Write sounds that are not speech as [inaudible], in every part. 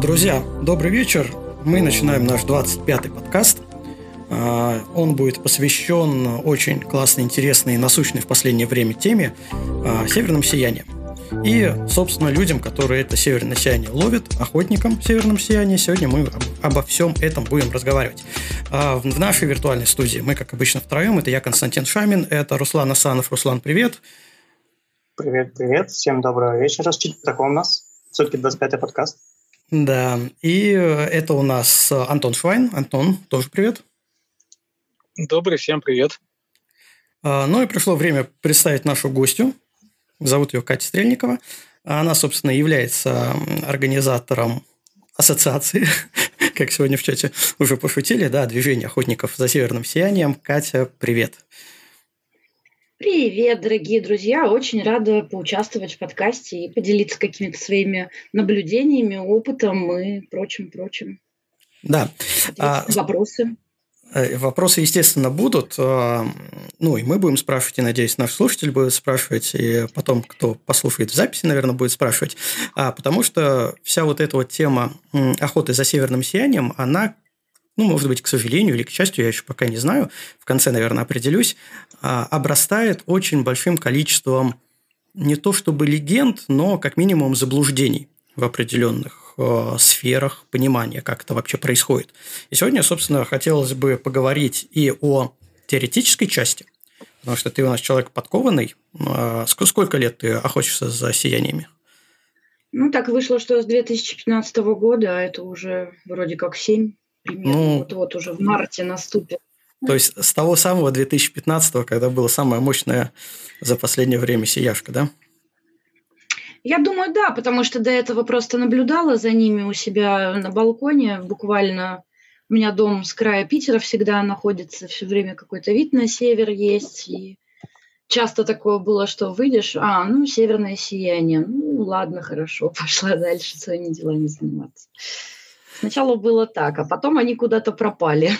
Друзья, добрый вечер. Мы начинаем наш 25-й подкаст. А, он будет посвящен очень классной, интересной и насущной в последнее время теме а, северным сиянием. И, собственно, людям, которые это северное сияние ловят, охотникам северном сиянии, сегодня мы обо всем этом будем разговаривать. А, в нашей виртуальной студии мы, как обычно, втроем. Это я, Константин Шамин, это Руслан Асанов. Руслан, привет. Привет, привет. Всем доброго вечера. Что такое у нас? Все-таки 25-й подкаст. Да, и это у нас Антон Швайн. Антон, тоже привет. Добрый, всем привет. А, ну и пришло время представить нашу гостью. Зовут ее Катя Стрельникова. Она, собственно, является организатором ассоциации, [laughs] как сегодня в чате уже пошутили, да, движение охотников за северным сиянием. Катя, привет. Привет, дорогие друзья! Очень рада поучаствовать в подкасте и поделиться какими-то своими наблюдениями, опытом и прочим-прочим. Да. А, вопросы. Э, вопросы, естественно, будут. А, ну, и мы будем спрашивать, и, надеюсь, наш слушатель будет спрашивать, и потом, кто послушает в записи, наверное, будет спрашивать. А, потому что вся вот эта вот тема охоты за северным сиянием, она ну, может быть, к сожалению или к счастью, я еще пока не знаю, в конце, наверное, определюсь, а, обрастает очень большим количеством не то чтобы легенд, но как минимум заблуждений в определенных э, сферах понимания, как это вообще происходит. И сегодня, собственно, хотелось бы поговорить и о теоретической части, потому что ты у нас человек подкованный. Э, сколько лет ты охотишься за сияниями? Ну, так вышло, что с 2015 года, а это уже вроде как 7 примерно. Ну, Вот-вот уже в марте наступит. То есть с того самого 2015, когда была самая мощная за последнее время сияшка, да? Я думаю, да, потому что до этого просто наблюдала за ними у себя на балконе. Буквально у меня дом с края Питера всегда находится, все время какой-то вид на север есть. И часто такое было, что выйдешь, а, ну, северное сияние. Ну, ладно, хорошо, [laughs] пошла дальше своими делами заниматься. Сначала было так, а потом они куда-то пропали.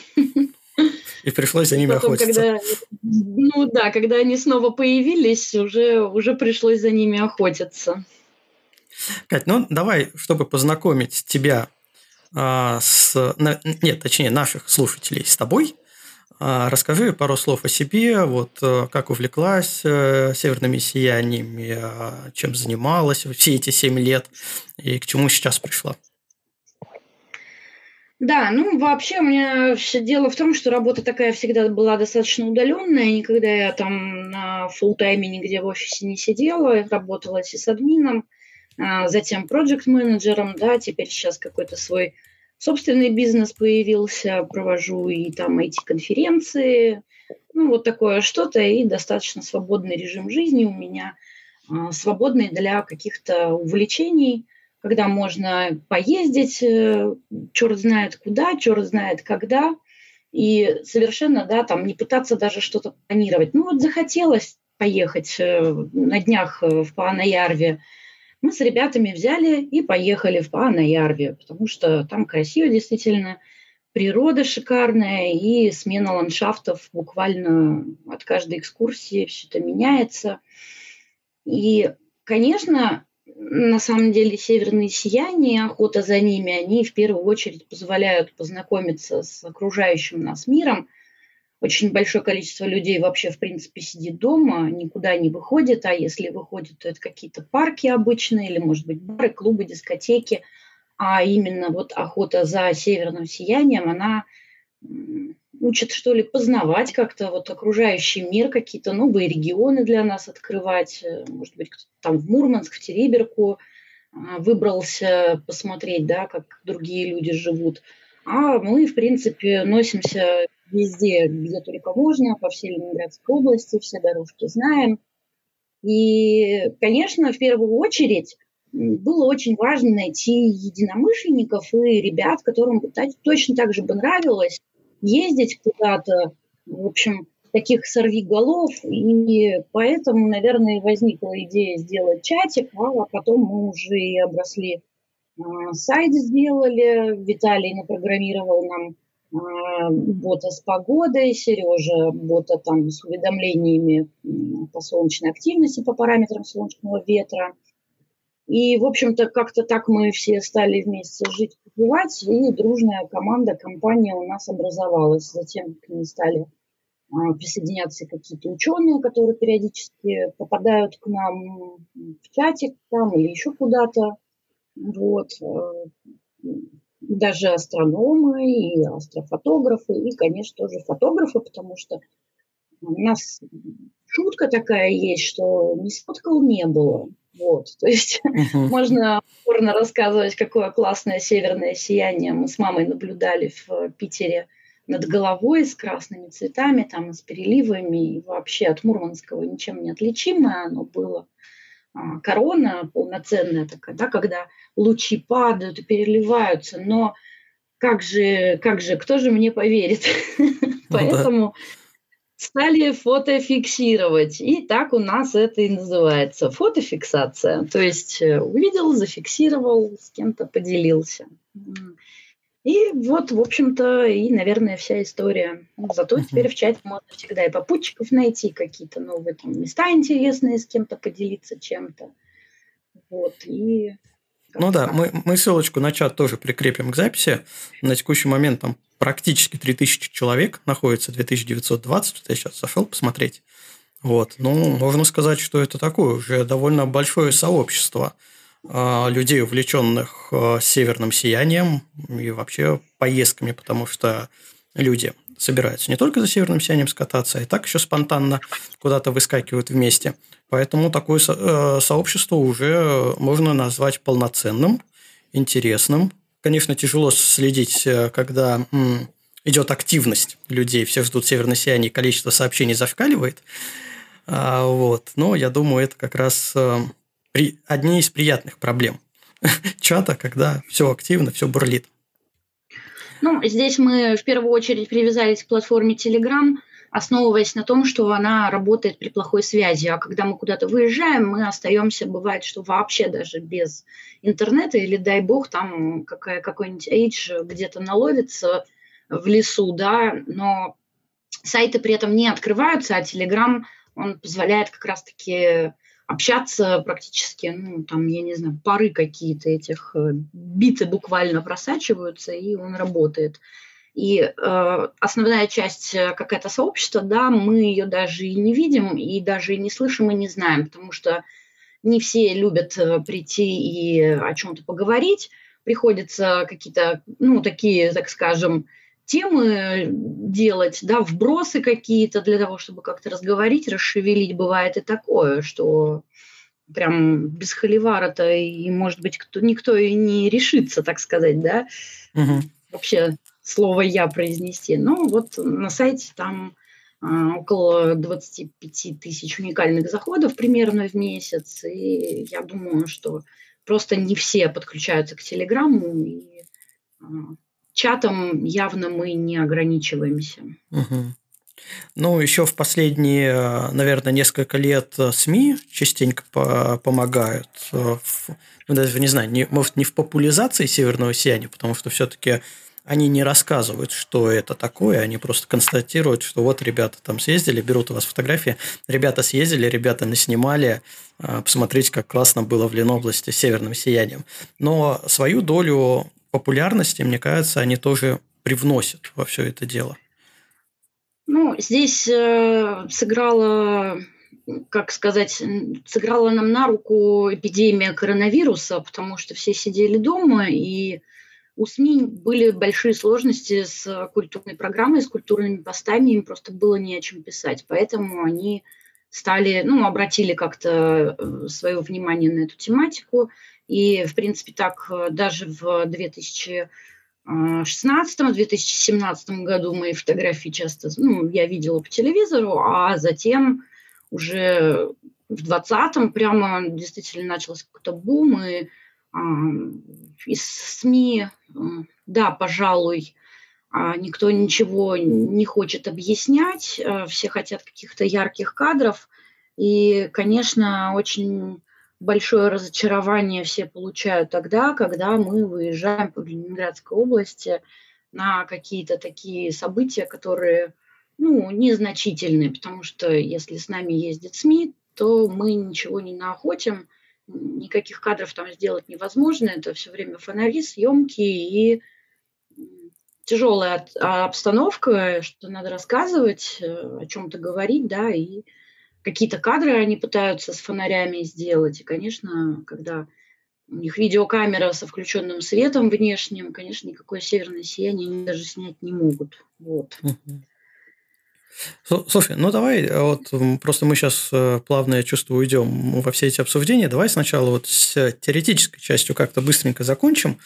И пришлось за ними потом, охотиться. Когда, ну да, когда они снова появились, уже, уже пришлось за ними охотиться. Кать, ну давай, чтобы познакомить тебя а, с... На, нет, точнее, наших слушателей с тобой, а, расскажи пару слов о себе, вот а, как увлеклась а, северными сияниями, а, чем занималась все эти семь лет и к чему сейчас пришла. Да, ну вообще у меня все дело в том, что работа такая всегда была достаточно удаленная. Никогда я там на full тайме нигде в офисе не сидела. Работала с админом, а, затем проект-менеджером, да, теперь сейчас какой-то свой собственный бизнес появился, провожу и там эти конференции, ну вот такое что-то, и достаточно свободный режим жизни у меня, а, свободный для каких-то увлечений – когда можно поездить, э, черт знает куда, черт знает когда, и совершенно, да, там не пытаться даже что-то планировать. Ну вот захотелось поехать э, на днях э, в Паанаярве. Мы с ребятами взяли и поехали в Паанаярве, потому что там красиво действительно, природа шикарная и смена ландшафтов буквально от каждой экскурсии все это меняется. И, конечно, на самом деле северные сияния, охота за ними, они в первую очередь позволяют познакомиться с окружающим нас миром. Очень большое количество людей вообще, в принципе, сидит дома, никуда не выходит, а если выходит, то это какие-то парки обычные или, может быть, бары, клубы, дискотеки. А именно вот охота за северным сиянием, она учат, что ли, познавать как-то вот окружающий мир, какие-то новые регионы для нас открывать. Э, может быть, кто-то там в Мурманск, в Тереберку а, выбрался посмотреть, да, как другие люди живут. А мы, в принципе, носимся везде, где только можно, по всей Ленинградской области, все дорожки знаем. И, конечно, в первую очередь было очень важно найти единомышленников и ребят, которым точно так же бы нравилось ездить куда-то, в общем, таких сорвиголов, и поэтому, наверное, возникла идея сделать чатик, а потом мы уже и обросли а, сайт сделали, Виталий напрограммировал нам а, бота с погодой, Сережа бота там с уведомлениями по солнечной активности, по параметрам солнечного ветра. И, в общем-то, как-то так мы все стали вместе жить, побывать, и дружная команда, компания у нас образовалась. Затем к ней стали а, присоединяться какие-то ученые, которые периодически попадают к нам в чатик там или еще куда-то. Вот. Э, даже астрономы и астрофотографы, и, конечно, тоже фотографы, потому что у нас шутка такая есть, что не сфоткал, не было. Вот, то есть [laughs] uh-huh. можно упорно рассказывать, какое классное северное сияние мы с мамой наблюдали в Питере над головой с красными цветами, там, с переливами, и вообще от Мурманского ничем не отличимое оно было. А, корона полноценная такая, да, когда лучи падают и переливаются, но как же, как же, кто же мне поверит? [laughs] Ну Поэтому стали фото фиксировать. И так у нас это и называется. Фотофиксация. То есть э, увидел, зафиксировал, с кем-то поделился. И вот, в общем-то, и, наверное, вся история. Зато uh-huh. теперь в чате можно всегда и попутчиков найти, какие-то новые там места интересные, с кем-то поделиться чем-то. Вот, и ну да, мы, мы ссылочку на чат тоже прикрепим к записи. На текущий момент там практически 3000 человек находится, 2920, вот я сейчас зашел посмотреть. Вот, ну, можно сказать, что это такое уже довольно большое сообщество а, людей, увлеченных а, северным сиянием и вообще поездками, потому что люди собираются не только за северным сиянием скататься, а и так еще спонтанно куда-то выскакивают вместе. Поэтому такое э, сообщество уже можно назвать полноценным, интересным. Конечно, тяжело следить, э, когда идет активность людей, все ждут северное сияние, количество сообщений зашкаливает. А, вот. Но я думаю, это как раз э, одни из приятных проблем [laughs] чата, когда все активно, все бурлит. Ну, здесь мы в первую очередь привязались к платформе Telegram, основываясь на том, что она работает при плохой связи. А когда мы куда-то выезжаем, мы остаемся, бывает, что вообще даже без интернета, или дай бог, там какая, какой-нибудь эйдж где-то наловится в лесу, да, но сайты при этом не открываются, а Telegram, он позволяет как раз-таки общаться практически, ну, там, я не знаю, пары какие-то этих э, биты буквально просачиваются, и он работает. И э, основная часть э, какая-то сообщества, да, мы ее даже и не видим, и даже и не слышим, и не знаем, потому что не все любят э, прийти и о чем-то поговорить. Приходится какие-то, ну, такие, так скажем, темы делать, да, вбросы какие-то для того, чтобы как-то разговорить, расшевелить. Бывает и такое, что прям без холивара-то и, может быть, кто, никто и не решится, так сказать, да, угу. вообще слово «я» произнести. Ну, вот на сайте там а, около 25 тысяч уникальных заходов примерно в месяц, и я думаю, что просто не все подключаются к Телеграмму, и а, чатом явно мы не ограничиваемся. Угу. Ну, еще в последние, наверное, несколько лет СМИ частенько по помогают. В, ну, даже не знаю, не, может, не в популяризации северного сияния, потому что все-таки они не рассказывают, что это такое, они просто констатируют, что вот ребята там съездили, берут у вас фотографии, ребята съездили, ребята наснимали, а, посмотрите, как классно было в Ленобласти с северным сиянием. Но свою долю популярности, мне кажется, они тоже привносят во все это дело. Ну, здесь э, сыграла, как сказать, сыграла нам на руку эпидемия коронавируса, потому что все сидели дома, и у СМИ были большие сложности с культурной программой, с культурными постами, им просто было не о чем писать. Поэтому они стали, ну, обратили как-то э, свое внимание на эту тематику. И, в принципе, так э, даже в 2016-2017 году мои фотографии часто, ну, я видела по телевизору, а затем уже в 20-м прямо действительно начался какой-то бум, и из СМИ, да, пожалуй, а, никто ничего не хочет объяснять, а, все хотят каких-то ярких кадров, и, конечно, очень большое разочарование все получают тогда, когда мы выезжаем по Ленинградской области на какие-то такие события, которые ну, незначительные, потому что если с нами ездят СМИ, то мы ничего не наохотим, никаких кадров там сделать невозможно. Это все время фонари, съемки и тяжелая обстановка, что надо рассказывать, э, о чем-то говорить, да, и какие-то кадры они пытаются с фонарями сделать. И, конечно, когда у них видеокамера со включенным светом внешним, конечно, никакое северное сияние они даже снять не могут. Вот. Слушай, ну давай, э, вот просто мы сейчас э, плавно, я чувствую, уйдем во все эти обсуждения. Давай сначала вот с теоретической частью как-то быстренько закончим.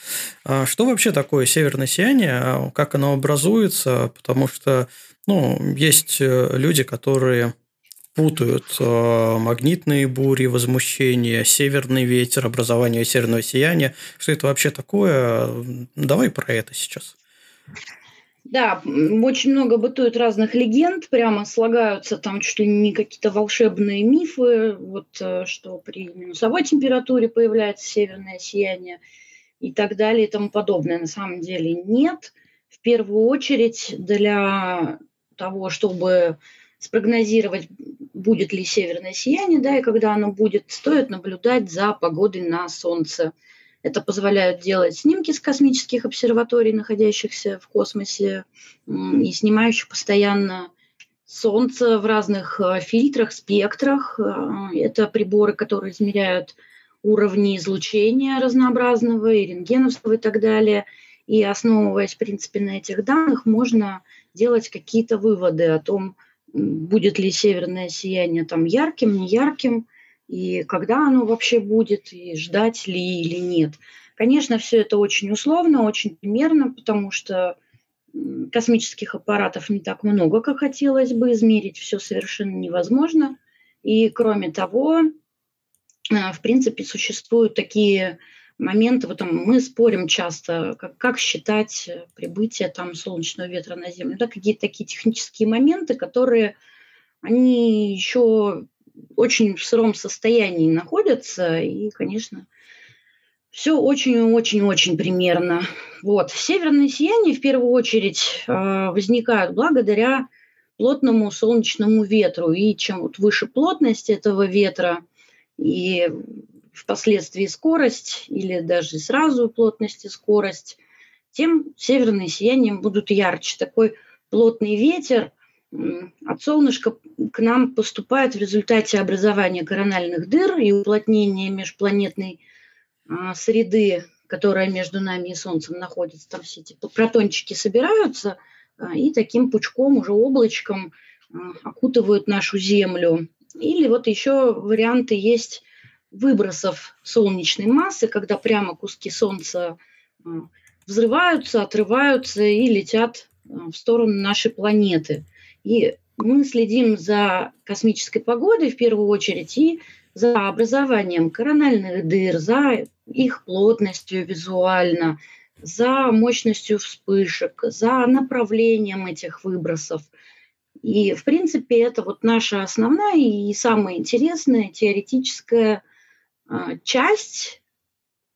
А что вообще такое северное сияние, а как оно образуется? Потому что ну, есть э, люди, которые путают магнитные бури, возмущения, северный ветер, образование северного сияния. Что это вообще такое? Давай про это сейчас. Да, очень много бытует разных легенд, прямо слагаются там чуть ли не какие-то волшебные мифы, вот э, что при минусовой температуре появляется северное сияние и так далее и тому подобное. На самом деле нет. В первую очередь для того, чтобы спрогнозировать, будет ли северное сияние, да, и когда оно будет, стоит наблюдать за погодой на Солнце – это позволяет делать снимки с космических обсерваторий, находящихся в космосе, и снимающих постоянно Солнце в разных э, фильтрах, спектрах. Э, это приборы, которые измеряют уровни излучения разнообразного, и рентгеновского и так далее. И основываясь, в принципе, на этих данных, можно делать какие-то выводы о том, будет ли северное сияние там ярким, неярким, и когда оно вообще будет, и ждать ли или нет. Конечно, все это очень условно, очень примерно, потому что космических аппаратов не так много, как хотелось бы, измерить все совершенно невозможно. И кроме того, э, в принципе, существуют такие моменты, вот там мы спорим часто, как, как считать прибытие там солнечного ветра на Землю. Да, какие-то такие технические моменты, которые они еще очень в сыром состоянии находятся, и, конечно, все очень-очень-очень примерно. Вот. Северные сияния в первую очередь э, возникают благодаря плотному солнечному ветру. И чем вот выше плотность этого ветра и впоследствии скорость, или даже сразу плотность и скорость, тем северные сияния будут ярче. Такой плотный ветер от солнышка к нам поступает в результате образования корональных дыр и уплотнения межпланетной а, среды, которая между нами и Солнцем находится. Там все эти протончики собираются а, и таким пучком, уже облачком а, окутывают нашу Землю. Или вот еще варианты есть выбросов солнечной массы, когда прямо куски Солнца взрываются, отрываются и летят в сторону нашей планеты – и мы следим за космической погодой в первую очередь и за образованием корональных дыр, за их плотностью визуально, за мощностью вспышек, за направлением этих выбросов. И, в принципе, это вот наша основная и самая интересная теоретическая а, часть,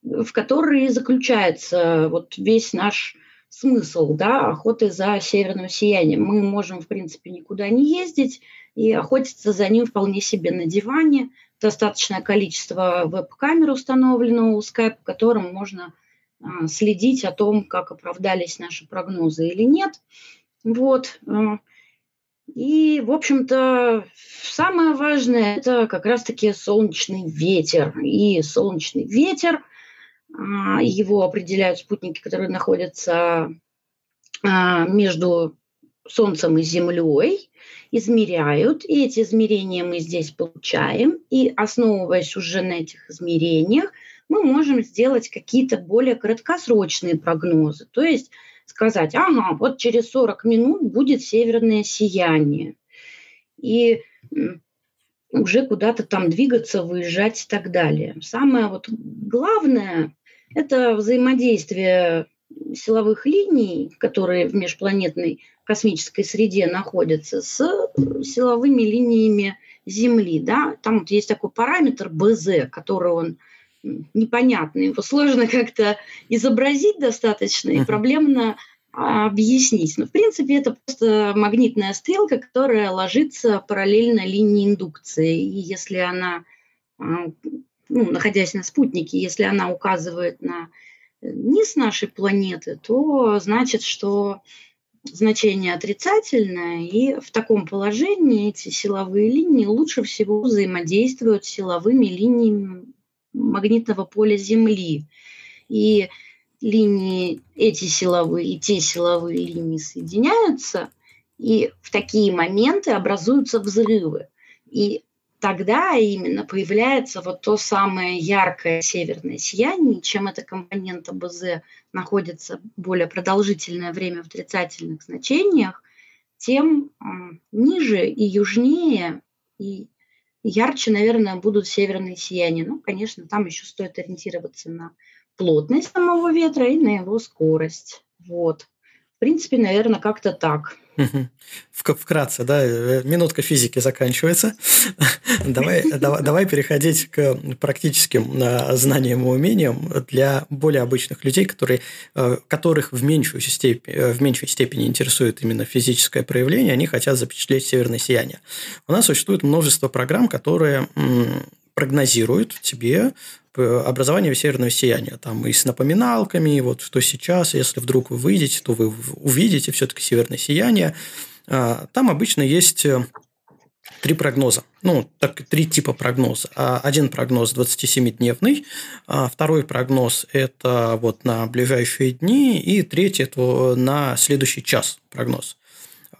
в которой заключается вот весь наш смысл да, охоты за северным сиянием. Мы можем, в принципе, никуда не ездить и охотиться за ним вполне себе на диване. Достаточное количество веб-камер установлено у Skype, которым можно а, следить о том, как оправдались наши прогнозы или нет. Вот. А, и, в общем-то, самое важное – это как раз-таки солнечный ветер. И солнечный ветер – его определяют спутники, которые находятся а, между Солнцем и Землей, измеряют, и эти измерения мы здесь получаем, и основываясь уже на этих измерениях, мы можем сделать какие-то более краткосрочные прогнозы, то есть сказать, ага, вот через 40 минут будет северное сияние. И уже куда-то там двигаться, выезжать и так далее. Самое вот главное это взаимодействие силовых линий, которые в межпланетной космической среде находятся, с силовыми линиями Земли. Да? Там вот есть такой параметр БЗ, который он непонятный, его сложно [laughs] как-то изобразить достаточно и проблемно объяснить. Но, в принципе, это просто магнитная стрелка, которая ложится параллельно линии индукции. И если она а, ну, находясь на спутнике, если она указывает на низ нашей планеты, то значит, что значение отрицательное, и в таком положении эти силовые линии лучше всего взаимодействуют с силовыми линиями магнитного поля Земли. И линии, эти силовые и те силовые линии соединяются, и в такие моменты образуются взрывы. И тогда именно появляется вот то самое яркое северное сияние, чем эта компонента БЗ находится более продолжительное время в отрицательных значениях, тем ниже и южнее и ярче, наверное, будут северные сияния. Ну, конечно, там еще стоит ориентироваться на плотность самого ветра и на его скорость. Вот. В принципе, наверное, как-то так. Вкратце, да, э, минутка физики заканчивается. [laughs] давай, давай, переходить к практическим э, знаниям и умениям для более обычных людей, которые, э, которых в меньшую, степень, в меньшей степени интересует именно физическое проявление, они хотят запечатлеть северное сияние. У нас существует множество программ, которые прогнозируют тебе образование северного сияния. Там и с напоминалками, и вот что сейчас, если вдруг вы выйдете, то вы увидите все-таки северное сияние. А, там обычно есть э, три прогноза. Ну, так, три типа прогноза. А, один прогноз 27-дневный, а второй прогноз – это вот на ближайшие дни, и третий – это на следующий час прогноз.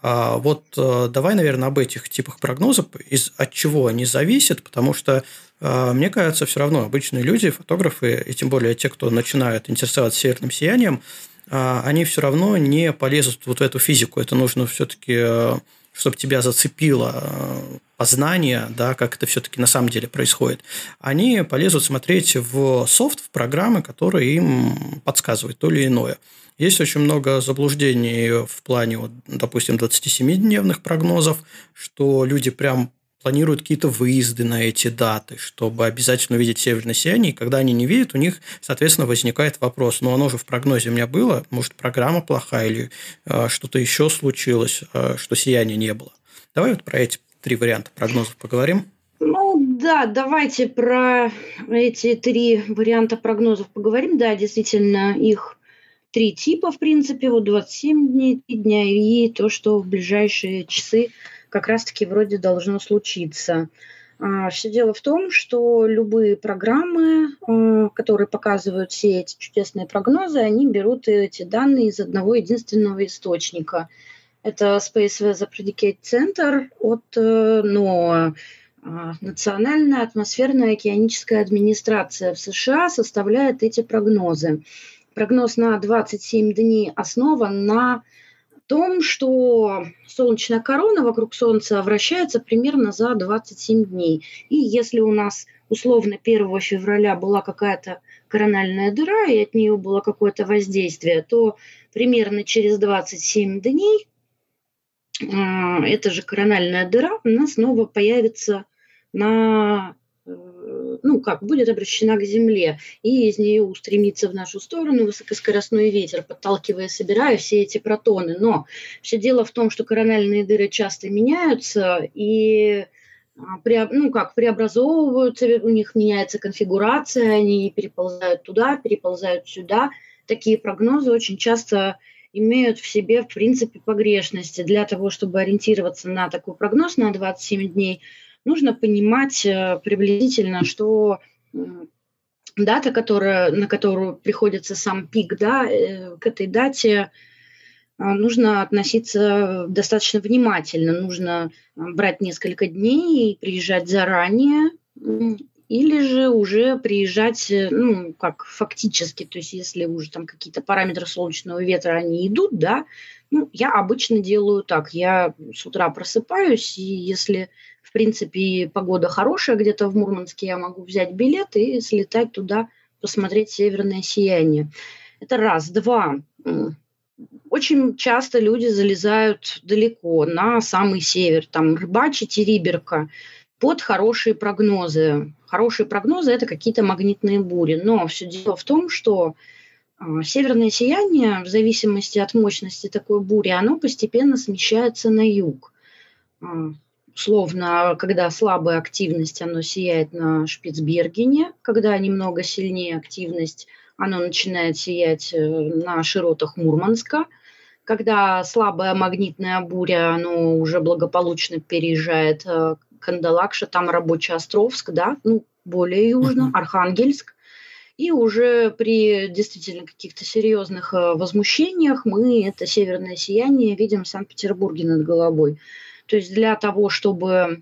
Вот э, давай, наверное, об этих типах прогнозов, из, от чего они зависят, потому что а, мне кажется, все равно обычные люди, фотографы, и тем более те, кто начинают интересоваться северным сиянием, а, они все равно не полезут вот в эту физику. Это нужно все-таки, э, чтобы тебя зацепило э, познание, да, как это все-таки на самом деле происходит. Они полезут смотреть в софт, в программы, которые им подсказывают то или иное. Есть очень много заблуждений в плане, вот, допустим, 27-дневных прогнозов, что люди прям планируют какие-то выезды на эти даты, чтобы обязательно увидеть северное сияние. И когда они не видят, у них, соответственно, возникает вопрос, ну, оно же в прогнозе у меня было, может, программа плохая или э, что-то еще случилось, э, что сияния не было. Давай вот про эти три варианта прогнозов поговорим. Ну да, давайте про эти три варианта прогнозов поговорим. Да, действительно, их три типа, в принципе, вот 27 дней, дня и то, что в ближайшие часы как раз-таки вроде должно случиться. А, Все дело в том, что любые программы, а, которые показывают все эти чудесные прогнозы, они берут эти данные из одного единственного источника. Это Space Weather Predicate Center от э, NOAA. А, Национальная атмосферная океаническая администрация в США составляет эти прогнозы. Прогноз на 27 дней основан на том, что солнечная корона вокруг Солнца вращается примерно за 27 дней. И если у нас условно 1 февраля была какая-то корональная дыра, и от нее было какое-то воздействие, то примерно через 27 дней э, эта же корональная дыра у нас снова появится на ну как, будет обращена к земле, и из нее устремится в нашу сторону высокоскоростной ветер, подталкивая, собирая все эти протоны. Но все дело в том, что корональные дыры часто меняются, и а, ну как, преобразовываются, у них меняется конфигурация, они переползают туда, переползают сюда. Такие прогнозы очень часто имеют в себе, в принципе, погрешности. Для того, чтобы ориентироваться на такой прогноз на 27 дней – нужно понимать э, приблизительно, что дата, которая, на которую приходится сам пик, да, э, к этой дате э, нужно относиться достаточно внимательно. Нужно брать несколько дней, приезжать заранее, или же уже приезжать, ну, как фактически, то есть если уже там какие-то параметры солнечного ветра, они идут, да, ну, я обычно делаю так, я с утра просыпаюсь, и если в принципе, погода хорошая где-то в Мурманске, я могу взять билет и слетать туда, посмотреть северное сияние. Это раз. Два. Очень часто люди залезают далеко, на самый север, там рыбачить и риберка, под хорошие прогнозы. Хорошие прогнозы – это какие-то магнитные бури. Но все дело в том, что а, северное сияние, в зависимости от мощности такой бури, оно постепенно смещается на юг. А, Словно, когда слабая активность, оно сияет на Шпицбергене, когда немного сильнее активность, оно начинает сиять э, на широтах Мурманска. Когда слабая магнитная буря, оно уже благополучно переезжает э, Кандалакша, там рабочий Островск, да, ну, более южно, Архангельск. И уже при действительно каких-то серьезных э, возмущениях мы это северное сияние видим в Санкт-Петербурге над головой. То есть для того, чтобы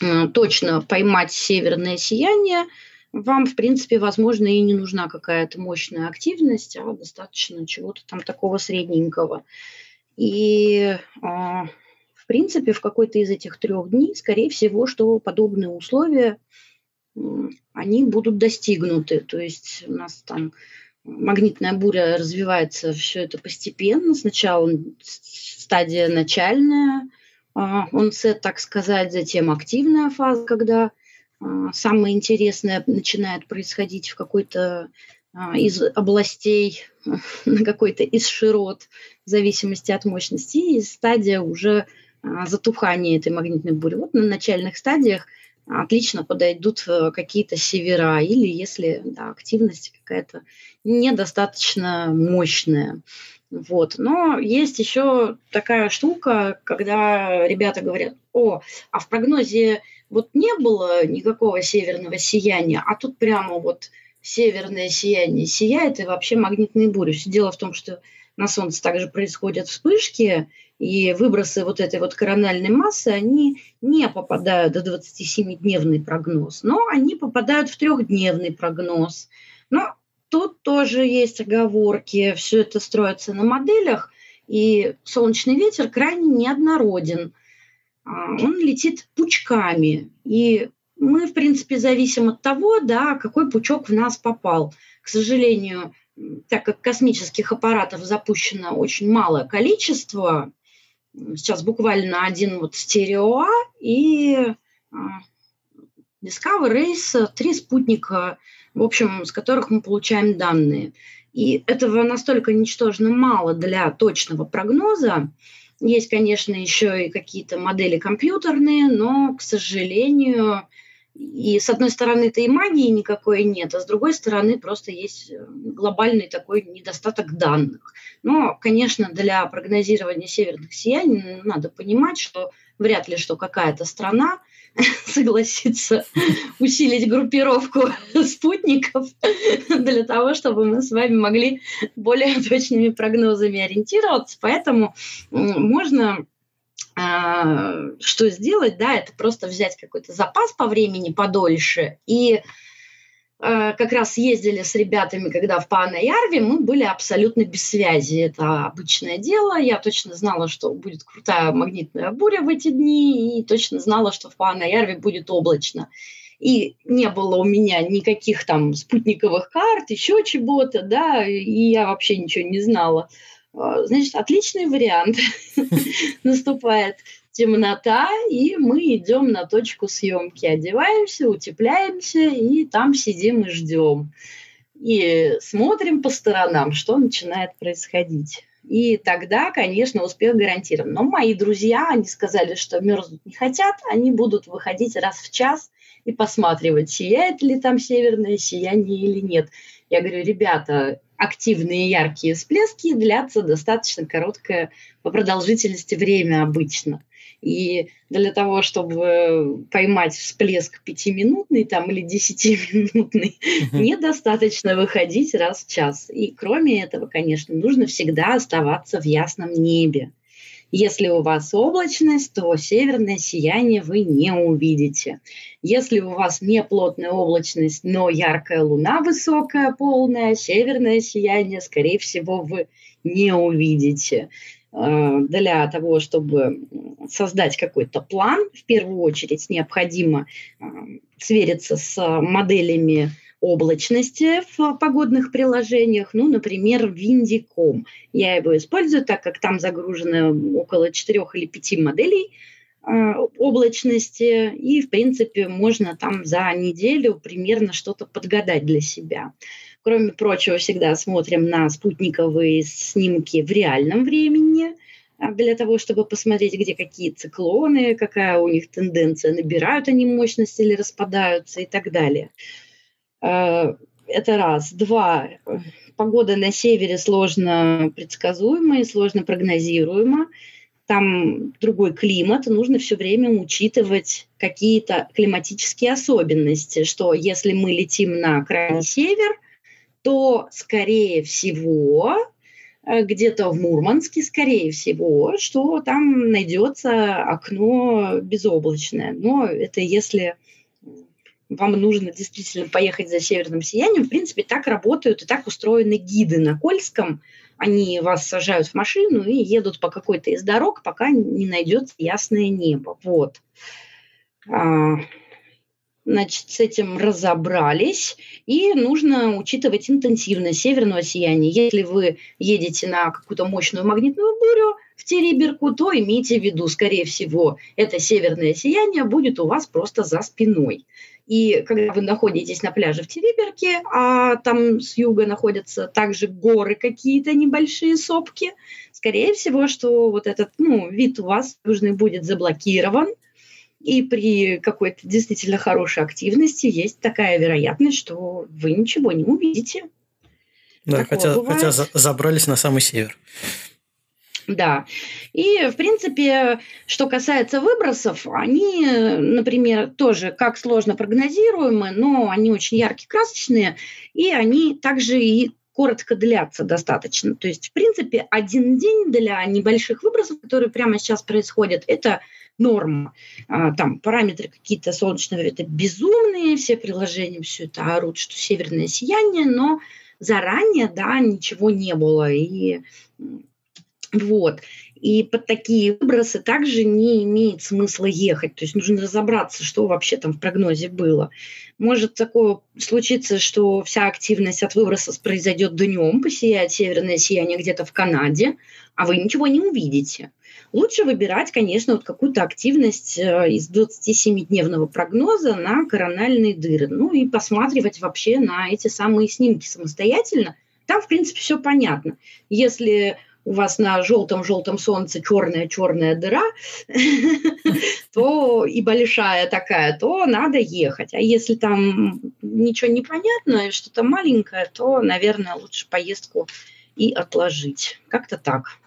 э, точно поймать северное сияние, вам, в принципе, возможно, и не нужна какая-то мощная активность, а достаточно чего-то там такого средненького. И, в принципе, в какой-то из этих трех дней, скорее всего, что подобные условия, они будут достигнуты. То есть у нас там магнитная буря развивается все это постепенно. Сначала стадия начальная, а, он сет, так сказать, затем активная фаза, когда а, самое интересное начинает происходить в какой-то а, из областей, [laughs] на какой-то из широт, в зависимости от мощности, и стадия уже затухания этой магнитной бури. Вот на начальных стадиях отлично подойдут э, какие-то севера, или если да, активность какая-то недостаточно мощная. Вот. Но есть еще такая штука, когда ребята говорят, о, а в прогнозе вот не было никакого северного сияния, а тут прямо вот северное сияние сияет, и вообще магнитные бури. Все дело в том, что на Солнце также происходят вспышки, и выбросы вот этой вот корональной массы, они не попадают до 27-дневный прогноз, но они попадают в трехдневный прогноз. Но Тут тоже есть оговорки, все это строится на моделях, и солнечный ветер крайне неоднороден. А, он летит пучками, и мы, в принципе, зависим от того, да, какой пучок в нас попал. К сожалению, так как космических аппаратов запущено очень малое количество, сейчас буквально один вот стерео и а, Discover Race, три спутника в общем, с которых мы получаем данные. И этого настолько ничтожно мало для точного прогноза. Есть, конечно, еще и какие-то модели компьютерные, но, к сожалению, и с одной стороны, это и магии никакой нет, а с другой стороны, просто есть глобальный такой недостаток данных. Но, конечно, для прогнозирования северных сияний надо понимать, что вряд ли что какая-то страна [laughs] согласиться усилить группировку [laughs] спутников для того, чтобы мы с вами могли более [laughs] точными прогнозами ориентироваться. Поэтому можно что сделать, да, это просто взять какой-то запас по времени подольше и Э, как раз ездили с ребятами, когда в Панаярве, мы были абсолютно без связи. Это обычное дело. Я точно знала, что будет крутая магнитная буря в эти дни, и точно знала, что в Панаярве будет облачно. И не было у меня никаких там спутниковых карт, еще чего-то, да, и я вообще ничего не знала. Э, значит, отличный вариант [laughs] наступает темнота, и мы идем на точку съемки, одеваемся, утепляемся, и там сидим и ждем. И смотрим по сторонам, что начинает происходить. И тогда, конечно, успех гарантирован. Но мои друзья, они сказали, что мерзнуть не хотят, они будут выходить раз в час и посматривать, сияет ли там северное сияние или нет. Я говорю, ребята, активные яркие всплески длятся достаточно короткое по продолжительности время обычно. И для того, чтобы поймать всплеск пятиминутный там, или десятиминутный, uh-huh. [laughs] недостаточно выходить раз в час. И кроме этого, конечно, нужно всегда оставаться в ясном небе. Если у вас облачность, то северное сияние вы не увидите. Если у вас не плотная облачность, но яркая луна высокая, полная, северное сияние, скорее всего, вы не увидите. Э, для того, чтобы создать какой-то план, в первую очередь необходимо э, свериться с моделями облачности в погодных приложениях, ну, например, Windy.com. Я его использую, так как там загружено около четырех или пяти моделей э, облачности, и, в принципе, можно там за неделю примерно что-то подгадать для себя. Кроме прочего, всегда смотрим на спутниковые снимки в реальном времени. а для того, чтобы посмотреть, где какие циклоны, какая у них тенденция, набирают они мощность или распадаются и так далее. Это раз. Два. Погода на севере сложно предсказуема и сложно прогнозируема. Там другой климат, нужно все время учитывать какие-то климатические особенности, что если мы летим на крайний север, то, скорее всего, Э, где-то в Мурманске, скорее всего, что там найдется окно безоблачное. Но это если вам нужно действительно поехать за северным сиянием. В принципе, так работают и так устроены гиды на Кольском. Они вас сажают в машину и едут по какой-то из дорог, пока не найдется ясное небо. Вот. А, Значит, с этим разобрались, и нужно учитывать интенсивность северного сияния. Если вы едете на какую-то мощную магнитную бурю в Териберку, то имейте в виду, скорее всего, это северное сияние будет у вас просто за спиной. И когда вы находитесь на пляже в Териберке, а там с юга находятся также горы какие-то небольшие сопки, скорее всего, что вот этот ну, вид у вас южный будет заблокирован, и при какой-то действительно хорошей активности есть такая вероятность, что вы ничего не увидите. Да, хотя, хотя забрались на самый север. Да. И, в принципе, что касается выбросов, они, например, тоже как сложно прогнозируемы, но они очень яркие, красочные, и они также и коротко длятся достаточно. То есть, в принципе, один день для небольших выбросов, которые прямо сейчас происходят, это норма. А, там параметры какие-то солнечного это безумные, все приложения все это орут, что северное сияние, но заранее, да, ничего не было. И вот. И под такие выбросы также не имеет смысла ехать. То есть нужно разобраться, что вообще там в прогнозе было. Может такое случиться, что вся активность от выброса произойдет днем, посияет северное сияние где-то в Канаде, а вы ничего не увидите. Лучше выбирать, конечно, вот какую-то активность э, из 27-дневного прогноза на корональные дыры. Ну и посматривать вообще на эти самые снимки самостоятельно. Там, в принципе, все понятно. Если у вас на желтом-желтом солнце черная-черная дыра, [laughs] то и большая такая, то надо ехать. А если там ничего не понятно, что-то маленькое, то, наверное, лучше поездку и отложить. Как-то так.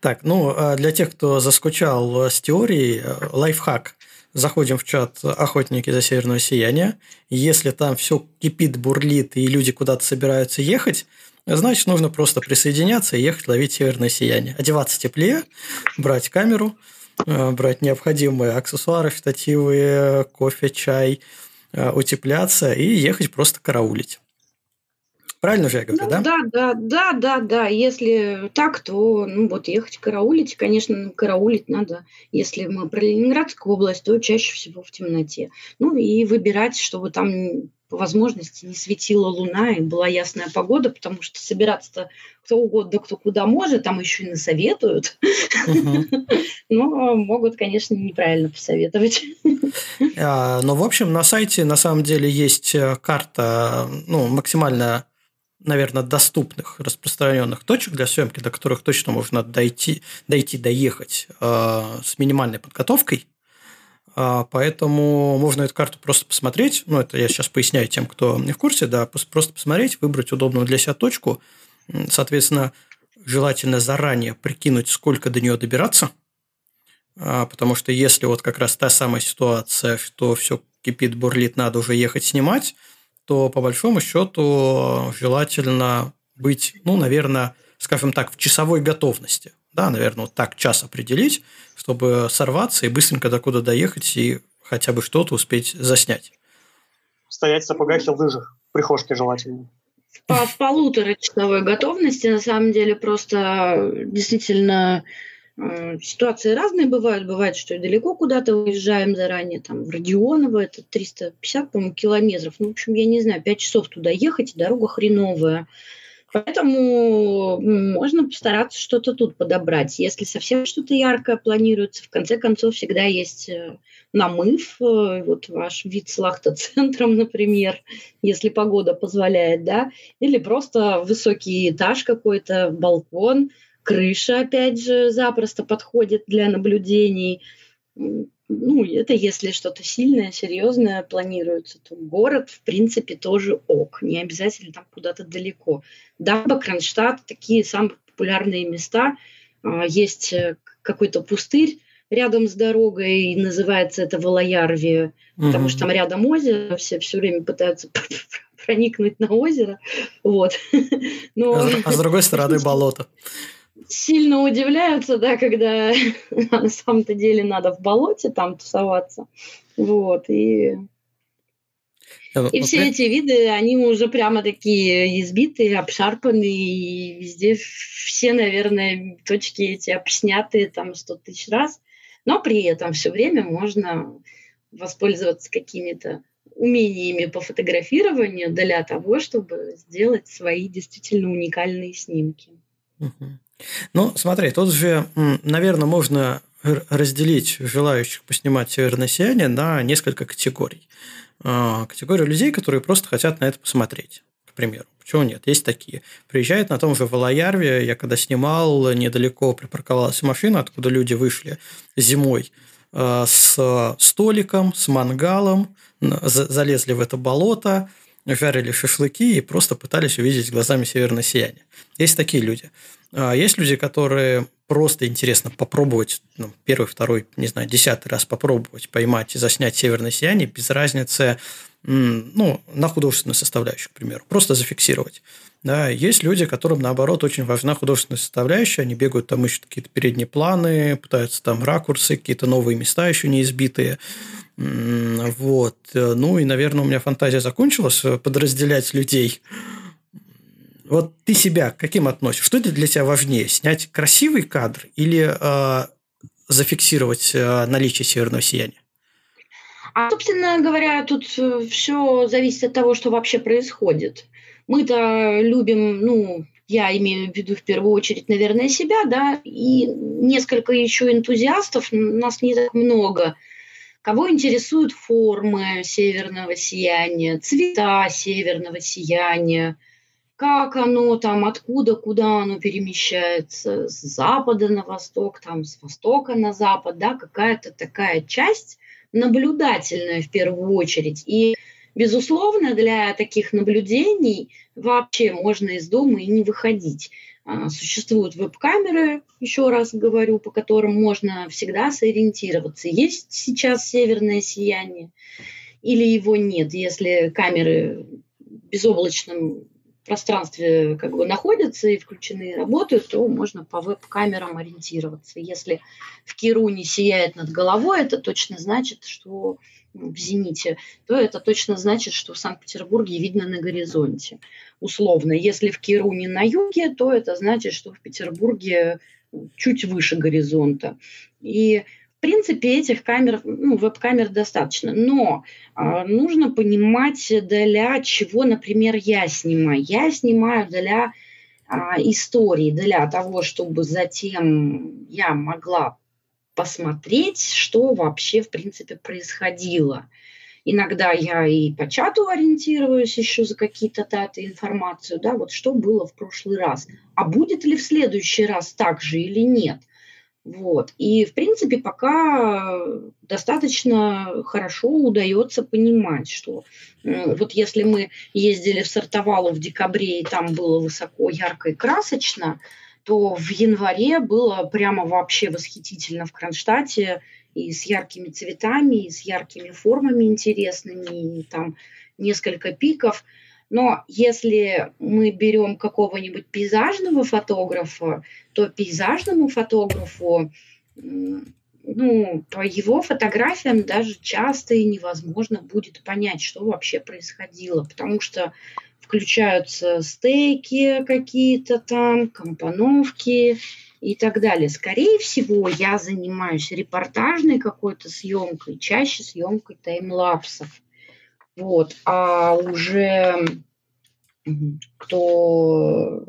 Так, ну, а для тех, кто заскучал с теорией, э, лайфхак. Заходим в чат «Охотники за северное сияние». Если там все кипит, бурлит, и люди куда-то собираются ехать, значит, нужно просто присоединяться и ехать ловить северное сияние. Одеваться теплее, брать камеру, э, брать необходимые аксессуары, штативы, кофе, чай, э, утепляться и ехать просто караулить. Правильно же я говорю, ну, да? Да, да, да, да, да. Если так, то ну вот ехать караулить, конечно, караулить надо. Если мы про Ленинградскую область, то чаще всего в темноте. Ну и выбирать, чтобы там по возможности не светила луна и была ясная погода, потому что собираться-то кто угодно, кто куда может, там еще и насоветуют. [laughs] Но могут, конечно, неправильно посоветовать. А, но, в общем, на сайте на самом деле есть э, карта ну, максимально наверное, доступных распространенных точек для съемки, до которых точно можно дойти, дойти доехать э, с минимальной подготовкой. Э, поэтому можно эту карту просто посмотреть. Ну, это я сейчас поясняю тем, кто не в курсе, да, просто посмотреть, выбрать удобную для себя точку. Соответственно, желательно заранее прикинуть, сколько до нее добираться. Э, потому что если вот как раз та самая ситуация, что все кипит, бурлит, надо уже ехать снимать, то по большому счету желательно быть, ну, наверное, скажем так, в часовой готовности. Да, наверное, вот так час определить, чтобы сорваться и быстренько до куда доехать и хотя бы что-то успеть заснять. Стоять в сапогах и в лыжах, в прихожке желательно. По, в полуторачасовой готовности, на самом деле, просто действительно Э, ситуации разные бывают. Бывает, что далеко куда-то выезжаем заранее, там в Родионово, это 350, по-моему, километров. Ну, в общем, я не знаю, 5 часов туда ехать, дорога хреновая. Поэтому можно постараться что-то тут подобрать. Если совсем что-то яркое планируется, в конце концов всегда есть э, намыв, э, вот ваш вид с лахта-центром, [laughs] например, если погода позволяет, да, или просто высокий этаж какой-то, балкон – Крыша, опять же, запросто подходит для наблюдений. Ну, это если что-то сильное, серьезное планируется, то город, в принципе, тоже ок. Не обязательно там куда-то далеко. Дамба, Кронштадт, такие самые популярные места. А, есть э, какой-то пустырь рядом с дорогой, называется это Волоярви, угу. потому что там рядом озеро, все все время пытаются [laughs] проникнуть на озеро. Вот. [laughs] Но... А, а с другой стороны [laughs] болото. Сильно удивляются, да, когда [laughs] на самом-то деле надо в болоте там тусоваться. Вот, и и все эти виды, они уже прямо такие избитые, обшарпанные, и везде все, наверное, точки эти обснятые там сто тысяч раз. Но при этом все время можно воспользоваться какими-то умениями по фотографированию для того, чтобы сделать свои действительно уникальные снимки. Ну, смотри, тут же, наверное, можно разделить желающих поснимать северное сияние на несколько категорий. А, категорию людей, которые просто хотят на это посмотреть, к примеру. Почему нет? Есть такие. Приезжает на том же Волоярве, я когда снимал, недалеко припарковалась машина, откуда люди вышли зимой а, с столиком, с мангалом, залезли в это болото, жарили шашлыки и просто пытались увидеть глазами северное сияние. Есть такие люди. А есть люди, которые просто интересно попробовать, ну, первый, второй, не знаю, десятый раз попробовать поймать и заснять северное сияние без разницы, ну, на художественную составляющую, к примеру, просто зафиксировать. Да, есть люди, которым, наоборот, очень важна художественная составляющая, они бегают там, ищут какие-то передние планы, пытаются там ракурсы, какие-то новые места еще не избитые. Вот. Ну и, наверное, у меня фантазия закончилась э, подразделять людей. Вот ты себя каким относишь? Что для тебя важнее? Снять красивый кадр или э, зафиксировать э, наличие северного сияния? А, собственно говоря, тут э, все зависит от того, что вообще происходит. Мы-то любим, ну, я имею в виду в первую очередь, наверное, себя, да, и несколько еще энтузиастов, нас не так много, кого интересуют формы северного сияния, цвета северного сияния, как оно там, откуда, куда оно перемещается, с запада на восток, там, с востока на запад, да, какая-то такая часть наблюдательная в первую очередь. И, безусловно, для таких наблюдений вообще можно из дома и не выходить. А, существуют веб-камеры, еще раз говорю, по которым можно всегда сориентироваться. Есть сейчас северное сияние или его нет. Если камеры в безоблачном пространстве как бы находятся и включены и работают, то можно по веб-камерам ориентироваться. Если в Киру не сияет над головой, это точно значит, что в зените, то это точно значит, что в Санкт-Петербурге видно на горизонте. Условно, если в Киру не на юге, то это значит, что в Петербурге чуть выше горизонта. И принципе, этих камер, ну, веб-камер достаточно. Но э, нужно понимать, для чего, например, я снимаю. Я снимаю для э, истории, для того, чтобы затем я могла посмотреть, что вообще, в принципе, происходило. Иногда я и по чату ориентируюсь еще за какие-то даты, информацию, да, вот что было в прошлый раз. А будет ли в следующий раз так же или нет – вот. И, в принципе, пока достаточно хорошо удается понимать, что вот если мы ездили в Сартовалу в декабре, и там было высоко, ярко и красочно, то в январе было прямо вообще восхитительно в Кронштадте и с яркими цветами, и с яркими формами интересными, и там несколько пиков – но если мы берем какого-нибудь пейзажного фотографа, то пейзажному фотографу, ну, по его фотографиям даже часто и невозможно будет понять, что вообще происходило, потому что включаются стейки какие-то там, компоновки и так далее. Скорее всего, я занимаюсь репортажной какой-то съемкой, чаще съемкой таймлапсов. Вот. А уже кто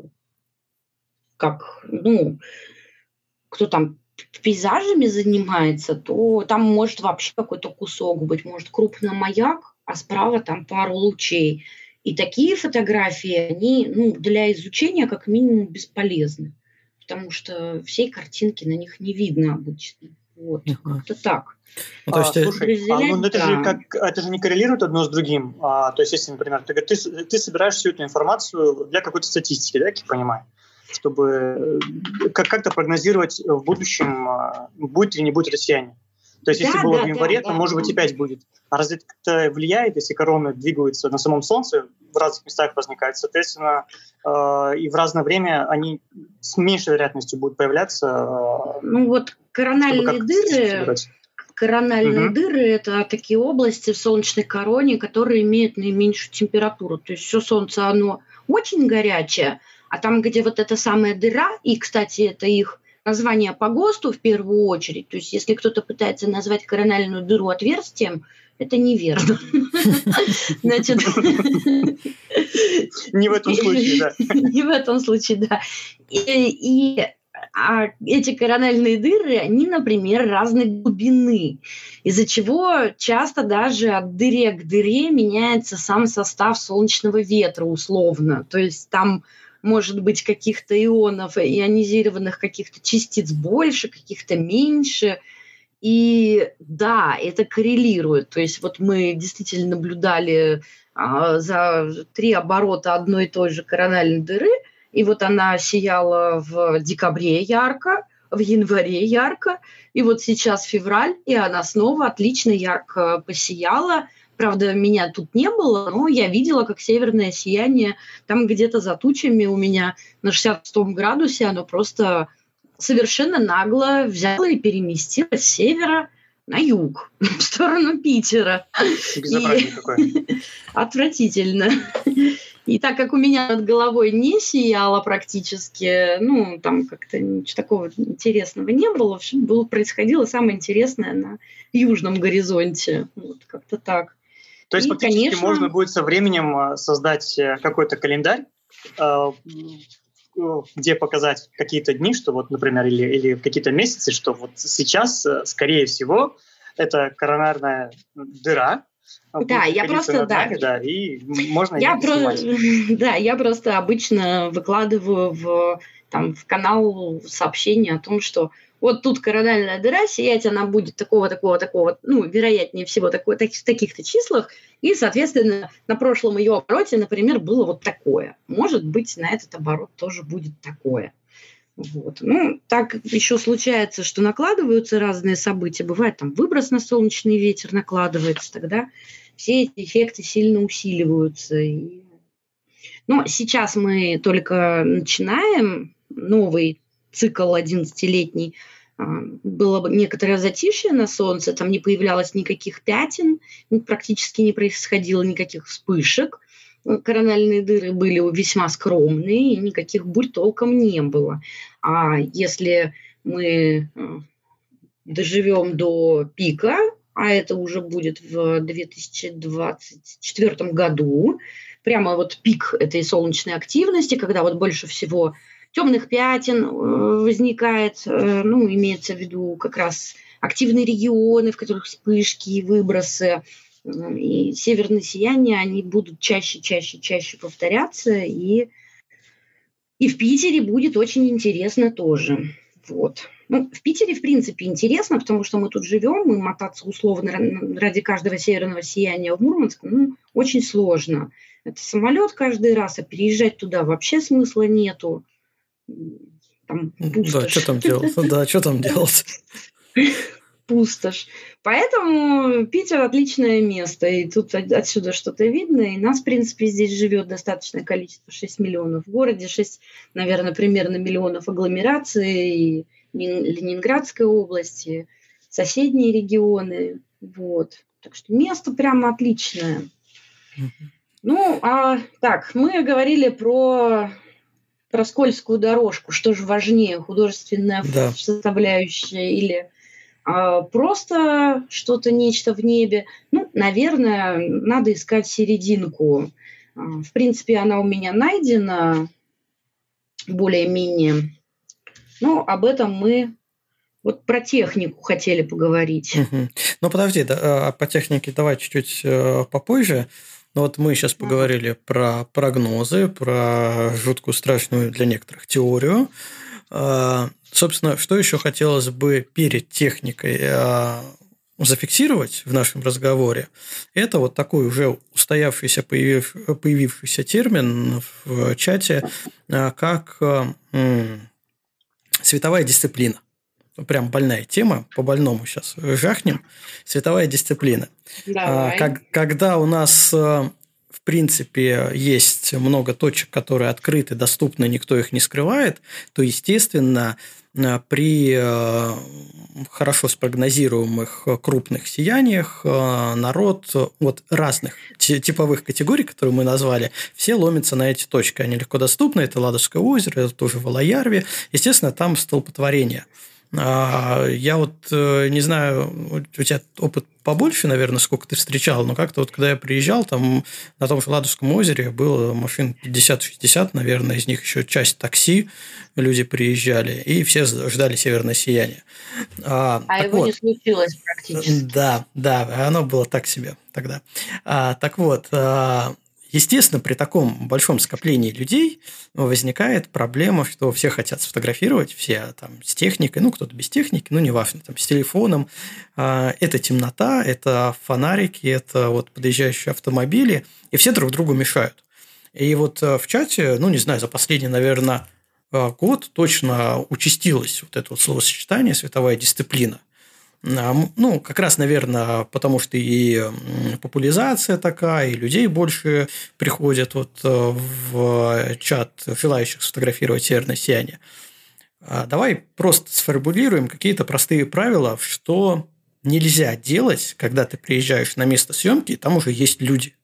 как, ну, кто там пейзажами занимается, то там может вообще какой-то кусок быть, может крупный маяк, а справа там пару лучей. И такие фотографии, они ну, для изучения как минимум бесполезны. потому что всей картинки на них не видно обычно. Вот, uh-huh. как-то так. Ну, то есть, а, слушай, а, ну, это, да. же как, это же не коррелирует одно с другим. А, то есть, если, например, ты, ты, ты собираешь всю эту информацию для какой-то статистики, да, я понимаю, чтобы э, как- как-то прогнозировать в будущем, а, будет или не будет россияне. То есть, да, если было да, в январе, да, то, да, может быть, и 5 будет. А разве это влияет, если короны двигаются на самом Солнце, в разных местах возникают, соответственно, э, и в разное время они с меньшей вероятностью будут появляться. Э, ну вот корональные дыры, корональные угу. дыры – это такие области в солнечной короне, которые имеют наименьшую температуру. То есть все Солнце, оно очень горячее, а там, где вот эта самая дыра, и, кстати, это их название по ГОСТу в первую очередь. То есть если кто-то пытается назвать корональную дыру отверстием, это неверно. Значит... Не в этом случае, да. Не в этом случае, да. И а эти корональные дыры, они, например, разной глубины, из-за чего часто даже от дыре к дыре меняется сам состав солнечного ветра условно. То есть там может быть каких-то ионов, ионизированных каких-то частиц больше, каких-то меньше. И да, это коррелирует. То есть вот мы действительно наблюдали а, за три оборота одной и той же корональной дыры, и вот она сияла в декабре ярко, в январе ярко, и вот сейчас февраль, и она снова отлично ярко посияла. Правда, меня тут не было, но я видела, как северное сияние там где-то за тучами у меня на 66 градусе, оно просто совершенно нагло взяло и переместилось с севера на юг, [laughs] в сторону Питера. И... [laughs] Отвратительно. И так как у меня над головой не сияло практически, ну, там как-то ничего такого интересного не было, все было, происходило самое интересное на южном горизонте. Вот как-то так. То есть, и, фактически, конечно... можно будет со временем э, создать э, какой-то календарь, э, где показать какие-то дни, что вот, например, или, или какие-то месяцы, что вот сейчас, скорее всего, это коронарная дыра, да, я просто, да. да, и можно я про... [laughs] Да, я просто обычно выкладываю в, там, в канал сообщение о том, что вот тут корональная дыра, сиять она будет такого, такого, такого, ну, вероятнее всего, такой, так, в таких-то числах, и, соответственно, на прошлом ее обороте, например, было вот такое. Может быть, на этот оборот тоже будет такое. Вот. Ну, так еще случается, что накладываются разные события. Бывает там выброс на солнечный ветер накладывается, тогда все эти эффекты сильно усиливаются. И... Но сейчас мы только начинаем новый цикл 11-летний. А, было некоторое затишье на солнце, там не появлялось никаких пятен, практически не происходило никаких вспышек корональные дыры были весьма скромные, никаких бурь толком не было. А если мы э, доживем до пика, а это уже будет в 2024 году, прямо вот пик этой солнечной активности, когда вот больше всего темных пятен э, возникает, э, ну, имеется в виду как раз активные регионы, в которых вспышки и выбросы, и северные сияния, они будут чаще, чаще, чаще повторяться, и, и в Питере будет очень интересно тоже. Вот. Ну, в Питере, в принципе, интересно, потому что мы тут живем, мы мотаться условно ради каждого северного сияния в Мурманск, ну, очень сложно. Это самолет каждый раз, а переезжать туда вообще смысла нету. Там Да, что там делать? Да, что там делать? [laughs] пустошь. Поэтому Питер отличное место, и тут отсюда что-то видно, и нас, в принципе, здесь живет достаточное количество, 6 миллионов. В городе 6, наверное, примерно миллионов агломерации, и Ленинградской области, соседние регионы, вот. Так что место прямо отличное. Ну, а так, мы говорили про про скользкую дорожку. Что же важнее, художественная да. составляющая или а просто что-то, нечто в небе. Ну, наверное, надо искать серединку. А, в принципе, она у меня найдена более-менее. Но об этом мы вот про технику хотели поговорить. Угу. Ну, подожди, да, а по технике давай чуть-чуть э, попозже. Но вот мы сейчас поговорили про прогнозы, про жуткую, страшную для некоторых теорию. А, собственно, что еще хотелось бы перед техникой а, зафиксировать в нашем разговоре, это вот такой уже устоявшийся, появив, появившийся термин в чате, а, как световая дисциплина. Прям больная тема, по больному сейчас жахнем. Световая дисциплина. Давай. Как, когда у нас в принципе, есть много точек, которые открыты, доступны, никто их не скрывает, то, естественно, э, при э, хорошо спрогнозируемых крупных сияниях э, народ от разных типовых категорий, которые мы назвали, все ломятся на эти точки. Они легко доступны. Это Ладожское озеро, это тоже Валаярви. Естественно, там столпотворение – а, я вот э, не знаю, у тебя опыт побольше, наверное, сколько ты встречал, но как-то вот когда я приезжал, там на том же Ладожском озере было машин 50-60, наверное, из них еще часть такси, люди приезжали, и все ждали северное сияние. А, а его вот, не случилось практически. Да, да, оно было так себе тогда. А, так вот, а, Естественно, при таком большом скоплении людей возникает проблема, что все хотят сфотографировать, все там с техникой, ну, кто-то без техники, ну, неважно, там, с телефоном. А, это темнота, это фонарики, это вот подъезжающие автомобили, и все друг другу мешают. И вот э, в чате, ну, не знаю, за последний, наверное, э, год точно участилось вот это вот словосочетание «световая дисциплина». Ну, как раз, наверное, потому что и популяризация такая, и людей больше приходят вот э, в чат желающих сфотографировать северное сияние. А давай просто сформулируем какие-то простые правила, что нельзя делать, когда ты приезжаешь на место съемки, и там уже есть люди.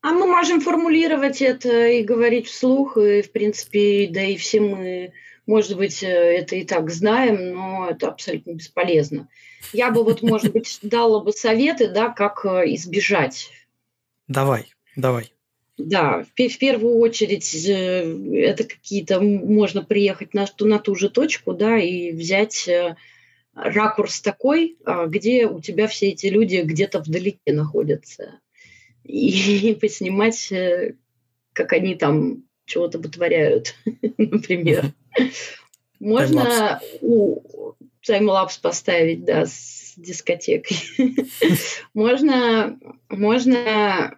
А мы можем формулировать это и говорить вслух, и, в принципе, да и все мы может быть, э, это и так знаем, но это абсолютно бесполезно. Я бы вот, может быть, [laughs] дала бы советы, да, как э, избежать. Давай, давай. Да, в, первую очередь э, это какие-то можно приехать на, на ту же точку, да, и взять ракурс такой, а, где у тебя все эти люди где-то вдалеке находятся. И, и [laughs] поснимать, как они там чего-то вытворяют, [laughs] например. [laughs] Можно таймлапс поставить, да, с дискотекой. [laughs] можно, можно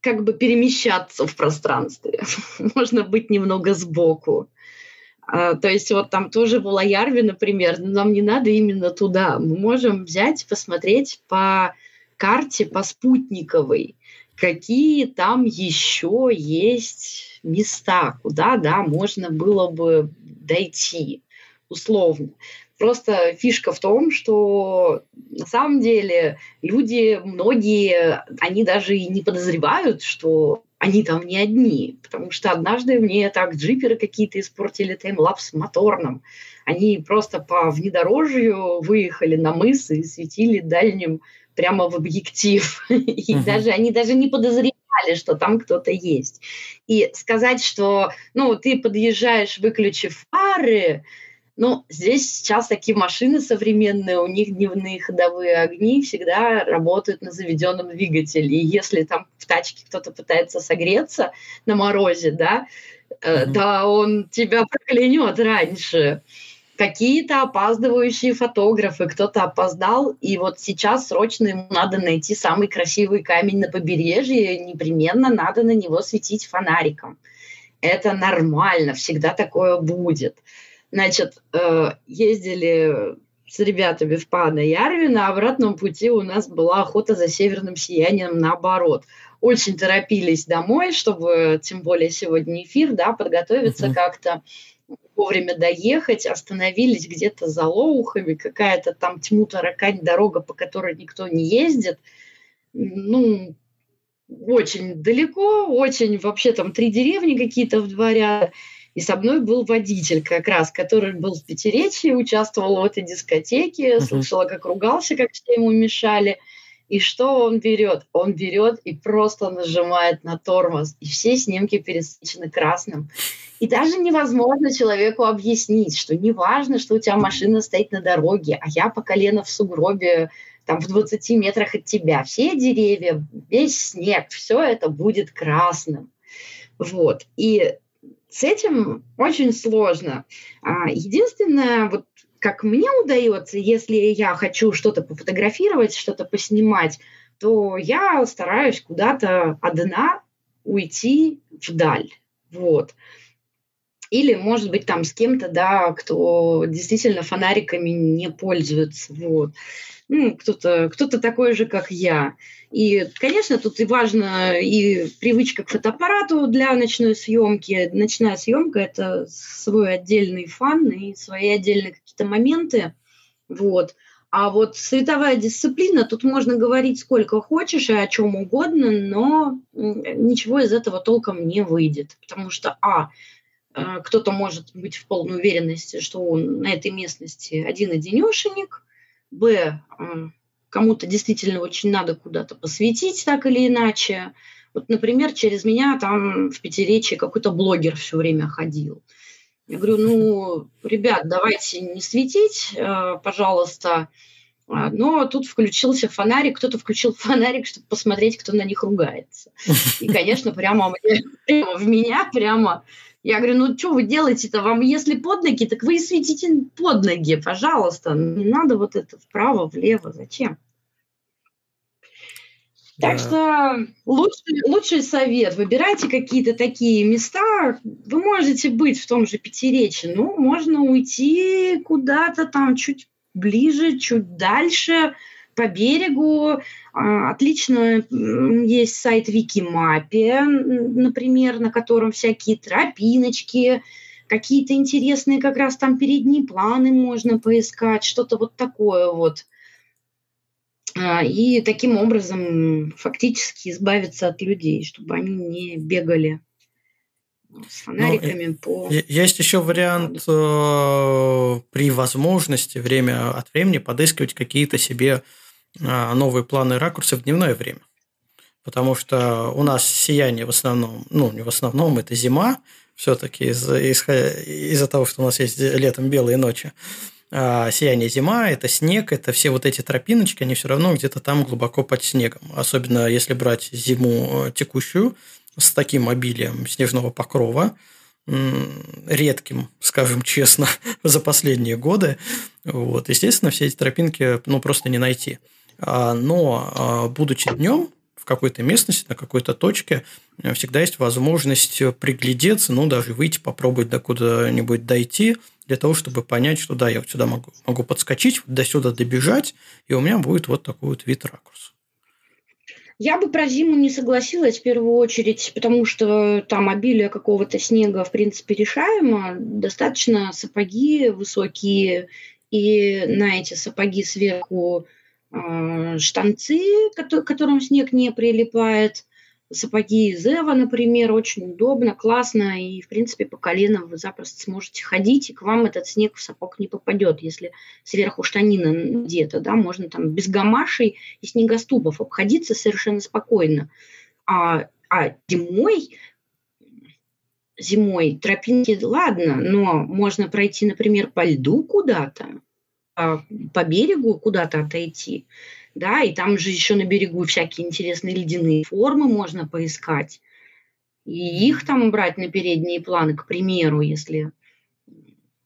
как бы перемещаться в пространстве. [laughs] можно быть немного сбоку. А, то есть вот там тоже в Улаярве, например, нам не надо именно туда. Мы можем взять, посмотреть по карте, по спутниковой, какие там еще есть места, куда, да, можно было бы дойти, условно. Просто фишка в том, что на самом деле люди, многие, они даже и не подозревают, что они там не одни. Потому что однажды мне так джиперы какие-то испортили таймлапс моторным. Они просто по внедорожью выехали на мыс и светили дальним прямо в объектив. [laughs] И даже они даже не подозревали, что там кто-то есть. И сказать, что ну, ты подъезжаешь, выключив фары, ну, здесь сейчас такие машины современные, у них дневные ходовые огни всегда работают на заведенном двигателе. И если там в тачке кто-то пытается согреться на морозе, да, mm-hmm. да он тебя проклянет раньше какие-то опаздывающие фотографы, кто-то опоздал, и вот сейчас срочно ему надо найти самый красивый камень на побережье, непременно надо на него светить фонариком. Это нормально, всегда такое будет. Значит, э, ездили с ребятами в Пана Ярви, на обратном пути у нас была охота за северным сиянием наоборот. Очень торопились домой, чтобы, тем более сегодня эфир, да, подготовиться uh-huh. как-то вовремя доехать, остановились где-то за Лоухами, какая-то там тьму таракань дорога, по которой никто не ездит. Ну, очень далеко, очень вообще там три деревни какие-то в два ряда. И со мной был водитель как раз, который был в пятиречии, участвовал в этой дискотеке, uh-huh. слышала, как ругался, как все ему мешали. И что он берет? Он берет и просто нажимает на тормоз. И все снимки пересвечены красным. И даже невозможно человеку объяснить, что не важно, что у тебя машина стоит на дороге, а я по колено в сугробе там в 20 метрах от тебя. Все деревья, весь снег, все это будет красным. Вот. И с этим очень сложно. А, единственное, вот как мне удается, если я хочу что-то пофотографировать, что-то поснимать, то я стараюсь куда-то одна уйти вдаль. Вот. Или, может быть, там с кем-то, да, кто действительно фонариками не пользуется. Вот. Ну, кто-то кто такой же, как я. И, конечно, тут и важно и привычка к фотоаппарату для ночной съемки. Ночная съемка – это свой отдельный фан и свои отдельные какие-то моменты. Вот. А вот световая дисциплина, тут можно говорить сколько хочешь и о чем угодно, но ничего из этого толком не выйдет. Потому что, а, кто-то может быть в полной уверенности, что он на этой местности один-одинешенек, б, кому-то действительно очень надо куда-то посвятить так или иначе. Вот, например, через меня там в Пятеречи какой-то блогер все время ходил. Я говорю, ну, ребят, давайте не светить, э, пожалуйста. А, но тут включился фонарик, кто-то включил [laughs] фонарик, чтобы посмотреть, кто на них ругается. И, конечно, прямо, мне, [laughs] прямо в меня, прямо я говорю, ну что вы делаете-то? Вам если под ноги, так вы и светите под ноги, пожалуйста. Не надо вот это вправо, влево. Зачем? Так да. что лучший, лучший совет. Выбирайте какие-то такие места. Вы можете быть в том же Пятеречи, но можно уйти куда-то там чуть ближе, чуть дальше – по берегу. А, отлично есть сайт Викимапе, например, на котором всякие тропиночки, какие-то интересные как раз там передние планы можно поискать, что-то вот такое вот. А, и таким образом фактически избавиться от людей, чтобы они не бегали с фонариками ну, по... Есть еще вариант э, при возможности время от времени подыскивать какие-то себе а, новые планы ракурсы в дневное время. Потому что у нас сияние в основном, ну, не в основном, это зима, все-таки из-за из, из того, что у нас есть летом белые ночи. А сияние зима, это снег, это все вот эти тропиночки, они все равно где-то там глубоко под снегом. Особенно если брать зиму э, текущую с таким обилием снежного покрова, редким, скажем честно, [laughs] за последние годы. Вот, естественно, все эти тропинки ну, просто не найти. А, но а, будучи днем в какой-то местности, на какой-то точке, э, всегда есть возможность приглядеться, ну, даже выйти, попробовать до куда-нибудь дойти, для того, чтобы понять, что да, я вот сюда могу, могу подскочить, до сюда добежать, и у меня будет вот такой вот вид ракурс. Я бы про зиму не согласилась в первую очередь, потому что там обилие какого-то снега, в принципе, решаемо. Достаточно сапоги высокие, и на эти сапоги сверху а, штанцы, к которым снег не прилипает, сапоги из Эва, например, очень удобно, классно, и, в принципе, по коленам вы запросто сможете ходить, и к вам этот снег в сапог не попадет, если сверху штанина где-то, да, можно там без гамашей и снегоступов обходиться совершенно спокойно. А, а зимой зимой тропинки, ладно, но можно пройти, например, по льду куда-то, а, по берегу куда-то отойти, да, и там же еще на берегу всякие интересные ледяные формы можно поискать, и их там брать на передние планы, к примеру, если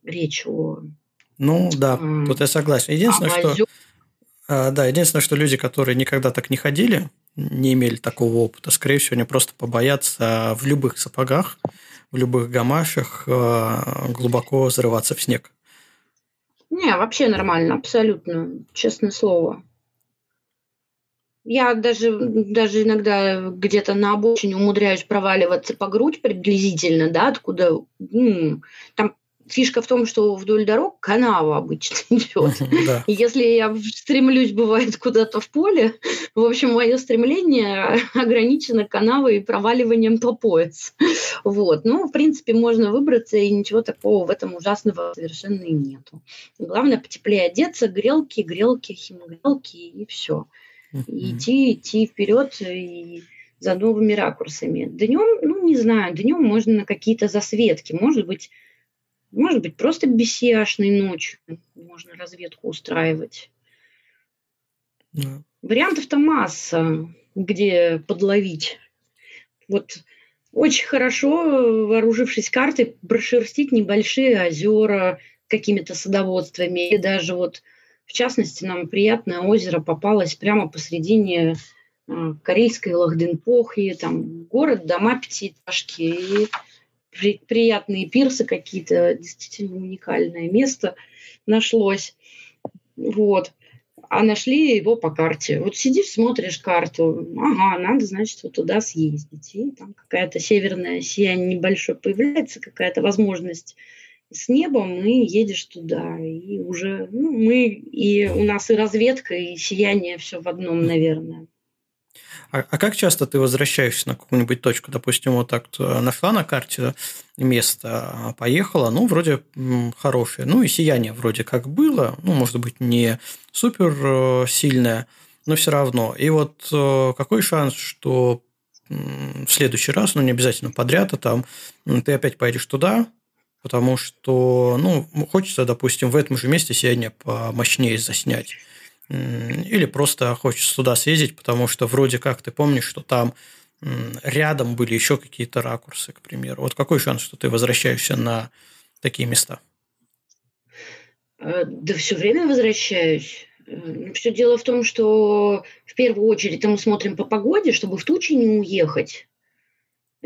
речь о... Ну да, э, тут я согласен. Единственное, что... А, да, единственное, что люди, которые никогда так не ходили, не имели такого опыта, скорее всего, они просто побоятся в любых сапогах, в любых гамашах э, глубоко взрываться в снег. Не, вообще нормально, абсолютно, честное слово. Я даже, даже иногда где-то на обочине умудряюсь проваливаться по грудь приблизительно, да, откуда, ну, там фишка в том, что вдоль дорог канава обычно [laughs] идет. Да. Если я стремлюсь, бывает, куда-то в поле, в общем, мое стремление [laughs] ограничено канавой и проваливанием по пояс. [laughs] Вот. Ну, в принципе, можно выбраться, и ничего такого в этом ужасного совершенно и нету. Главное, потеплее одеться, грелки, грелки, химгрелки, и все. И идти, идти вперед и за новыми ракурсами. Днем, ну, не знаю, днем можно на какие-то засветки. Может быть, может быть, просто бессияшной ночью можно разведку устраивать. Да. Вариантов-то масса, где подловить. Вот очень хорошо, вооружившись картой, прошерстить небольшие озера какими-то садоводствами. И даже вот, в частности, нам приятное озеро попалось прямо посредине э, корейской Лахденпохи, там город, дома пятиэтажки и при, приятные пирсы какие-то, действительно уникальное место нашлось. Вот а нашли его по карте. Вот сидишь, смотришь карту, ага, надо, значит, вот туда съездить. И там какая-то северная сияние небольшое появляется, какая-то возможность с небом, и едешь туда. И уже ну, мы, и у нас и разведка, и сияние все в одном, наверное. А, а как часто ты возвращаешься на какую-нибудь точку? Допустим, вот так нашла на карте место, а поехала, ну, вроде хорошее. Ну, и сияние вроде как было, ну, может быть, не супер э, сильное, но все равно. И вот э, какой шанс, что в следующий раз, ну, не обязательно подряд, а там ты опять поедешь туда, потому что, ну, хочется, допустим, в этом же месте сияние помощнее заснять. Или просто хочется туда съездить, потому что вроде как ты помнишь, что там рядом были еще какие-то ракурсы, к примеру. Вот какой шанс, что ты возвращаешься на такие места? Э, да все время возвращаюсь. Э, все дело в том, что в первую очередь мы смотрим по погоде, чтобы в тучи не уехать.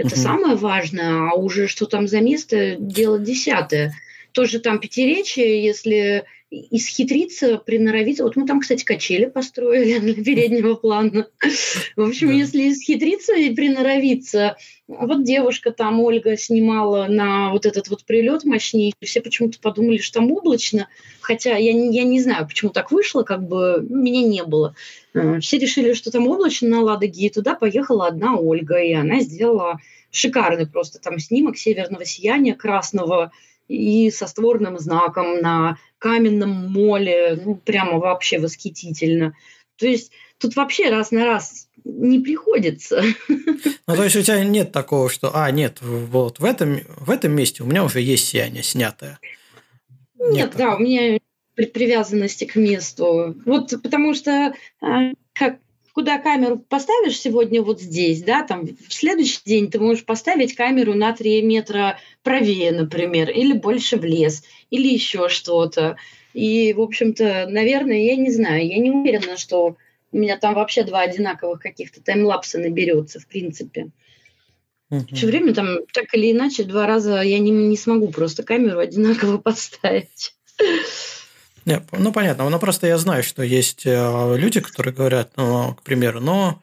Это угу. самое важное, а уже что там за место, дело десятое. Тоже там пятиречие, если исхитриться, приноровиться. Вот мы там, кстати, качели построили [laughs] для переднего плана. В общем, да. если исхитриться и приноровиться, вот девушка там, Ольга, снимала на вот этот вот прилет мощнее, все почему-то подумали, что там облачно, хотя я, я не знаю, почему так вышло, как бы меня не было. Э, все решили, что там облачно на Ладоге, и туда поехала одна Ольга, и она сделала шикарный просто там снимок северного сияния красного, и со створным знаком на каменном моле, ну, прямо вообще восхитительно. То есть тут вообще раз на раз не приходится. [laughs] Ну, то есть у тебя нет такого, что, а, нет, вот в этом, в этом месте у меня уже есть сияние снятое. Нет, нет да, у меня привязанности к месту. Вот потому что а, как куда камеру поставишь сегодня вот здесь, да, там в следующий день ты можешь поставить камеру на 3 метра правее, например, или больше в лес, или еще что-то. И, в общем-то, наверное, я не знаю, я не уверена, что у меня там вообще два одинаковых каких-то таймлапса наберется, в принципе. Угу. Все время там так или иначе два раза я не, не смогу просто камеру одинаково [laughs] поставить. Не, ну, понятно. Ну, просто я знаю, что есть э, люди, которые говорят, ну, к примеру, но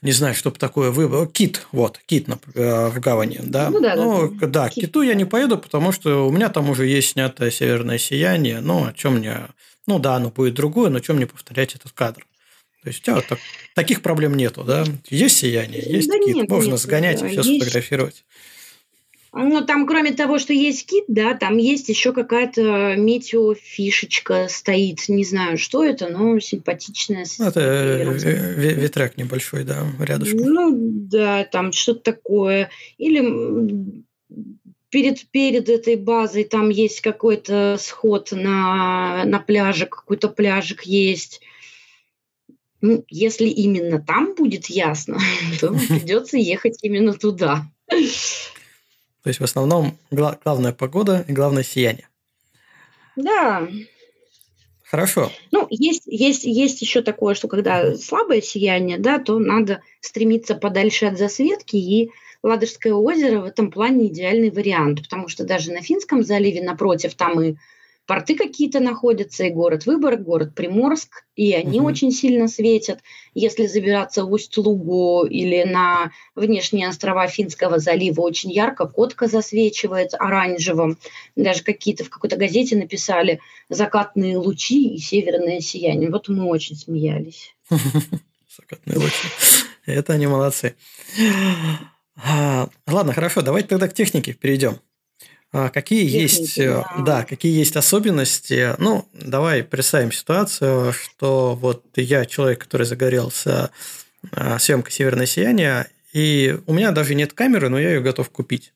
не знаю, что такое выбор. Кит, вот, кит э, в гавани, да. Ну, да, ну, да, да. Кит. киту я не поеду, потому что у меня там уже есть снятое северное сияние. Ну, о чем мне... Ну, да, оно будет другое, но чем мне повторять этот кадр? То есть у тебя вот так, таких проблем нету, да? Есть сияние, есть да кит, нет, можно нет, сгонять да, и все есть... сфотографировать. Ну, там, кроме того, что есть кит, да, там есть еще какая-то метеофишечка стоит. Не знаю, что это, но симпатичная. Это э, ветряк небольшой, да, рядышком. Ну, да, там что-то такое. Или перед, перед этой базой там есть какой-то сход на, на пляже, какой-то пляжик есть. Ну, если именно там будет ясно, [laughs] то придется ехать именно туда. То есть в основном гла- главная погода и главное сияние. Да. Хорошо. Ну, есть, есть, есть еще такое, что когда слабое сияние, да, то надо стремиться подальше от засветки, и Ладожское озеро в этом плане идеальный вариант, потому что даже на Финском заливе напротив там и порты какие-то находятся, и город Выборг, город Приморск, и они угу. очень сильно светят. Если забираться в Усть-Лугу или на внешние острова Финского залива, очень ярко Котка засвечивает оранжевым. Даже какие-то в какой-то газете написали «закатные лучи и северное сияние». Вот мы очень смеялись. Закатные лучи. Это они молодцы. А, ладно, хорошо, давайте тогда к технике перейдем. А какие есть, э, да. да, какие есть особенности? Ну, давай представим ситуацию, что вот я человек, который загорелся а, съемкой «Северное сияние», и у меня даже нет камеры, но я ее готов купить.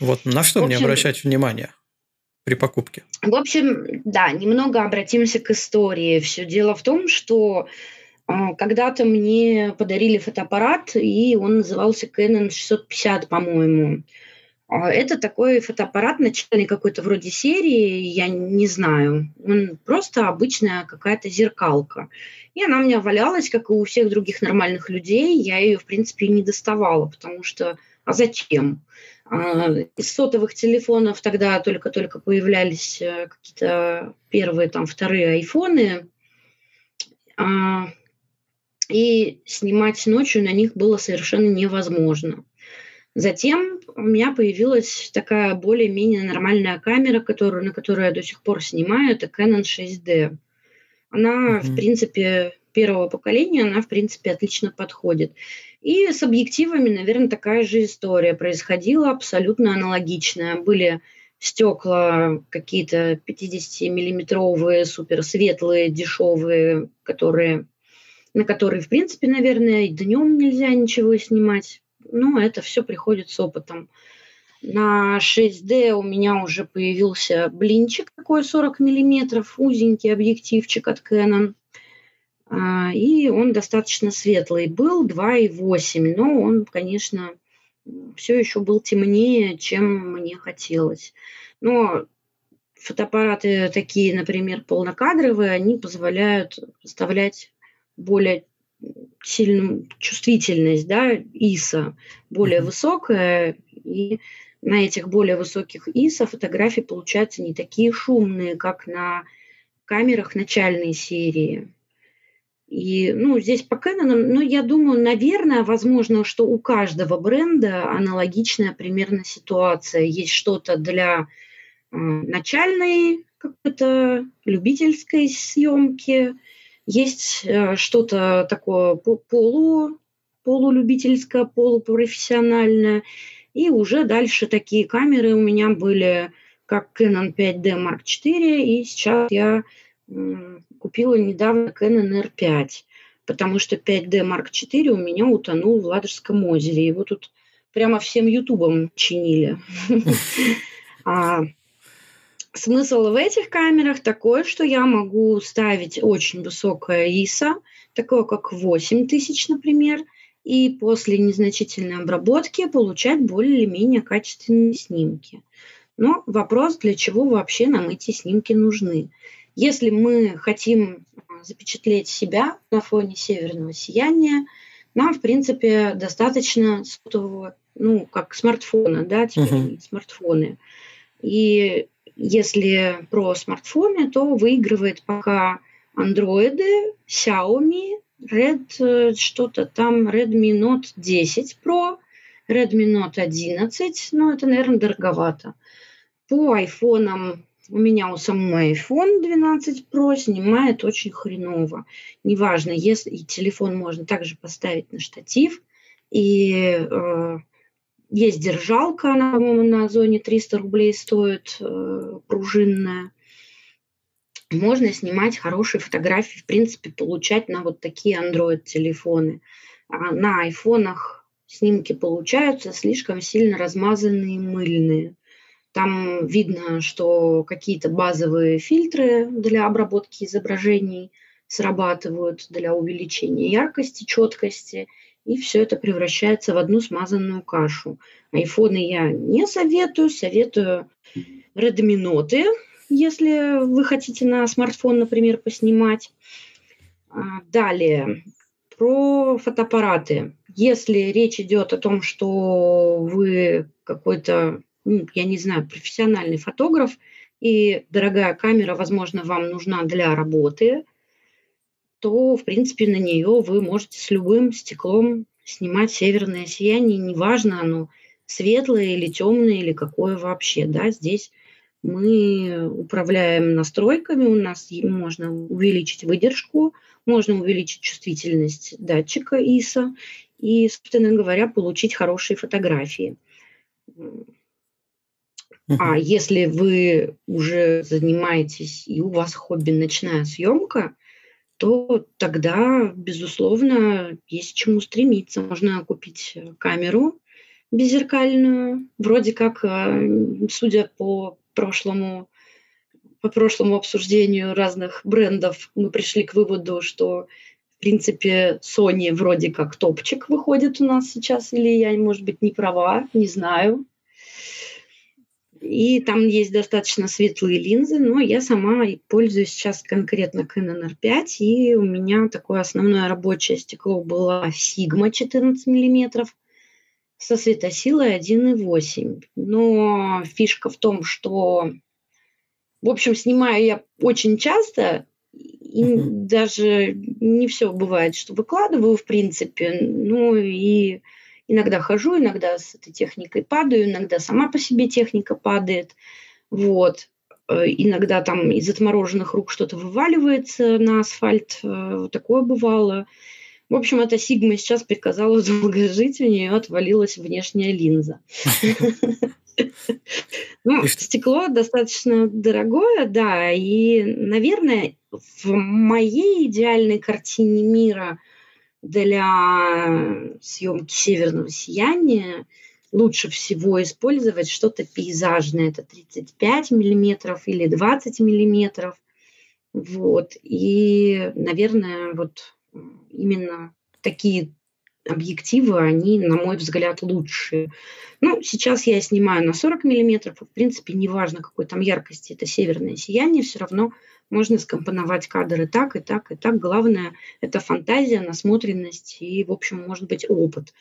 Вот на что общем, мне обращать внимание при покупке? В общем, да, немного обратимся к истории. Все дело в том, что А, когда-то мне подарили фотоаппарат, и он назывался Canon 650, по-моему. А, это такой фотоаппарат начальный какой-то вроде серии, я не знаю. Он просто обычная какая-то зеркалка. И она у меня валялась, как и у всех других нормальных людей. Я ее, в принципе, не доставала, потому что а зачем? А, из сотовых телефонов тогда только-только появлялись э, какие-то первые, там, вторые айфоны. И снимать ночью на них было совершенно невозможно. Затем у меня появилась такая более-менее нормальная камера, которую, на которую я до сих пор снимаю, это Canon 6D. Она, mm-hmm. в принципе, первого поколения, она, в принципе, отлично подходит. И с объективами, наверное, такая же история происходила, абсолютно аналогичная. Были стекла какие-то 50-миллиметровые, суперсветлые, дешевые, которые, на которые, в принципе, наверное, и днем нельзя ничего снимать ну, это все приходит с опытом. На 6D у меня уже появился блинчик такой 40 миллиметров, узенький объективчик от Canon. А, и он достаточно светлый был, 2,8, но он, конечно, все еще был темнее, чем мне хотелось. Но фотоаппараты такие, например, полнокадровые, они позволяют вставлять более сильную чувствительность, да, ИСа более mm-hmm. высокая, и на этих более высоких ИСа фотографии получаются не такие шумные, как на камерах начальной серии. И, ну, здесь по Canon, ну, я думаю, наверное, возможно, что у каждого бренда аналогичная примерно ситуация. Есть что-то для э, начальной какой-то любительской съемки, есть э, что-то такое полу, полулюбительское, полупрофессиональное. И уже дальше такие камеры у меня были, как Canon 5D Mark IV, и сейчас я купила недавно Canon R5, потому что 5D Mark IV у меня утонул в Ладожском озере. Его тут прямо всем ютубом чинили. [laughs] Смысл в этих камерах такой, что я могу ставить очень высокое ISO, такое как 8000, например, и после незначительной обработки получать более или менее качественные снимки. Но вопрос, для чего вообще нам эти снимки нужны. Если мы хотим а, запечатлеть себя на фоне северного сияния, нам, в принципе, достаточно сотового, ну, как смартфона, да, теперь uh-huh. смартфоны. И если про смартфоны, то выигрывает пока андроиды, Xiaomi, Red, э, что-то там, Redmi Note 10 Pro, Redmi Note 11, но это, наверное, дороговато. По айфонам у меня у самого iPhone 12 Pro снимает очень хреново. Неважно, если и телефон можно также поставить на штатив, и э, есть держалка, она, по-моему, на зоне 300 рублей стоит, э, пружинная. Можно снимать хорошие фотографии, в принципе, получать на вот такие Android-телефоны. А на айфонах снимки получаются слишком сильно размазанные, мыльные. Там видно, что какие-то базовые фильтры для обработки изображений срабатывают для увеличения яркости, четкости – и все это превращается в одну смазанную кашу. Айфоны я не советую, советую Redmi Note, если вы хотите на смартфон, например, поснимать. А, далее, про фотоаппараты. Если речь идет о том, что вы какой-то, ну, я не знаю, профессиональный фотограф, и дорогая камера, возможно, вам нужна для работы, то, в принципе, на нее вы можете с любым стеклом снимать северное сияние, неважно оно светлое или темное, или какое вообще. Да? Здесь мы управляем настройками, у нас можно увеличить выдержку, можно увеличить чувствительность датчика ISO и, собственно говоря, получить хорошие фотографии. А если вы уже занимаетесь и у вас хобби ночная съемка, то тогда, безусловно, есть чему стремиться. Можно купить камеру беззеркальную. Вроде как, э, судя по прошлому, по прошлому обсуждению разных брендов, мы пришли к выводу, что в принципе, Sony вроде как топчик выходит у нас сейчас, или я, может быть, не права, не знаю. И там есть достаточно светлые линзы, но я сама пользуюсь сейчас конкретно Canon R5, и у меня такое основное рабочее стекло было Sigma 14 миллиметров со светосилой 1,8. Но фишка в том, что, в общем, снимаю я очень часто, и mm-hmm. даже не все бывает, что выкладываю, в принципе. Ну и иногда хожу, иногда с этой техникой падаю, иногда сама по себе техника падает. Вот. Э, иногда там из отмороженных рук что-то вываливается на асфальт. Э, такое бывало. В общем, эта Сигма сейчас приказала [laughs] долго жить, у нее отвалилась внешняя линза. [laughs] Ну, стекло достаточно дорогое, да, и, наверное, в моей идеальной картине мира для съемки северного сияния лучше всего использовать что-то пейзажное. Это 35 миллиметров или 20 миллиметров. Вот. И, наверное, вот именно такие объективы, они, на мой взгляд, лучшие. Ну, сейчас я снимаю на 40 миллиметров, в принципе, неважно, какой там яркости это северное сияние, все равно можно скомпоновать кадры так, и так, и так. Главное – это фантазия, насмотренность и, в общем, может быть, опыт.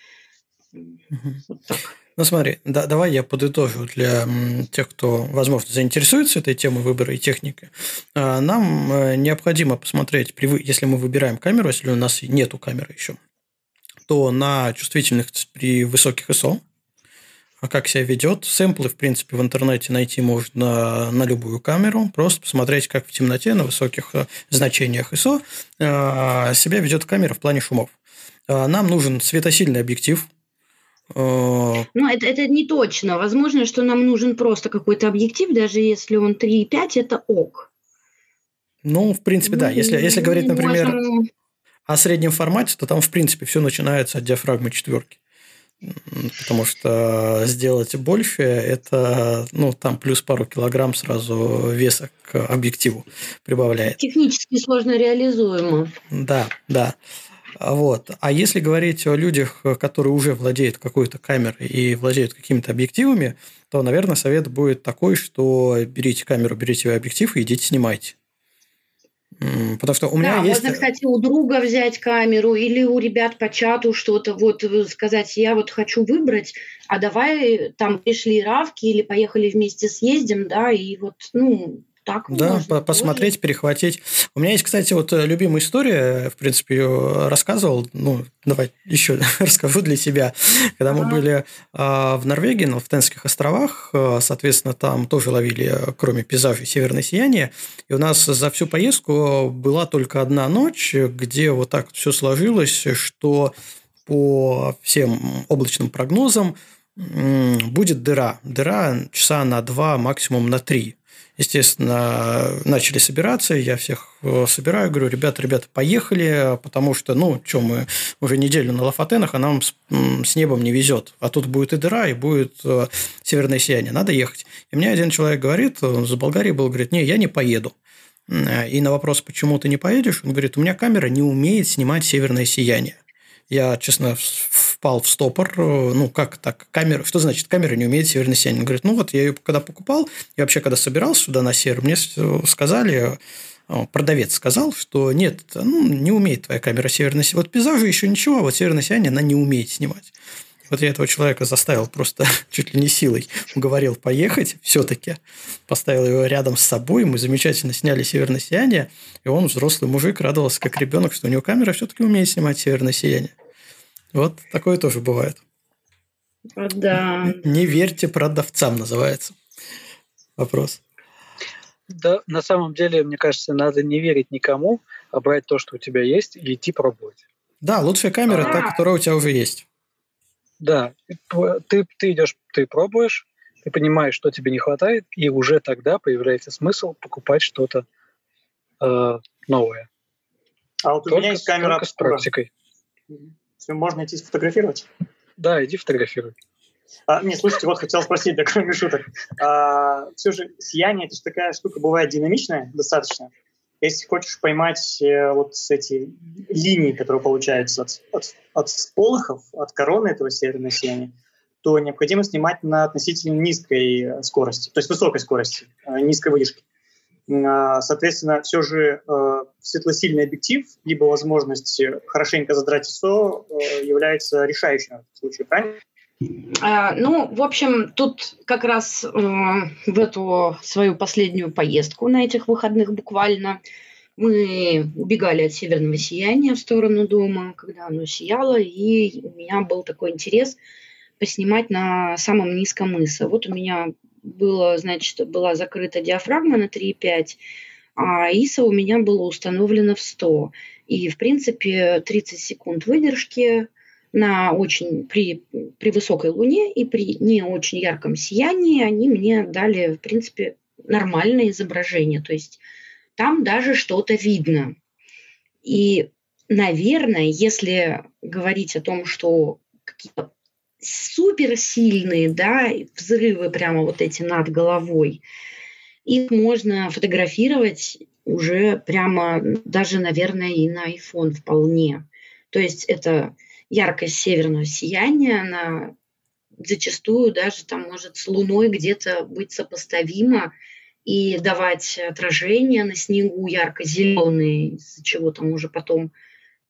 Вот так. Ну смотри, да, давай я подытожу для тех, кто, возможно, заинтересуется этой темой выбора и техники. А, нам э, необходимо посмотреть, если мы выбираем камеру, если у нас нету камеры еще, то на чувствительных при высоких ISO, а как себя ведет. Сэмплы, в принципе, в интернете найти можно на любую камеру, просто посмотреть, как в темноте на высоких э, значениях ISO э, себя ведет камера в плане шумов. Э, нам нужен светосильный объектив, ну, это, это не точно. Возможно, что нам нужен просто какой-то объектив, даже если он 3,5, это ок. Ну, в принципе, да. Если, если говорить, например, можем о среднем формате, то там, в принципе, все начинается от диафрагмы четверки. Потому что сделать больше – это, ну, там плюс пару килограмм сразу веса к объективу прибавляет. Технически сложно реализуемо. Да, да. Вот. А если говорить о людях, которые уже владеют какой-то камерой и владеют какими-то объективами, то, наверное, совет будет такой, что берите камеру, берите объектив и идите снимайте. Потому что у меня да, есть... можно, кстати, у друга взять камеру или у ребят по чату что-то вот э, сказать, я вот хочу выбрать, а давай там пришли равки или поехали вместе съездим, да, и вот, ну, так да, можно посмотреть, тоже. перехватить. У меня есть, кстати, вот э, любимая история, в принципе, ее рассказывал, ну, давай еще [laughs] расскажу для себя. Когда мы были а, в Норвегии, ну, в Тенских островах, э, соответственно, там тоже ловили, э, кроме пейзажей, северное сияние, и у нас за всю поездку была только одна ночь, где вот так все сложилось, что по всем облачным прогнозам будет дыра. Дыра часа на два, максимум на три естественно, начали собираться, я всех э, собираю, говорю, ребята, ребята, поехали, потому что, ну, что мы уже неделю на Лафатенах, а нам с, с небом не везет, а тут будет и дыра, и будет э, северное сияние, надо ехать. И мне один человек говорит, он за Болгарии был, говорит, не, я не поеду. И на вопрос, почему ты не поедешь, он говорит, у меня камера не умеет снимать северное сияние. Я, честно, впал в стопор. Ну, как так? Камера... Что значит камера не умеет северное сияние? Он говорит, ну вот, я ее когда покупал, и вообще, когда собирался сюда на север, мне сказали, продавец сказал, что нет, ну, не умеет твоя камера северное сияние. Вот пейзажи еще ничего, а вот северное сияние она не умеет снимать. Вот я этого человека заставил просто [laughs] чуть ли не силой, уговорил поехать все-таки, поставил его рядом с собой, мы замечательно сняли «Северное сияние», и он, взрослый мужик, радовался как ребенок, что у него камера все-таки умеет снимать «Северное сияние». Вот такое тоже бывает. Да. Не верьте продавцам, называется. Вопрос. Да, на самом деле, мне кажется, надо не верить никому, а брать то, что у тебя есть, и идти пробовать. Да, лучшая камера а. та, которая у тебя уже есть. Да, ты, ты идешь, ты пробуешь, ты понимаешь, что тебе не хватает, и уже тогда появляется смысл покупать что-то э, новое. А вот у только, меня есть камера с практикой. Можно идти сфотографировать? Да, иди фотографируй. А, не, слушайте, вот хотел спросить, да, кроме шуток. А, все же сияние, это же такая штука бывает динамичная достаточно. Если хочешь поймать э, вот эти линии, которые получаются от, от, от сполохов, от короны этого северного сияния, то необходимо снимать на относительно низкой э, скорости, то есть высокой скорости, э, низкой выдержки. А, соответственно, все же светлосильный объектив, либо возможность хорошенько задрать ISO является решающим в случае, правильно? А, ну, в общем, тут как раз э, в эту свою последнюю поездку на этих выходных буквально мы убегали от северного сияния в сторону дома, когда оно сияло, и у меня был такой интерес поснимать на самом низком мысе. Вот у меня было, значит, была закрыта диафрагма на 3,5, а ИСа у меня было установлено в 100. И, в принципе, 30 секунд выдержки – на очень при, при высокой луне и при не очень ярком сиянии они мне дали, в принципе, нормальное изображение. То есть там даже что-то видно. И, наверное, если говорить о том, что какие-то суперсильные да, взрывы прямо вот эти над головой, их можно фотографировать уже прямо даже, наверное, и на iPhone вполне. То есть это яркость северного сияния, она зачастую даже там может с Луной где-то быть сопоставима и давать отражение на снегу ярко-зеленый, из-за чего там уже потом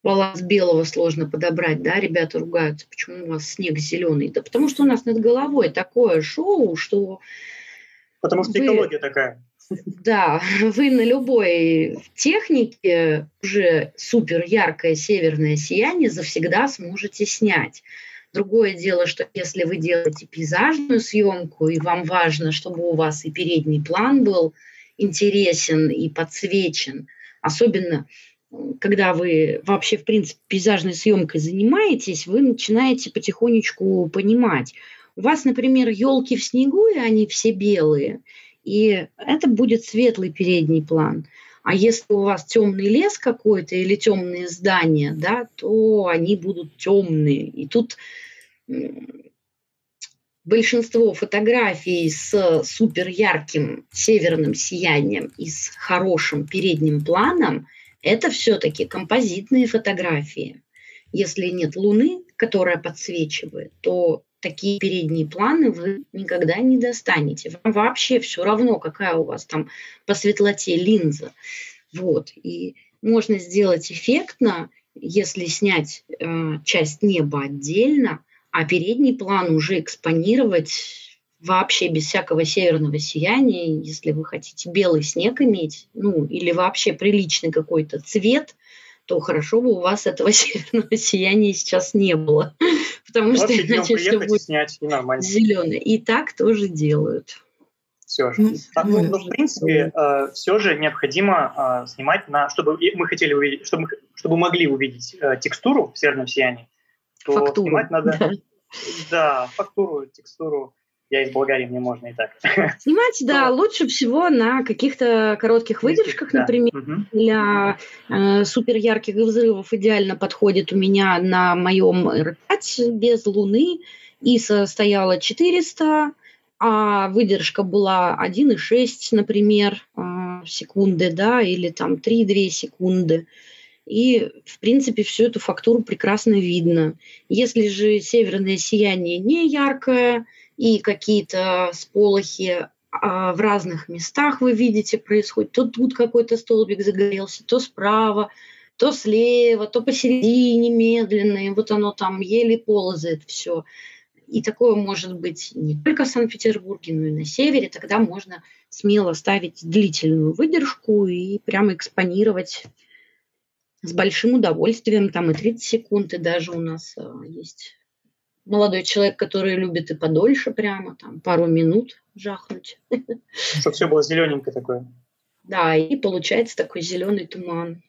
баланс белого сложно подобрать, да, ребята ругаются, почему у вас снег зеленый. Да потому что у нас над головой такое шоу, что... Потому что вы... экология такая. Да, [laughs] вы на любой технике уже супер яркое северное сияние завсегда сможете снять. Другое дело, что если вы делаете пейзажную съемку, и вам важно, чтобы у вас и передний план был интересен и подсвечен, особенно когда вы вообще, в принципе, пейзажной съемкой занимаетесь, вы начинаете потихонечку понимать. У вас, например, елки в снегу, и они все белые – и это будет светлый передний план. А если у вас темный лес какой-то или темные здания, да, то они будут темные. И тут большинство фотографий с супер ярким северным сиянием и с хорошим передним планом – это все-таки композитные фотографии. Если нет Луны, которая подсвечивает, то такие передние планы вы никогда не достанете. Вам вообще все равно, какая у вас там по светлоте линза. Вот. И можно сделать эффектно, если снять э, часть неба отдельно, а передний план уже экспонировать вообще без всякого северного сияния, если вы хотите белый снег иметь, ну или вообще приличный какой-то цвет, то хорошо бы у вас этого [laughs] северного сияния сейчас не было. [laughs] Потому что иначе все будет снять, и нормально. зеленый. И так тоже делают. Все же. Ну, ну, в принципе, э, все же необходимо э, снимать на, чтобы мы хотели увидеть, чтобы, чтобы могли увидеть э, текстуру в северном сиянии, то фактуру. снимать надо. [laughs] Да. да, фактуру, текстуру я из Болгарии, мне можно и так. [laughs] Снимать, да, лучше всего на каких-то коротких выдержках, например, для э, супер ярких взрывов идеально подходит у меня на моем R5 без луны. и состояла 400, а выдержка была 1,6, например, э, секунды, да, или там 3-2 секунды. И, в принципе, всю эту фактуру прекрасно видно. Если же северное сияние не яркое, и какие-то сполохи а, в разных местах вы видите происходит. То тут какой-то столбик загорелся, то справа, то слева, то посередине медленно, и вот оно там еле ползает все. И такое может быть не только в Санкт-Петербурге, но и на севере. Тогда можно смело ставить длительную выдержку и прямо экспонировать с большим удовольствием. Там и 30 секунд, и даже у нас а, есть молодой человек, который любит и подольше прямо, там, пару минут жахнуть. Чтобы все было зелененькое такое. Да, и получается такой зеленый туман.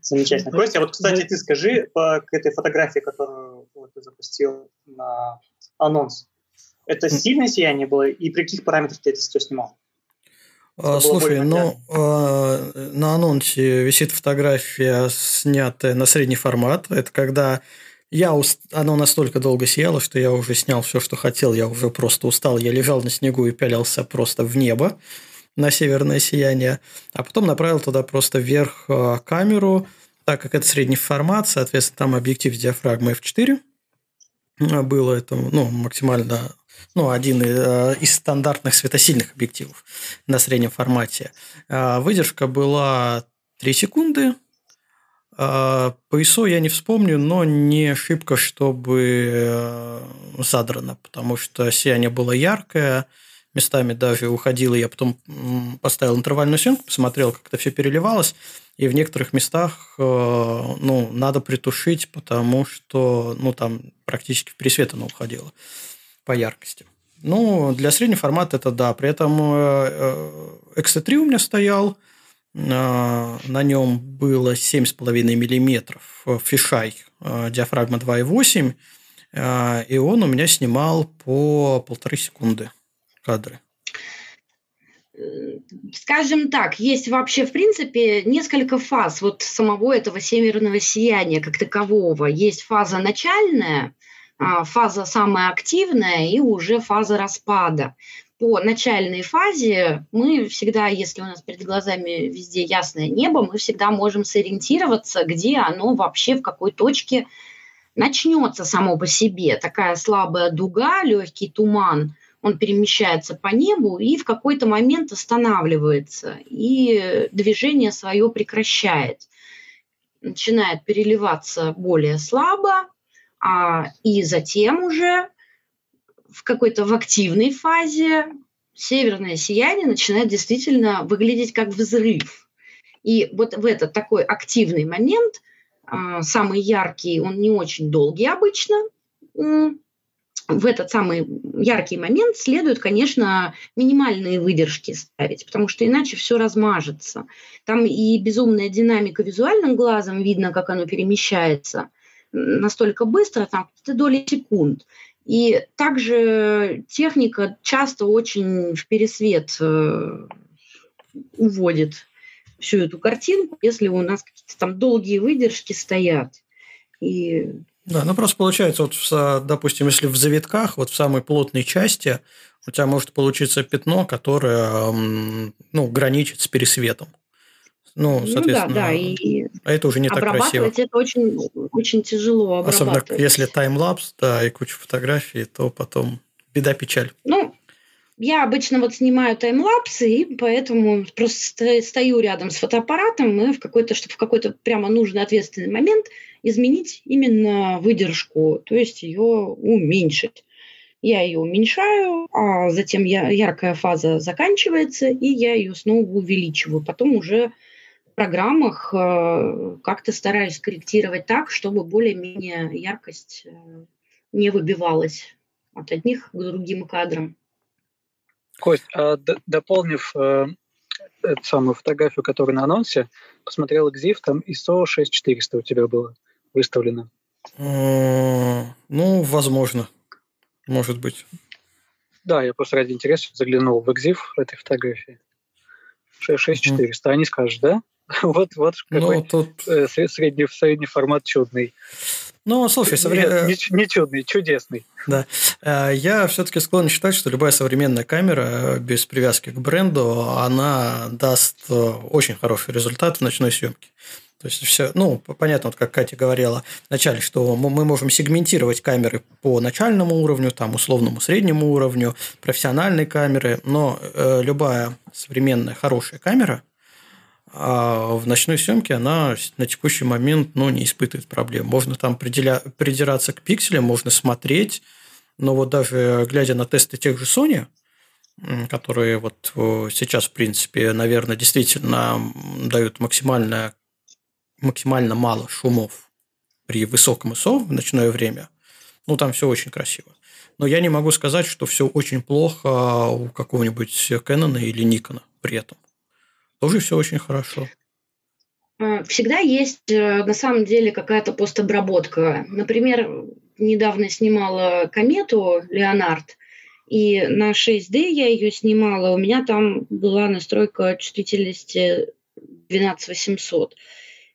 Замечательно. Костя, вот, кстати, ты скажи по к этой фотографии, которую вот, ты запустил на анонс. Это сильное сияние было, и при каких параметрах ты это все снимал? А, слушай, ну, э, на анонсе висит фотография, снятая на средний формат. Это когда я уст... Оно настолько долго сияло, что я уже снял все, что хотел. Я уже просто устал. Я лежал на снегу и пялился просто в небо. на северное сияние, а потом направил туда просто вверх э, камеру, так как это средний формат, соответственно, там объектив с диафрагмой f4 было это ну, максимально ну, один из стандартных светосильных объективов на среднем формате. Выдержка была 3 секунды, по ISO я не вспомню, но не ошибка, чтобы э, задрано, потому что сияние было яркое, местами даже уходило. Я потом поставил интервальную съемку, посмотрел, как это все переливалось, и в некоторых местах э, ну, надо притушить, потому что ну, там практически в пересвет оно уходило по яркости. Ну, для среднего формата это да. При этом XT3 э, у меня стоял – а, на нем было 7,5 миллиметров фишай а, диафрагма 2,8, а, и он у меня снимал по полторы секунды кадры. Скажем так, есть вообще, в принципе, несколько фаз вот самого этого северного сияния как такового. Есть фаза начальная, фаза самая активная и уже фаза распада по начальной фазе мы всегда, если у нас перед глазами везде ясное небо, мы всегда можем сориентироваться, где оно вообще, в какой точке начнется само по себе. Такая слабая дуга, легкий туман, он перемещается по небу и в какой-то момент останавливается, и движение свое прекращает. Начинает переливаться более слабо, а, и затем уже в какой-то в активной фазе северное сияние начинает действительно выглядеть как взрыв. И вот в этот такой активный момент, а, самый яркий, он не очень долгий обычно, в этот самый яркий момент следует, конечно, минимальные выдержки ставить, потому что иначе все размажется. Там и безумная динамика визуальным глазом видно, как оно перемещается настолько быстро, там доли секунд. И также техника часто очень в пересвет э, уводит всю эту картинку, если у нас какие-то там долгие выдержки стоят. И да, ну просто получается, вот, допустим, если в завитках, вот в самой плотной части, у тебя может получиться пятно, которое ну, граничит с пересветом. Ну, соответственно, ну, да, да, и а это уже не так красиво. это очень, очень тяжело Особенно если таймлапс, да, и куча фотографий, то потом беда-печаль. Ну, я обычно вот снимаю таймлапсы, и поэтому просто стою рядом с фотоаппаратом и в какой-то, чтобы в какой-то прямо нужный ответственный момент изменить именно выдержку, то есть ее уменьшить. Я ее уменьшаю, а затем я, яркая фаза заканчивается, и я ее снова увеличиваю. Потом уже программах э, как-то стараюсь корректировать так, чтобы более-менее яркость э, не выбивалась от одних к другим кадрам. Кость, а дополнив э, эту самую фотографию, которая на анонсе, посмотрел EXIF, там ISO 6400 у тебя было выставлено. Ну, возможно. Может быть. Да, я просто ради интереса заглянул в EXIF этой фотографии. 6400, mm. а не скажешь, да? [laughs] Вот, вот ну, какой тут... Э, средний, средний формат чудный. Ну, слушай, современный... Не, не чудный, чудесный. Да. Э, я все-таки склонен считать, что любая современная камера э, без привязки к бренду, она даст очень хороший результат в ночной съемке. То есть все, ну, понятно, вот как Катя говорила вначале, что мы можем сегментировать камеры по начальному уровню, там, условному среднему уровню, профессиональной камеры, но э, любая современная хорошая камера – а в ночной съемке она на текущий момент ну, не испытывает проблем. Можно там приделя... придираться к пикселям, можно смотреть, но вот даже глядя на тесты тех же Sony, которые вот сейчас, в принципе, наверное, действительно дают максимально, максимально мало шумов при высоком ISO в ночное время, ну, там все очень красиво. Но я не могу сказать, что все очень плохо у какого-нибудь Canon или Nikon при этом тоже все очень хорошо. Всегда есть э, на самом деле какая-то постобработка. Например, недавно снимала комету Леонард, и на 6D я ее снимала, у меня там была настройка чувствительности 12800.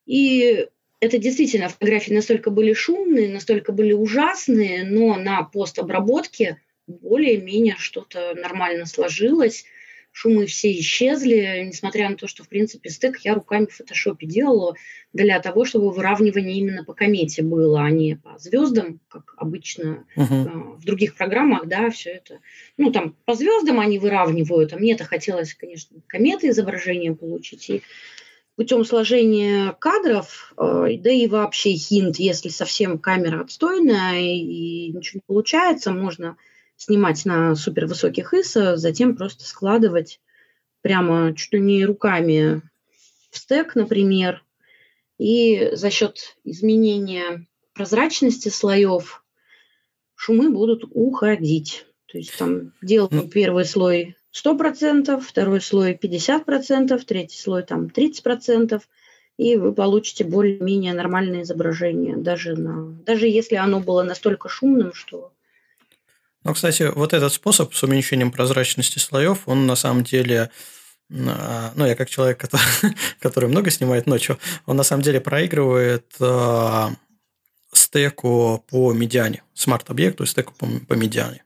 И это действительно фотографии настолько были шумные, настолько были ужасные, но на постобработке более-менее что-то нормально сложилось. Шумы все исчезли, несмотря на то, что, в принципе, стек я руками в фотошопе делала для того, чтобы выравнивание именно по комете было, а не по звездам, как обычно uh-huh. в других программах, да, все это. Ну, там по звездам они выравнивают, а мне это хотелось, конечно, кометы изображения получить. И путем сложения кадров, э, да и вообще хинт, если совсем камера отстойная и ничего не получается, можно снимать на супервысоких ISO, затем просто складывать прямо чуть ли не руками в стек, например, и за счет изменения прозрачности слоев шумы будут уходить. То есть там делаем ну, первый слой 100%, второй слой 50%, третий слой там 30%, и вы получите более-менее нормальное изображение, даже, на, даже если оно было настолько шумным, что ну, кстати, вот этот способ с уменьшением прозрачности слоев, он на самом деле а, ну, я как человек, который, [laughs] который много снимает ночью, он на самом деле проигрывает э, стеку по медиане, смарт-объекту и стеку по, по медиане.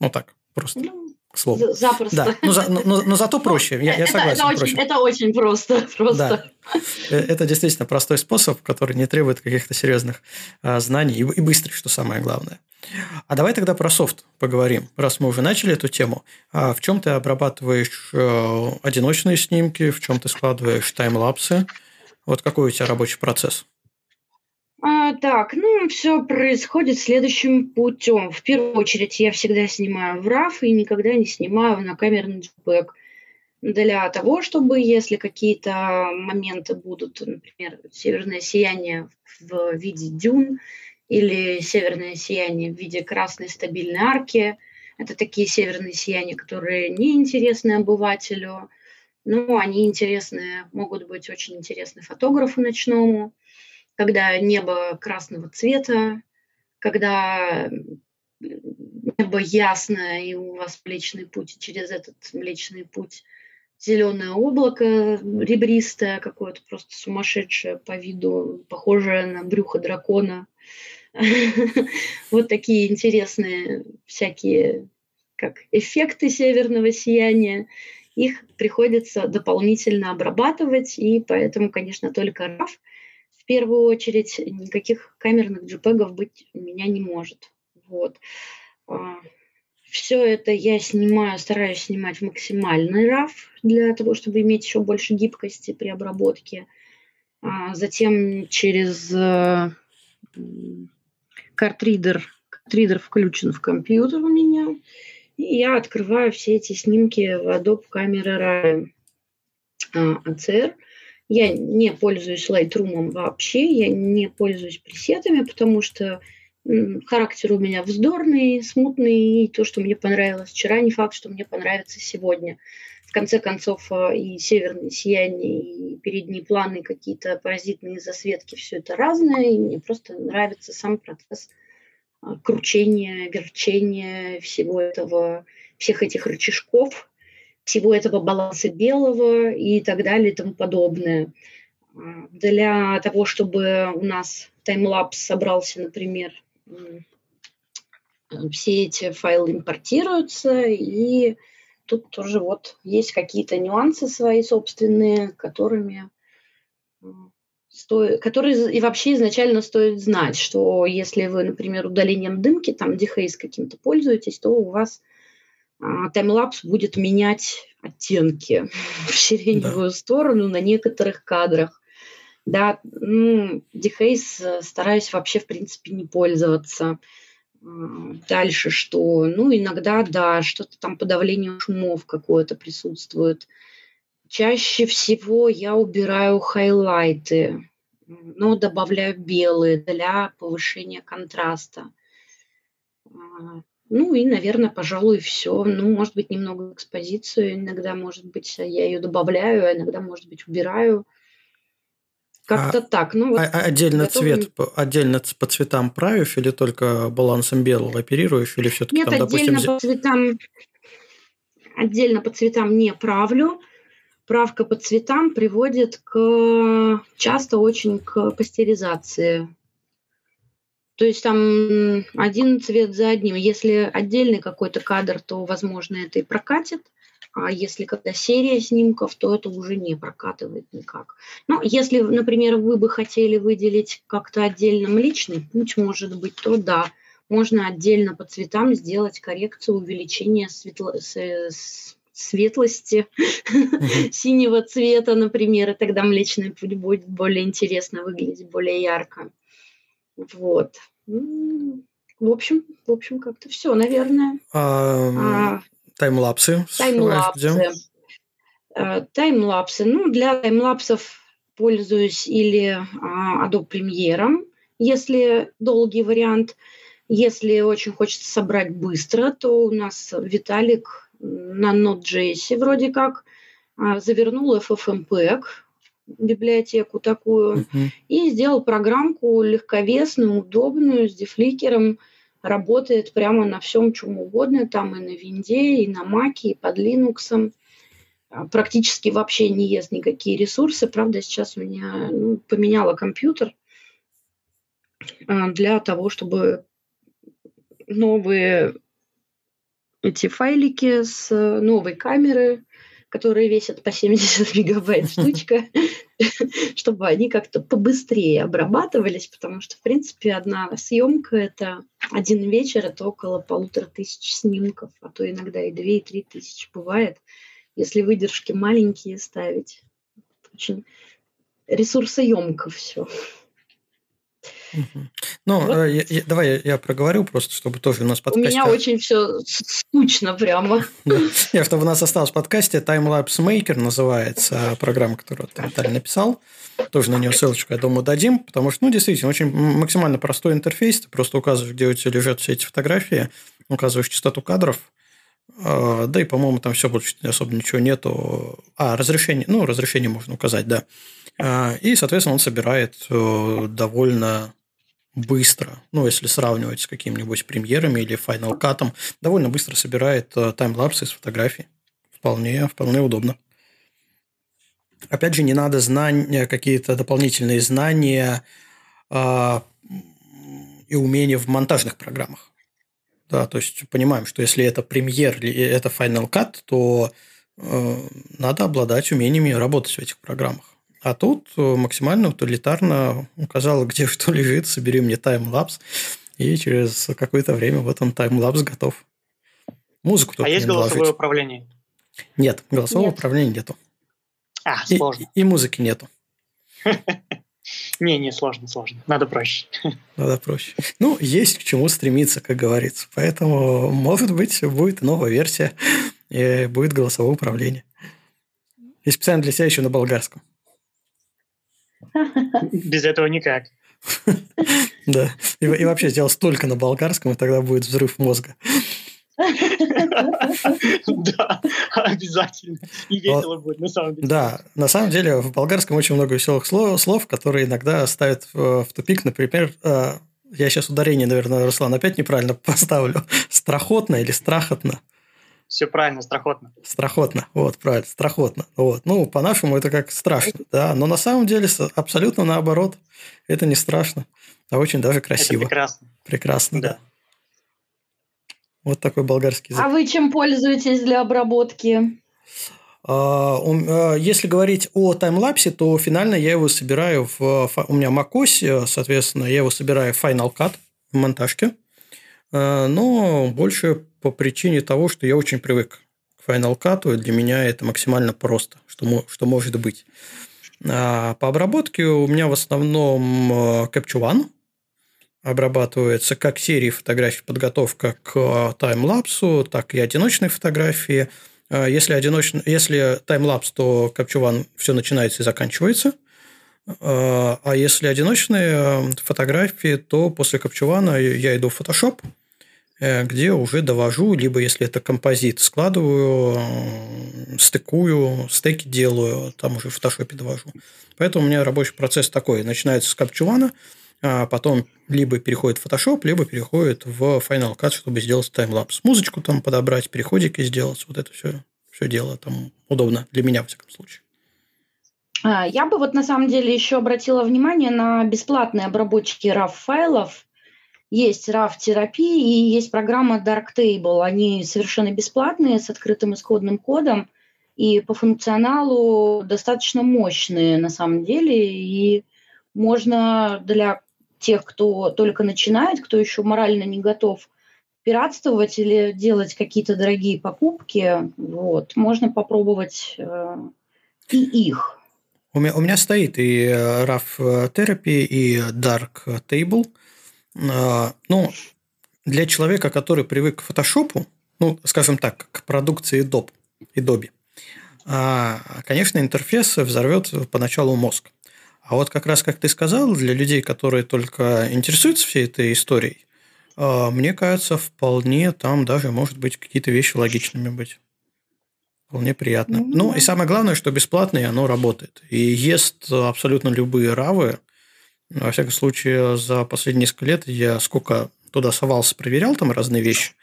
Ну так, просто. Ну, к слову. Запросто. Да, но, за, но, но, но зато [laughs] проще, я, я согласен. Это, это, проще. Очень, это очень просто. [laughs] просто. Да. Э, это действительно простой способ, который не требует каких-то серьезных а, знаний и, и быстрый, что самое главное. А давай тогда про софт поговорим, раз мы уже начали эту тему. А в чем ты обрабатываешь э, одиночные снимки, в чем ты складываешь таймлапсы? Вот какой у тебя рабочий процесс? А, так, ну, все происходит следующим путем. В первую очередь я всегда снимаю в RAW и никогда не снимаю на камерный JPEG. Для того, чтобы, если какие-то моменты будут, например, северное сияние в виде дюн или северное сияние в виде красной стабильной арки, это такие северные сияния, которые не интересны обывателю, но они интересны, могут быть очень интересны фотографу ночному когда небо красного цвета, когда небо ясное, и у вас Млечный путь, и через этот Млечный путь зеленое облако ребристое, какое-то просто сумасшедшее по виду, похожее на брюхо дракона. [laughs] Вот такие интересные всякие как эффекты северного сияния. Их приходится дополнительно обрабатывать, и поэтому, конечно, только RAW – в первую очередь никаких камерных JPEG быть у меня не может. Вот. А, Все это я снимаю, стараюсь снимать в максимальный RAW для того, чтобы иметь еще больше гибкости при обработке. А, затем через картридер, э, картридер включен в компьютер у меня, и я открываю все эти снимки в Adobe Camera Raw ACR. Я не пользуюсь Lightroom вообще, я не пользуюсь пресетами, потому что характер у меня вздорный, смутный, и то, что мне понравилось вчера, не факт, что мне понравится сегодня. В конце концов, а, и северные сияния, и передние планы, какие-то паразитные засветки, все это разное, и мне просто нравится сам процесс а, кручения, верчения всего этого, всех этих рычажков, всего этого баланса белого и так далее и тому подобное. Для того, чтобы у нас таймлапс собрался, например, все эти файлы импортируются, и тут тоже вот есть какие-то нюансы свои собственные, которыми стоит, которые и вообще изначально стоит знать, что если вы, например, удалением дымки, там, дехейс каким-то пользуетесь, то у вас таймлапс будет менять оттенки [laughs] в сиреневую да. сторону на некоторых кадрах. Да, ну, Дехейс э, стараюсь вообще, в принципе, не пользоваться. А, дальше что? Ну, иногда, да, что-то там подавление шумов какое-то присутствует. Чаще всего я убираю хайлайты, но добавляю белые для повышения контраста. А, ну и, наверное, пожалуй, все. Ну, может быть, немного экспозицию. Иногда, может быть, я ее добавляю, а иногда, может быть, убираю. Как-то а, так. Ну, вот а, отдельно готовим... цвет, отдельно по цветам правишь или только балансом белого оперируешь, или все-таки Нет, там, отдельно допустим... по цветам отдельно по цветам не правлю. Правка по цветам приводит к часто очень к пастеризации то есть там один цвет за одним. Если отдельный какой-то кадр, то, возможно, это и прокатит. а если когда серия снимков, то это уже не прокатывает никак. Но если, например, вы бы хотели выделить как-то отдельным личный путь, может быть, то да, можно отдельно по цветам сделать коррекцию увеличения светло светлости [laughs] синего цвета, например, и тогда Млечный Путь будет более интересно выглядеть, более ярко. Вот. В общем, в общем, как-то все, наверное. А, а, таймлапсы. Таймлапсы. А, таймлапсы. Ну, для таймлапсов пользуюсь или а, Adobe Premiere, если долгий вариант. Если очень хочется собрать быстро, то у нас Виталик на Node.js вроде как а, завернул FFmpeg, библиотеку такую, uh-huh. и сделал программку легковесную, удобную, с дефликером, работает прямо на всем, чем угодно, там и на винде, и на маке, и под Linux. А, практически вообще не ест никакие ресурсы. Правда, сейчас у меня ну, поменяла компьютер а, для того, чтобы новые эти файлики с новой камеры, которые весят по 70 [laughs] мегабайт штучка, [laughs] чтобы они как-то побыстрее обрабатывались, потому что, в принципе, одна съемка – это один вечер, это около полутора тысяч снимков, а то иногда и две, и три тысячи бывает, если выдержки маленькие ставить. Очень ресурсоемко все. Ну, вот. Э, я, я, давай я, я проговорю просто, чтобы тоже у нас подкасте... У меня очень все скучно прямо. [laughs] Да. Нет, чтобы у нас осталось в подкасте Timelapse Maker называется программа, которую ты Виталий написал. Тоже на нее ссылочку, я думаю, дадим, потому что, ну, действительно, очень максимально простой интерфейс. Ты просто указываешь, где у тебя лежат все эти фотографии, указываешь частоту кадров, а, да и, по-моему, там все больше особо ничего нету. А, разрешение, ну, разрешение можно указать, да. А, и, соответственно, он собирает э, довольно быстро, ну, если сравнивать с какими-нибудь премьерами или Final Cut, довольно быстро собирает э, таймлапсы из фотографий. Вполне, вполне удобно. Опять же, не надо знания, какие-то дополнительные знания э, и умения в монтажных программах. Да, то есть понимаем, что если это премьер или это Final Cut, то э, надо обладать умениями работать в этих программах. А тут э, максимально утилитарно указала, [laughs] где что лежит, собери мне таймлапс, и через какое-то время вот он таймлапс готов. Музыку А есть голосовое наложить. управление? Нет, голосового Нет. управления нету. А, сложно. И, и музыки нету. [laughs] Не, не, сложно, сложно. Надо проще. [laughs] Надо проще. Ну, есть к чему стремиться, как говорится. Поэтому, может быть, будет новая версия, и будет голосовое управление. И специально для себя еще на болгарском. Без этого никак. [laughs] Да. И, вообще сделал столько на болгарском, и тогда будет взрыв мозга. [laughs] Да, обязательно. И весело будет, на самом деле. Да, на самом деле в болгарском очень много веселых слов, которые иногда ставят в тупик. Например, э, я сейчас ударение, наверное, Руслан, опять неправильно [laughs] поставлю. Страхотно или страхотно. Все правильно, страхотно. Страхотно, вот, правильно, страхотно. Вот. Ну, по-нашему это как страшно, да, но на самом деле абсолютно наоборот. Это не страшно, а очень даже красиво. Это прекрасно. Прекрасно, да. да. Вот такой болгарский язык. А вы чем пользуетесь для обработки? А, а, если говорить о таймлапсе, то финально я его собираю в... У меня macOS, соответственно, я его собираю в Final Cut в монтажке. А, но больше по причине того, что я очень привык к Final Cut, и для меня это максимально просто, что, что может быть. По обработке у меня в основном Capture One – обрабатывается как серии фотографий подготовка к э, таймлапсу, так и одиночные фотографии. Э, если, одиноч... Если таймлапс, то Capture One все начинается и заканчивается. Э, а если одиночные фотографии, то после One я иду в Photoshop, где уже довожу, либо если это композит, складываю, стыкую, стеки делаю, там уже в фотошопе довожу. Поэтому у меня рабочий процесс такой. Начинается с One, а потом либо переходит в Photoshop, либо переходит в Final Cut, чтобы сделать таймлапс. Музычку там подобрать, переходики сделать, вот это все, все дело там удобно для меня, во всяком случае. А, я бы вот на самом деле еще обратила внимание на бесплатные обработчики RAW файлов. Есть RAV-терапия и есть программа Darktable. Они совершенно бесплатные, с открытым исходным кодом и по функционалу достаточно мощные на самом деле. И можно для тех, кто только начинает, кто еще морально не готов пиратствовать или делать какие-то дорогие покупки, вот, можно попробовать э, и их. У меня, у меня стоит и RAF Therapy, и Dark Table. Э, ну, для человека, который привык к фотошопу, ну, скажем так, к продукции Adobe, Adobe а, конечно, интерфейс взорвет поначалу мозг. А вот как раз, как ты сказал, для людей, которые только интересуются всей этой историей, а, мне кажется, вполне там даже, может быть, какие-то вещи логичными быть. Вполне приятно. Mm-hmm. Ну, и самое главное, что бесплатно, и оно работает. И ест абсолютно любые равы. Во всяком случае, за последние несколько лет я сколько туда совался, проверял там разные вещи.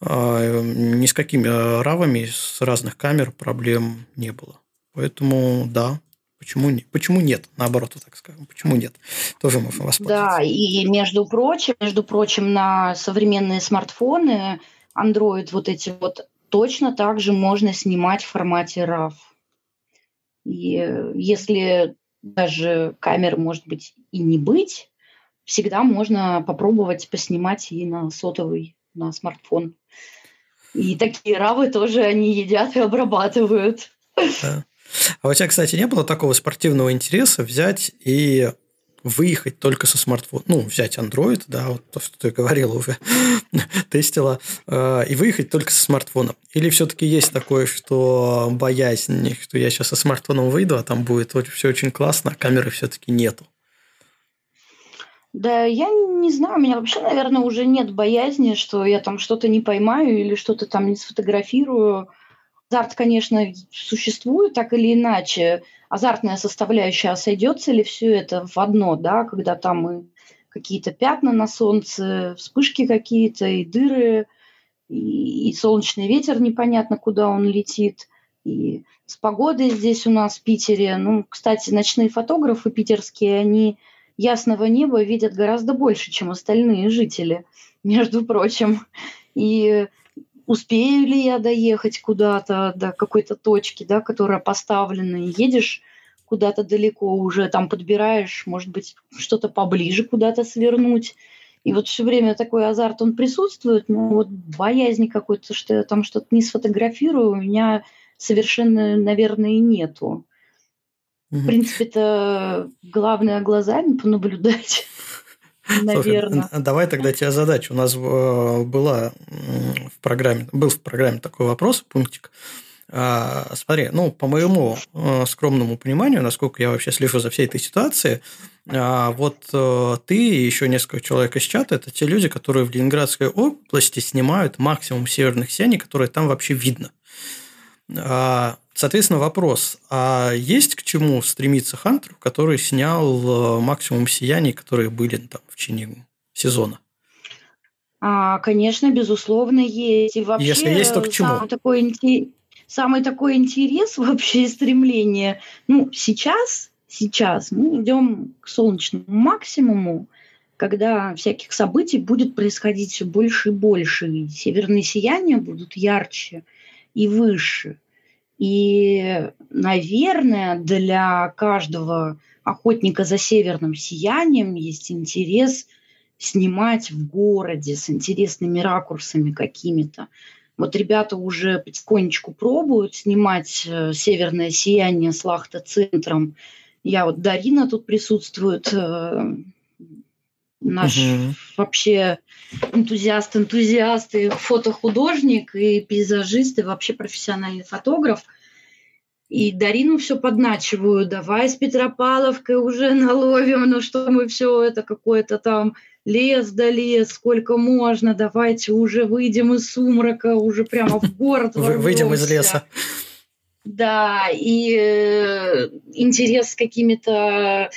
А, ни с какими равами с разных камер проблем не было. Поэтому да, Почему, не, почему нет? Наоборот, так скажем. Почему нет? Тоже можно воспользоваться. Да, и между прочим, между прочим, на современные смартфоны Android вот эти вот точно так же можно снимать в формате RAW. И если даже камеры, может быть, и не быть, всегда можно попробовать поснимать и на сотовый, на смартфон. И такие равы тоже они едят и обрабатывают. Да. А у тебя, кстати, не было такого спортивного интереса взять и выехать только со смартфона, ну, взять Android, да, вот то, что ты говорила уже, [laughs] тестила, э, и выехать только со смартфоном? Или все-таки есть такое, что боязнь, что я сейчас со смартфоном выйду, а там будет все очень классно, а камеры все-таки нету? Да, я не знаю, у меня вообще, наверное, уже нет боязни, что я там что-то не поймаю или что-то там не сфотографирую. Азарт, конечно, существует так или иначе. Азартная составляющая, а сойдется ли все это в одно, да, когда там и какие-то пятна на солнце, вспышки какие-то, и дыры, и, и солнечный ветер непонятно, куда он летит, и с погодой здесь у нас в Питере. Ну, кстати, ночные фотографы питерские, они ясного неба видят гораздо больше, чем остальные жители, между прочим. И успею ли я доехать куда-то до какой-то точки, да, которая поставлена, едешь куда-то далеко уже, там подбираешь, может быть, что-то поближе куда-то свернуть. И вот все время такой азарт, он присутствует, но вот боязни какой-то, что я там что-то не сфотографирую, у меня совершенно, наверное, нету. В принципе, это главное глазами понаблюдать. Наверное. [laughs] Слушай, давай тогда тебе задачу. У нас э, была в программе, был в программе такой вопрос, пунктик. А, смотри, ну, по моему э, скромному пониманию, насколько я вообще слежу за всей этой ситуацией, а, вот э, ты и еще несколько человек из чата – это те люди, которые в Ленинградской области снимают максимум северных сияний, которые там вообще видно. А, соответственно, вопрос, а есть к чему стремиться Хантеру, который снял э, максимум сияний, которые были там в течение сезона? А, конечно, безусловно, есть. И вообще, Если есть, то к чему? Самый такой, самый такой интерес [laughs] вообще и стремление. Ну, сейчас, сейчас мы идем к солнечному максимуму, когда всяких событий будет происходить все больше и больше. И северные сияния будут ярче и выше. И, наверное, для каждого охотника за северным сиянием есть интерес снимать в городе с интересными ракурсами какими-то. Вот ребята уже потихонечку пробуют снимать э, северное сияние с лахта-центром. Я вот Дарина тут присутствует, э, наш угу. вообще энтузиаст, энтузиаст и фотохудожник, и пейзажист, и вообще профессиональный фотограф. И Дарину все подначиваю, давай с Петропавловкой уже наловим, ну что мы все это какое-то там лес да лес, сколько можно, давайте уже выйдем из сумрака, уже прямо в город [laughs] Выйдем из леса. Да, и э, интерес с какими-то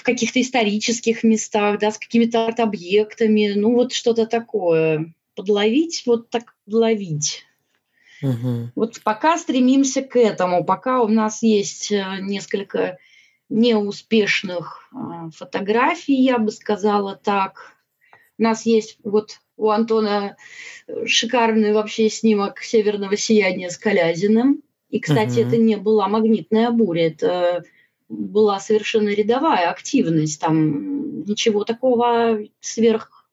в каких-то исторических местах, да, с какими-то арт-объектами, ну вот что-то такое. Подловить, вот так подловить. Угу. Вот пока стремимся к этому, пока у нас есть э, несколько неуспешных э, фотографий, я бы сказала так. У нас есть вот у Антона шикарный вообще снимок северного сияния с Калязиным. И, кстати, угу. это не была магнитная буря, это была совершенно рядовая активность. Там ничего такого сверх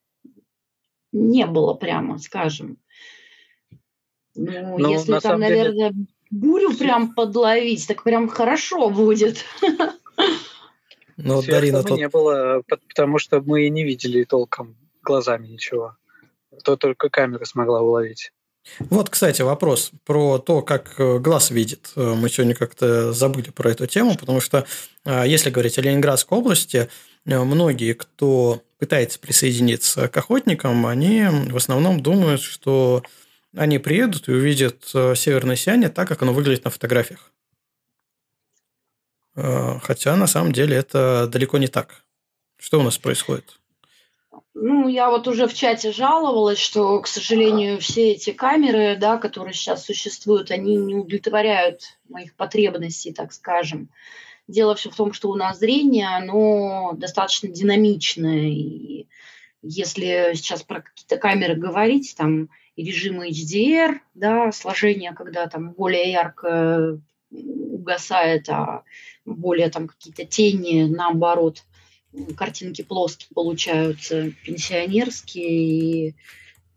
не было, прямо скажем. Ну, ну если там, наверное, деле... бурю прям подловить, так прям хорошо будет. Ну, Дарина, тут... не было, потому что мы не видели толком глазами ничего. То только камера смогла уловить. Вот, кстати, вопрос про то, как э, глаз видит. Э, мы сегодня как-то забыли про эту тему, потому что, э, если говорить о Ленинградской области, многие, кто пытается присоединиться к охотникам, они в основном думают, что они приедут и увидят северное сияние так, как оно выглядит на фотографиях. Хотя на самом деле это далеко не так. Что у нас происходит? Ну, я вот уже в чате жаловалась, что, к сожалению, все эти камеры, да, которые сейчас существуют, они не удовлетворяют моих потребностей, так скажем. Дело все в том, что у нас зрение, оно достаточно динамичное. И если сейчас про какие-то камеры говорить, там и режимы HDR, да, сложение, когда там более ярко угасает, а более там какие-то тени, наоборот – картинки плоские получаются, пенсионерские, и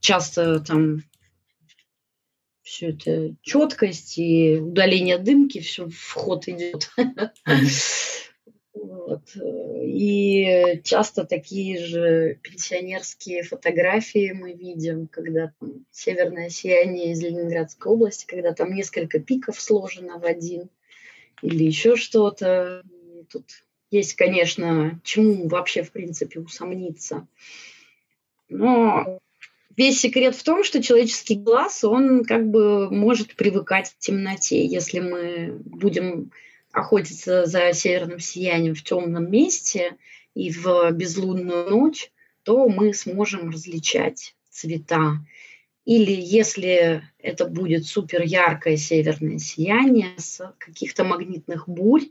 часто там все это четкость и удаление дымки, все в ход идет. [laughs] Вот. И часто такие же пенсионерские фотографии мы видим, когда там северное сияние из Ленинградской области, когда там несколько пиков сложено в один или еще что-то. Тут есть, конечно, чему вообще, в принципе, усомниться. Но весь секрет в том, что человеческий глаз, он как бы может привыкать к темноте. Если мы будем охотиться за северным сиянием в темном месте и в безлунную ночь, то мы сможем различать цвета. Или если это будет супер яркое северное сияние с каких-то магнитных бурь,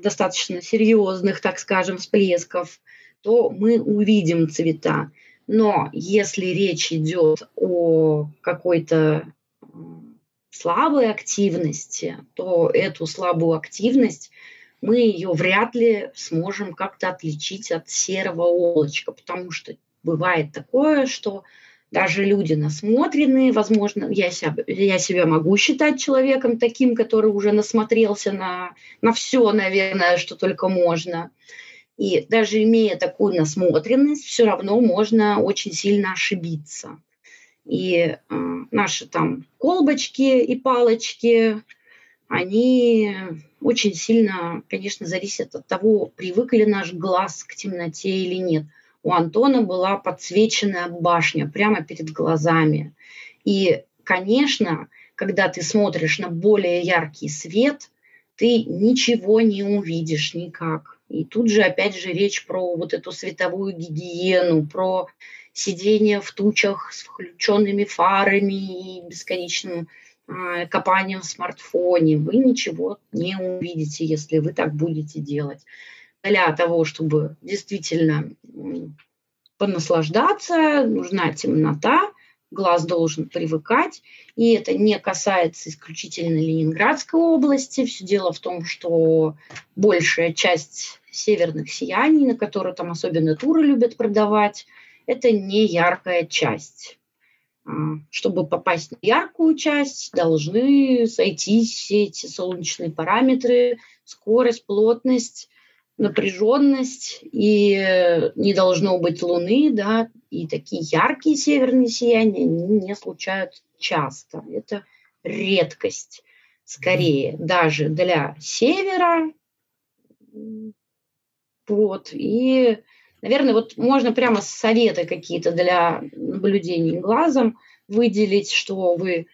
достаточно серьезных, так скажем, всплесков, то мы увидим цвета. Но если речь идет о какой-то слабой активности, то эту слабую активность мы ее вряд ли сможем как-то отличить от серого облачка, потому что бывает такое, что даже люди насмотренные, возможно, я себя, я себя могу считать человеком таким, который уже насмотрелся на, на все, наверное, что только можно. И даже имея такую насмотренность, все равно можно очень сильно ошибиться. И э, наши там колбочки и палочки, они очень сильно, конечно, зависят от того, привык ли наш глаз к темноте или нет – у Антона была подсвеченная башня прямо перед глазами. И, конечно, когда ты смотришь на более яркий свет, ты ничего не увидишь никак. И тут же опять же речь про вот эту световую гигиену, про сидение в тучах с включенными фарами и бесконечным э, копанием в смартфоне. Вы ничего не увидите, если вы так будете делать для того, чтобы действительно понаслаждаться, нужна темнота, глаз должен привыкать. И это не касается исключительно Ленинградской области. Все дело в том, что большая часть северных сияний, на которые там особенно туры любят продавать, это не яркая часть. А, чтобы попасть на яркую часть, должны сойтись все эти солнечные параметры, скорость, плотность, напряженность, и не должно быть луны, да, и такие яркие северные сияния не случаются часто. Это редкость, скорее, даже для севера. Вот, и, наверное, вот можно прямо советы какие-то для наблюдений глазом выделить, что вы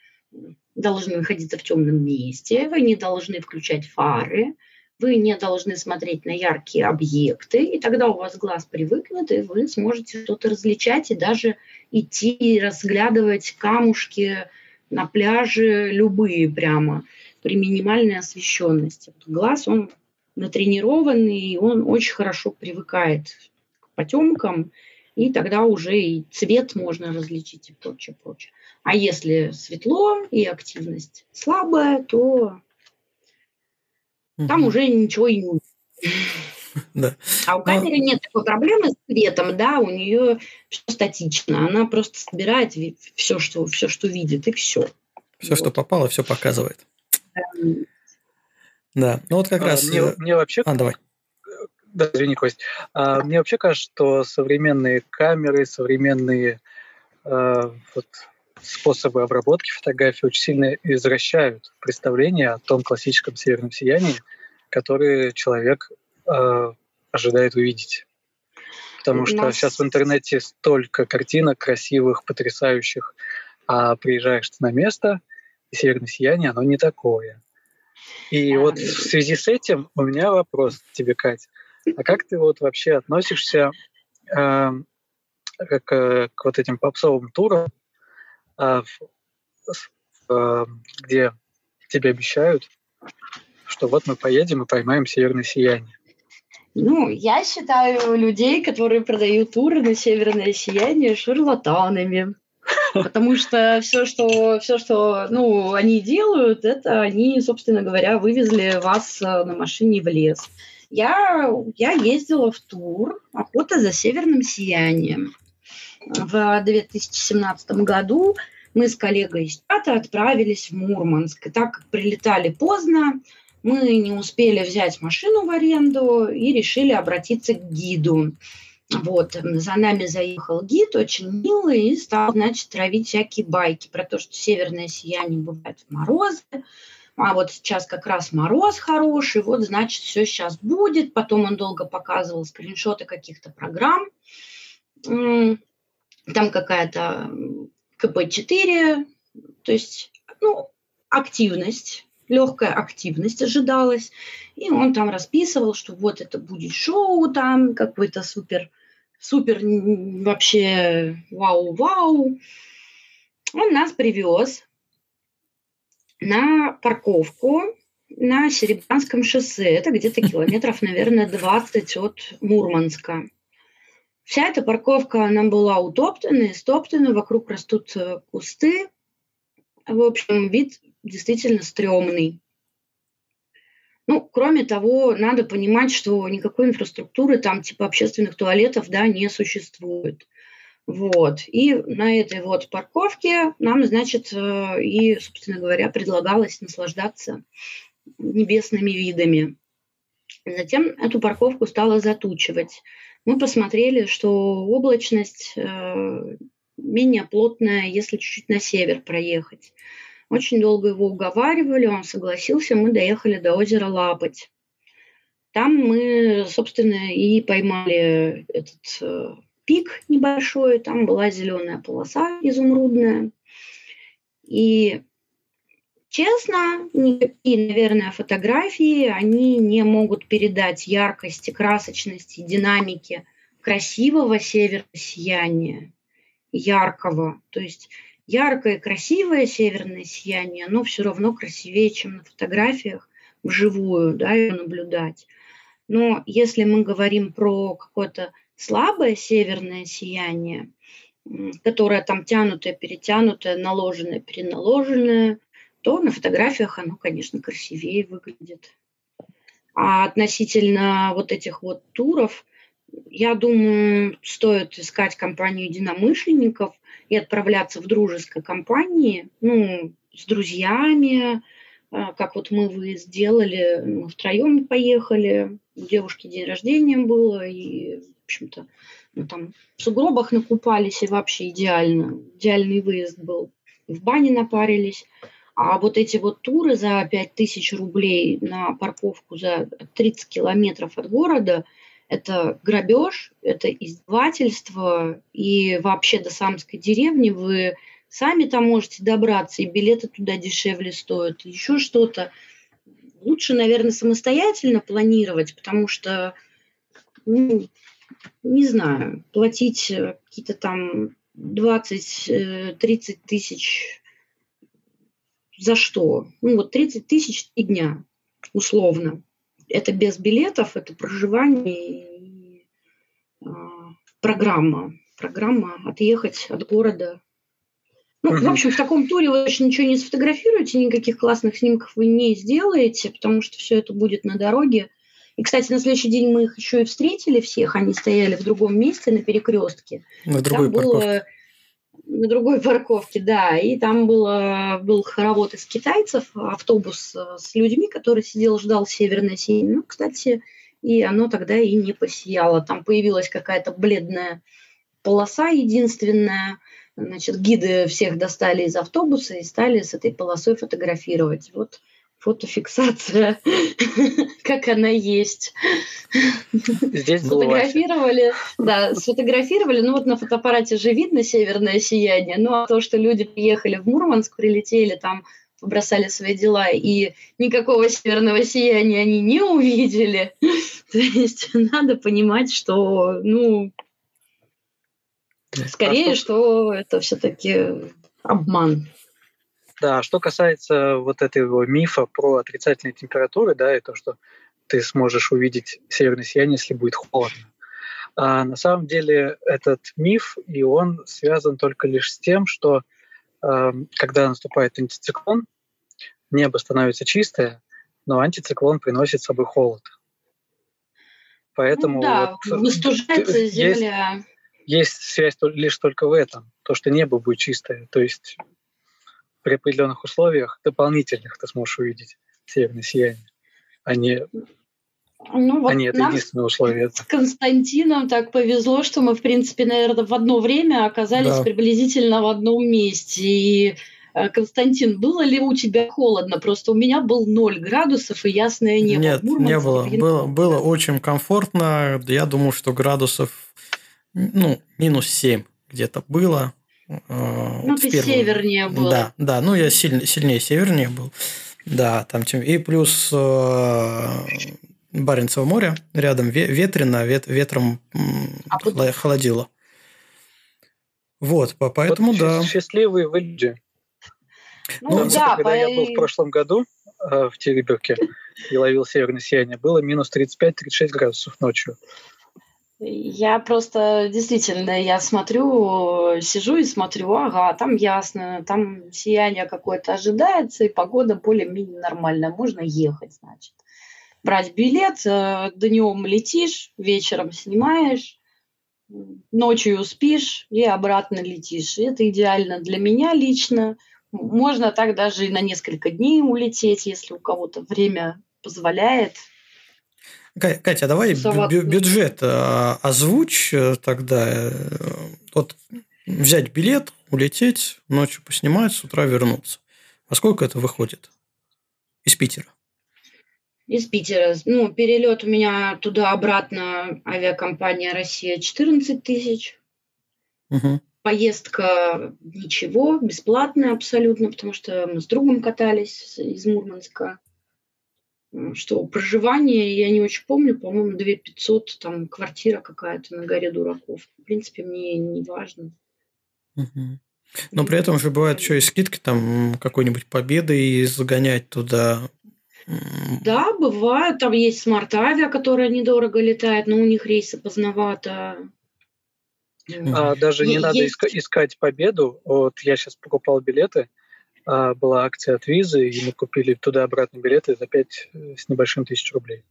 должны находиться в темном месте, вы не должны включать фары, вы не должны смотреть на яркие объекты, и тогда у вас глаз привыкнет, и вы сможете что-то различать и даже идти и разглядывать камушки на пляже любые прямо при минимальной освещенности. Глаз, он натренированный, и он очень хорошо привыкает к потемкам, и тогда уже и цвет можно различить и прочее, прочее. А если светло и активность слабая, то угу. там уже ничего и не [laughs] да. А у камеры Но... нет такой проблемы с цветом, да, у нее все статично. Она просто собирает все, что, все, что видит, и все. Все, вот. что попало, все показывает. Да, ну вот как а, раз... Мне, э, мне вообще... А, давай. Да, извини, Кость. А, мне вообще кажется, что современные камеры, современные а, вот, способы обработки фотографий очень сильно извращают представление о том классическом северном сиянии, которое человек э, ожидает увидеть. Потому что нас... сейчас в интернете столько картинок красивых, потрясающих, а приезжаешь ты на место, и северное сияние, оно не такое. И вот в связи с этим у меня вопрос к тебе, Кать. А как ты вот вообще относишься э, к, к вот этим попсовым турам, где тебе обещают, что вот мы поедем и поймаем северное сияние? Ну, я считаю людей, которые продают туры на северное сияние, шарлатанами. Потому что все, что, все, что ну, они делают, это они, собственно говоря, вывезли вас э, на машине в лес. Я, я ездила в тур «Охота за северным сиянием». В 2017 году мы с коллегой из чата отправились в Мурманск. И так как прилетали поздно, мы не успели взять машину в аренду и решили обратиться к гиду. Вот, за нами заехал гид, очень милый, и стал, значит, травить всякие байки про то, что северное сияние бывает в морозы, а вот сейчас как раз мороз хороший, вот, значит, все сейчас будет. Потом он долго показывал скриншоты каких-то программ. Там какая-то КП-4, то есть, ну, активность легкая активность ожидалась. И он там расписывал, что вот это будет шоу там, какой-то супер, супер вообще вау-вау. Он нас привез на парковку на Серебрянском шоссе. Это где-то километров, наверное, 20 от Мурманска. Вся эта парковка, она была утоптана, истоптана, вокруг растут э, кусты. В общем, вид действительно стрёмный. Ну, кроме того, надо понимать, что никакой инфраструктуры там типа общественных туалетов, да, не существует. Вот. И на этой вот парковке нам, значит, э, и, собственно говоря, предлагалось наслаждаться небесными видами. Затем эту парковку стало затучивать. Мы посмотрели, что облачность э, менее плотная, если чуть-чуть на север проехать. Очень долго его уговаривали, он согласился, мы доехали до озера Лапоть. Там мы, собственно, и поймали этот э, пик небольшой, там была зеленая полоса изумрудная. И честно, никакие, наверное, фотографии, они не могут передать яркости, красочности, динамики красивого северного сияния, яркого. То есть яркое, красивое северное сияние, оно все равно красивее, чем на фотографиях вживую, да, ее наблюдать. Но если мы говорим про какое-то слабое северное сияние, которое там тянутое, перетянутое, наложенное, переналоженное, то на фотографиях оно, конечно, красивее выглядит. А относительно вот этих вот туров, я думаю, стоит искать компанию единомышленников и отправляться в дружеской компании, ну, с друзьями, а, как вот мы вы сделали, мы втроем поехали, у девушки день рождения было, и, в общем-то, ну, там в сугробах накупались, и вообще идеально, идеальный выезд был. В бане напарились. А вот эти вот туры за 5000 рублей на парковку за 30 километров от города – это грабеж, это издевательство, и вообще до Самской деревни вы сами там можете добраться, и билеты туда дешевле стоят, еще что-то. Лучше, наверное, самостоятельно планировать, потому что, ну, не знаю, платить какие-то там 20-30 э, тысяч за что? Ну, вот 30 тысяч и дня, условно это без билетов, это проживание и э, программа. программа отъехать от города. Ну, в общем, в таком туре вы очень ничего не сфотографируете, никаких классных снимков вы не сделаете, потому что все это будет на дороге. И, кстати, на следующий день мы их еще и встретили всех. Они стояли в другом месте на перекрестке. На другой там парковке. Было... На другой парковке, да. И там было, был хоровод из китайцев, автобус э, с людьми, который сидел, ждал северное сияние. Ну, кстати, и оно тогда и не посияло. Там появилась какая-то бледная полоса единственная. Значит, гиды всех достали из автобуса и стали с этой полосой фотографировать. Вот фотофиксация, [laughs] как она есть. Здесь сфотографировали, да, сфотографировали. Ну вот на фотоаппарате же видно северное сияние. Ну а то, что люди приехали в Мурманск, прилетели там бросали свои дела, и никакого северного сияния они не увидели. [laughs] То есть надо понимать, что, ну, скорее, а что... что это все-таки обман. Да, что касается вот этого мифа про отрицательные температуры, да, и то, что ты сможешь увидеть северное сияние, если будет холодно. А на самом деле этот миф, и он связан только лишь с тем, что э, когда наступает антициклон, небо становится чистое, но антициклон приносит с собой холод. Поэтому ну, да, вот, выстужается земля. Есть, есть связь лишь только в этом, то, что небо будет чистое. То есть при определенных условиях дополнительных ты сможешь увидеть северное сияние, а не ну, вот а нет, нам единственное условие. С Константином так повезло, что мы, в принципе, наверное, в одно время оказались да. приблизительно в одном месте. И э, Константин, было ли у тебя холодно? Просто у меня был 0 градусов и ясное небо. Нет, не было. Было, было очень комфортно. Я думаю, что градусов ну, минус 7 где-то было. Э, ну, ты первого... севернее был. Да, да, ну я сильнее, сильнее севернее был. Да, там тем... И плюс э, Баренцево море рядом, ветрено, вет... ветром а вот... холодило. Вот, поэтому вот да. Счастливые люди. Ну, ну да, когда по... я был в прошлом году э, в Тереберке и ловил северное сияние, было минус 35-36 градусов ночью. Я просто действительно, я смотрю, сижу и смотрю, ага, там ясно, там сияние какое-то ожидается, и погода более-менее нормальная, можно ехать, значит. Брать билет, э, днем летишь, вечером снимаешь, ночью спишь и обратно летишь. Это идеально для меня лично. Можно так даже и на несколько дней улететь, если у кого-то время позволяет. Катя, давай бюджет а, озвучь э, тогда. Э, вот взять билет, улететь, ночью поснимать, с утра вернуться. А сколько это выходит из Питера? Из Питера. Ну, перелет у меня туда-обратно авиакомпания «Россия» 14 тысяч. Угу. Поездка ничего, бесплатная абсолютно, потому что мы с другом катались из Мурманска что проживание, я не очень помню, по-моему, 2 500, там квартира какая-то на горе дураков. В принципе, мне не важно. Угу. Но при этом же бывают еще и скидки, там какой-нибудь победы и загонять туда. Да, бывает. Там есть Smartavia, которая недорого летает, но у них рейсы поздновато. А, даже не есть... надо искать победу. Вот я сейчас покупал билеты, была акция от визы, и мы купили туда-обратно билеты за 5 э, с небольшим тысяч рублей.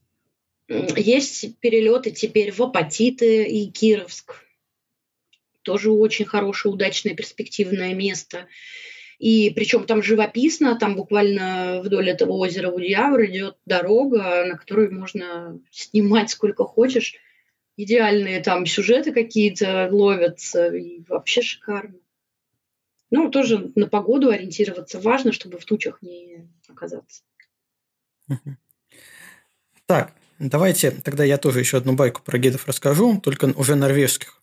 Есть перелеты теперь в Апатиты и Кировск. Тоже очень хорошее, удачное, перспективное место. И причем там живописно, там буквально вдоль этого озера Удьявр идет дорога, на которой можно снимать сколько хочешь. Идеальные там сюжеты какие-то ловятся, и вообще шикарно. Ну, тоже на погоду ориентироваться важно, чтобы в тучах не оказаться. Так, давайте тогда я тоже еще одну байку про гидов расскажу, только уже норвежских.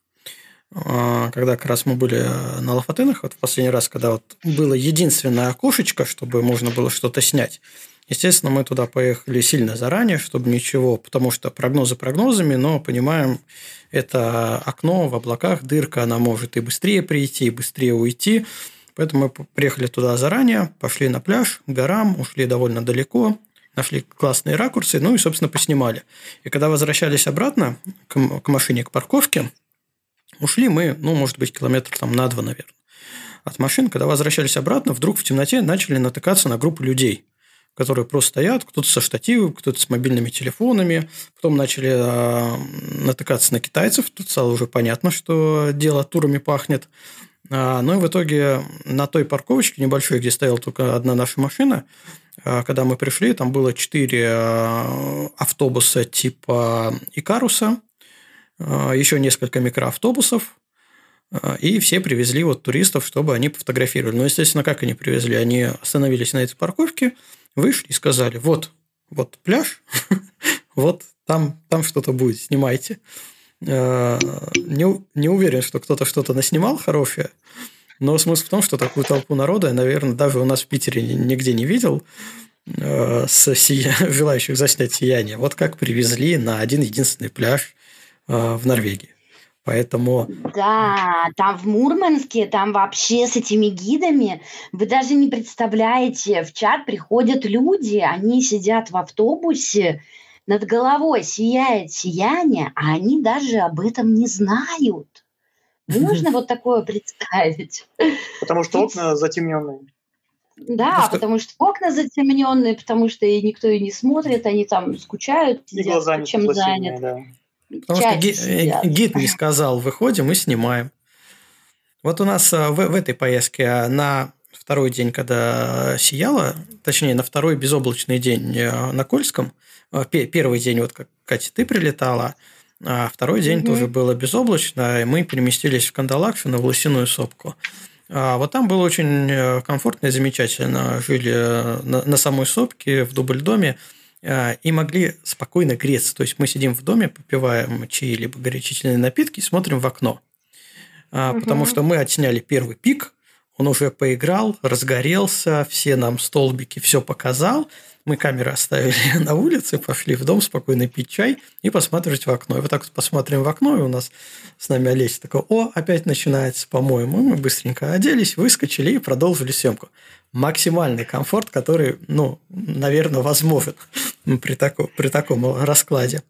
А, когда как раз мы были на Лафатынах, вот в последний раз, когда вот было единственное окошечко, чтобы можно было что-то снять, Естественно, мы туда поехали сильно заранее, чтобы ничего, потому что прогнозы прогнозами, но понимаем, это окно в облаках, дырка, она может и быстрее прийти, и быстрее уйти. Поэтому мы приехали туда заранее, пошли на пляж, к горам, ушли довольно далеко, нашли классные ракурсы, ну и, собственно, поснимали. И когда возвращались обратно к машине, к парковке, Ушли мы, ну, может быть, километр там на два, наверное, от машин. Когда возвращались обратно, вдруг в темноте начали натыкаться на группу людей, которые просто стоят, кто-то со штативом, кто-то с мобильными телефонами. Потом начали э, натыкаться на китайцев. Тут стало уже понятно, что дело турами пахнет. А, ну и в итоге на той парковочке небольшой, где стояла только одна наша машина, а, когда мы пришли, там было четыре а, автобуса типа Икаруса, еще несколько микроавтобусов, и все привезли вот туристов, чтобы они пофотографировали. Ну, естественно, как они привезли? Они остановились на этой парковке, вышли и сказали, вот, вот пляж, [laughs] вот там, там что-то будет, снимайте. Э, не, не уверен, что кто-то что-то наснимал хорошее, но смысл в том, что такую толпу народа я, наверное, даже у нас в Питере нигде не видел э, с сия... [laughs] желающих заснять сияние. Вот как привезли на один единственный пляж в Норвегии. Поэтому... Да, там в Мурманске, там вообще с этими гидами, вы даже не представляете, в чат приходят люди, они сидят в автобусе, над головой сияет сияние, а они даже об этом не знают. Можно [laughs] вот такое представить. Потому что окна затемненные. Да, потому что, потому что окна затемненные, потому что и никто и не смотрит, они там скучают, и глаза чем занят. Да. Потому что гид, э, гид не сказал, выходим и снимаем. Вот у нас э, в, в этой поездке а, на второй день, когда сияло, точнее, на второй безоблачный день э, на Кольском, первый день, вот как Катя, ты прилетала, а второй день угу. тоже было безоблачно, и мы переместились в Кандалакшу на Волосяную сопку. А вот там было очень э, комфортно и замечательно. Жили э, на, на самой сопке, в дубль-доме, э, и могли спокойно греться. То есть мы сидим в доме, попиваем чаи либо горячительные напитки, смотрим в окно. Угу. Потому что мы отсняли первый пик, он уже поиграл, разгорелся, все нам столбики все показал – мы камеры оставили [laughs] на улице, пошли в дом спокойно пить чай и посмотреть в окно. И вот так вот посмотрим в окно, и у нас с нами Олеся такой, о, опять начинается, по-моему. Мы быстренько оделись, выскочили и продолжили съемку. Максимальный комфорт, который, ну, наверное, возможен [laughs] при, таком, при таком раскладе.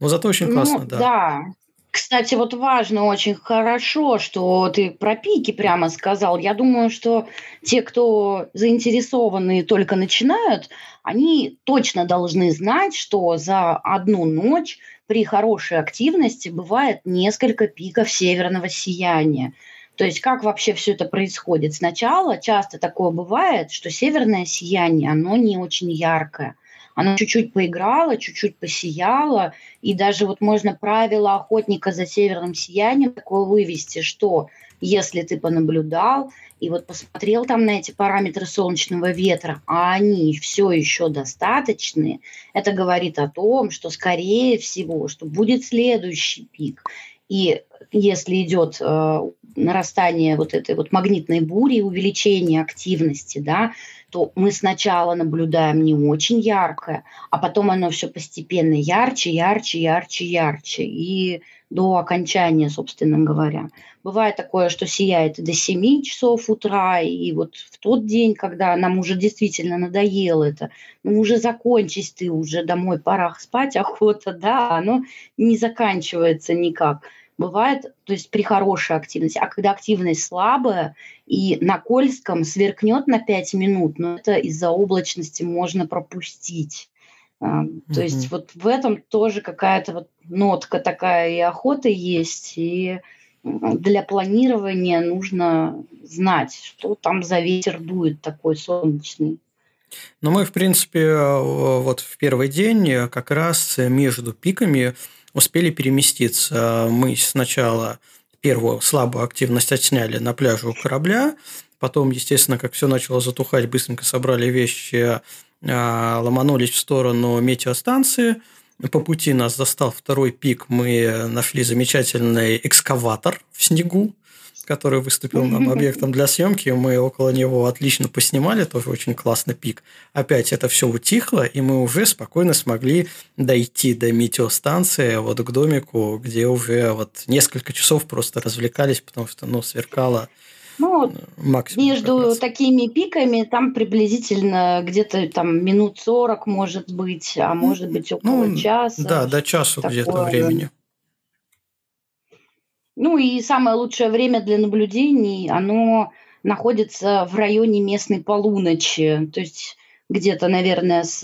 Но зато очень классно, ну, да. Да, кстати, вот важно очень хорошо, что ты про пики прямо сказал. Я думаю, что те, кто заинтересованы только начинают, они точно должны знать, что за одну ночь при хорошей активности бывает несколько пиков северного сияния. То есть как вообще все это происходит? Сначала часто такое бывает, что северное сияние, оно не очень яркое – она чуть-чуть поиграла, чуть-чуть посияла, и даже вот можно правило охотника за северным сиянием такое вывести, что если ты понаблюдал и вот посмотрел там на эти параметры солнечного ветра, а они все еще достаточные, это говорит о том, что скорее всего, что будет следующий пик. И если идет э, нарастание вот этой вот магнитной бури, увеличение активности, да, то мы сначала наблюдаем не очень яркое, а потом оно все постепенно ярче, ярче, ярче, ярче. И до окончания, собственно говоря. Бывает такое, что сияет до 7 часов утра, и вот в тот день, когда нам уже действительно надоело это, ну уже закончись ты, уже домой пора спать, [laughs] охота, да, оно не заканчивается никак бывает, то есть при хорошей активности, а когда активность слабая и на Кольском сверкнет на 5 минут, но это из-за облачности можно пропустить. А, то mm-hmm. есть вот в этом тоже какая-то вот нотка такая и охота есть, и для планирования нужно знать, что там за ветер дует такой солнечный. Но мы, в принципе, вот в первый день как раз между пиками успели переместиться. Мы сначала первую слабую активность отсняли на пляже у корабля, потом, естественно, как все начало затухать, быстренько собрали вещи, а, ломанулись в сторону метеостанции. По пути нас застал второй пик, мы нашли замечательный экскаватор в снегу, который выступил нам [laughs] объектом для съемки. Мы около него отлично поснимали, тоже очень классный пик. Опять это все утихло, и мы уже спокойно смогли дойти до метеостанции, вот к домику, где уже вот несколько часов просто развлекались, потому что, ну, сверкало ну, максимум. Между такими пиками там приблизительно где-то там минут 40 может быть, а может быть около ну, часа. Да, до часу где-то времени. Ну и самое лучшее время для наблюдений, оно находится в районе местной полуночи, то есть где-то, наверное, с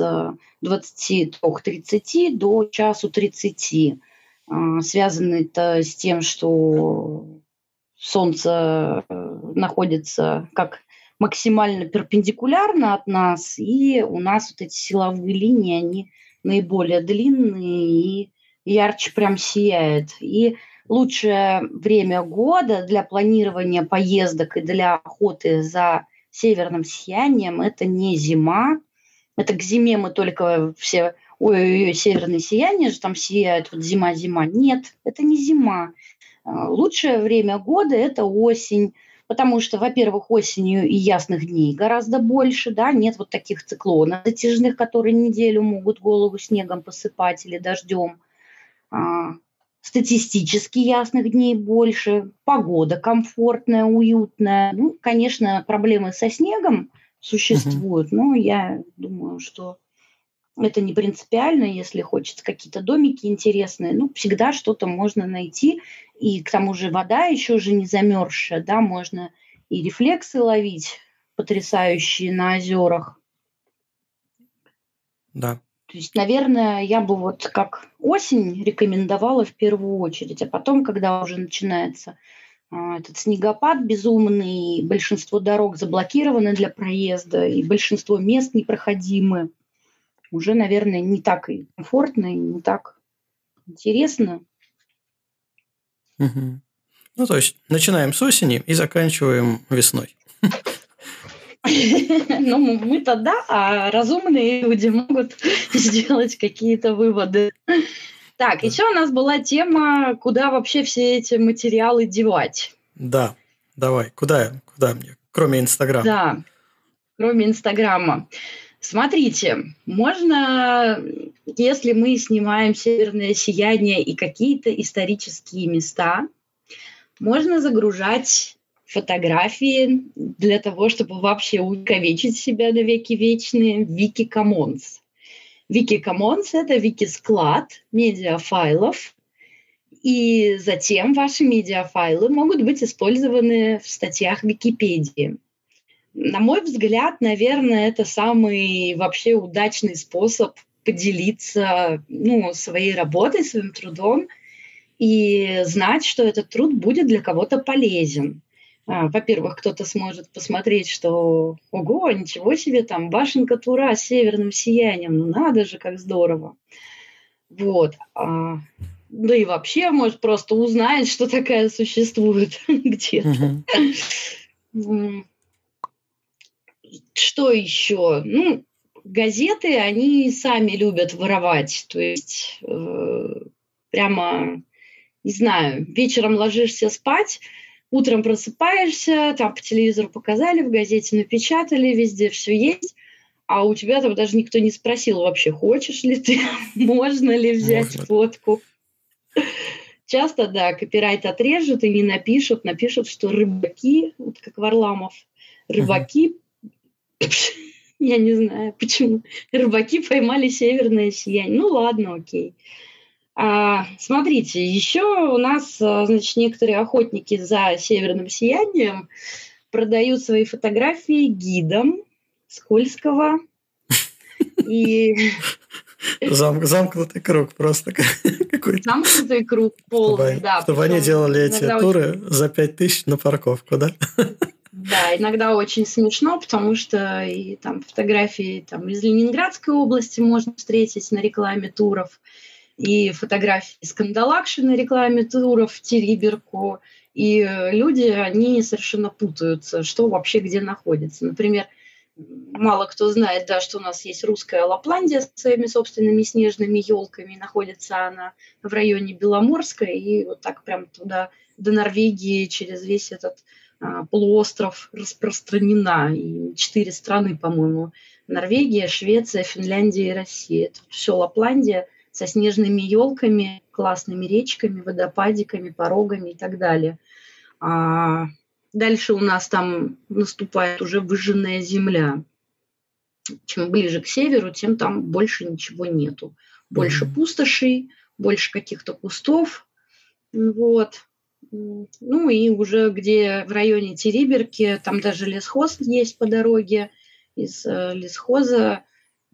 23.30 до часу 30. А, связано это с тем, что Солнце э, находится как максимально перпендикулярно от нас, и у нас вот эти силовые линии, они наиболее длинные и ярче прям сияет. И лучшее время года для планирования поездок и для охоты за северным сиянием – это не зима. Это к зиме мы только все ой-ой-ой, северное сияние же там сияет, вот зима-зима. Нет, это не зима. А, лучшее время года – это осень, потому что, во-первых, осенью и ясных дней гораздо больше, да, нет вот таких циклонов затяжных, которые неделю могут голову снегом посыпать или дождем. Статистически ясных дней больше, погода комфортная, уютная. Ну, конечно, проблемы со снегом существуют, uh-huh. но я думаю, что это не принципиально, если хочется какие-то домики интересные, ну, всегда что-то можно найти. И к тому же вода еще же не замерзшая, да, можно и рефлексы ловить потрясающие на озерах. Да. То есть, наверное, я бы вот как осень рекомендовала в первую очередь, а потом, когда уже начинается а, этот снегопад безумный, большинство дорог заблокированы для проезда, и большинство мест непроходимы, уже, наверное, не так и комфортно, и не так интересно. Угу. Ну, то есть, начинаем с осени и заканчиваем весной. [laughs] [laughs] Ну, мы-то да, а разумные люди могут [laughs] сделать какие-то выводы. Так, еще у нас была тема, куда вообще все эти материалы девать. Да, давай, куда, куда мне, кроме Инстаграма? Да, кроме Инстаграма. Смотрите, можно, если мы снимаем северное сияние и какие-то исторические места, можно загружать фотографии для того, чтобы вообще увековечить себя на веки вечные в Wiki Commons. Wiki Commons – это вики-склад медиафайлов, и затем ваши медиафайлы могут быть использованы в статьях Википедии. На мой взгляд, наверное, это самый вообще удачный способ поделиться ну, своей работой, своим трудом и знать, что этот труд будет для кого-то полезен. А, во-первых, кто-то сможет посмотреть, что ого, ничего себе, там башенка Тура с северным сиянием, ну надо же, как здорово. Вот. Да и вообще, может, просто узнать, что такая существует [laughs] где-то. Что еще? Ну, газеты, они сами любят воровать. То есть э, прямо, не знаю, вечером ложишься спать, Утром просыпаешься, там по телевизору показали, в газете напечатали, везде все есть, а у тебя там даже никто не спросил вообще, хочешь ли ты, [laughs] можно ли взять можно. фотку. Часто, да, копирайт отрежут и не напишут, напишут, что рыбаки, вот как Варламов, рыбаки, [laughs] я не знаю почему, рыбаки поймали северное сияние. Ну ладно, окей. А, смотрите, еще у нас, а, значит, некоторые охотники за северным сиянием продают свои фотографии гидом Скользкого. И... [laughs] Зам, замкнутый круг просто [laughs] какой-то. Замкнутый круг полный, чтобы, да. Чтобы они делали эти туры очень... за 5 тысяч на парковку, да? [laughs] Да, иногда очень смешно, потому что и там фотографии там, из Ленинградской области можно встретить на рекламе туров и фотографии из Кандалакши на рекламе туров в Териберку. И э, люди, они совершенно путаются, что вообще где находится. Например, мало кто знает, да, что у нас есть русская Лапландия с своими собственными снежными елками. Находится она в районе Беломорска, и вот так прям туда, до Норвегии, через весь этот а, полуостров распространена. И четыре страны, по-моему, Норвегия, Швеция, Финляндия и Россия. Это все Лапландия со снежными елками, классными речками, водопадиками, порогами и так далее. А дальше у нас там наступает уже выжженная земля. Чем ближе к северу, тем там больше ничего нету. Больше mm-hmm. пустошей, больше каких-то кустов. Вот. Ну и уже где в районе Териберки, там даже лесхоз есть по дороге, из э, лесхоза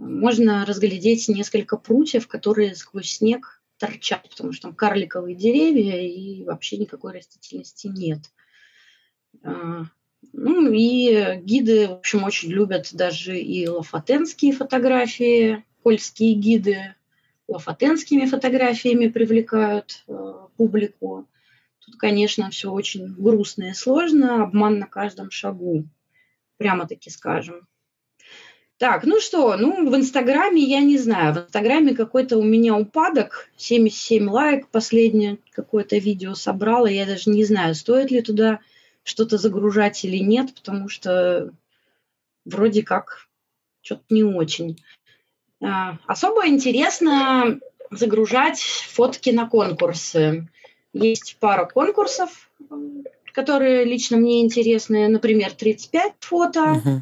можно разглядеть несколько прутьев, которые сквозь снег торчат, потому что там карликовые деревья и вообще никакой растительности нет. А, ну и гиды, в общем, очень любят даже и лафатенские фотографии, польские гиды лафатенскими фотографиями привлекают э, публику. Тут, конечно, все очень грустно и сложно, обман на каждом шагу, прямо-таки скажем. Так, ну что, ну в Инстаграме я не знаю, в Инстаграме какой-то у меня упадок, 77 лайк, последнее какое-то видео собрала, я даже не знаю, стоит ли туда что-то загружать или нет, потому что вроде как что-то не очень. А, особо интересно загружать фотки на конкурсы. Есть пара конкурсов, которые лично мне интересны. Например, 35 фото. Uh-huh.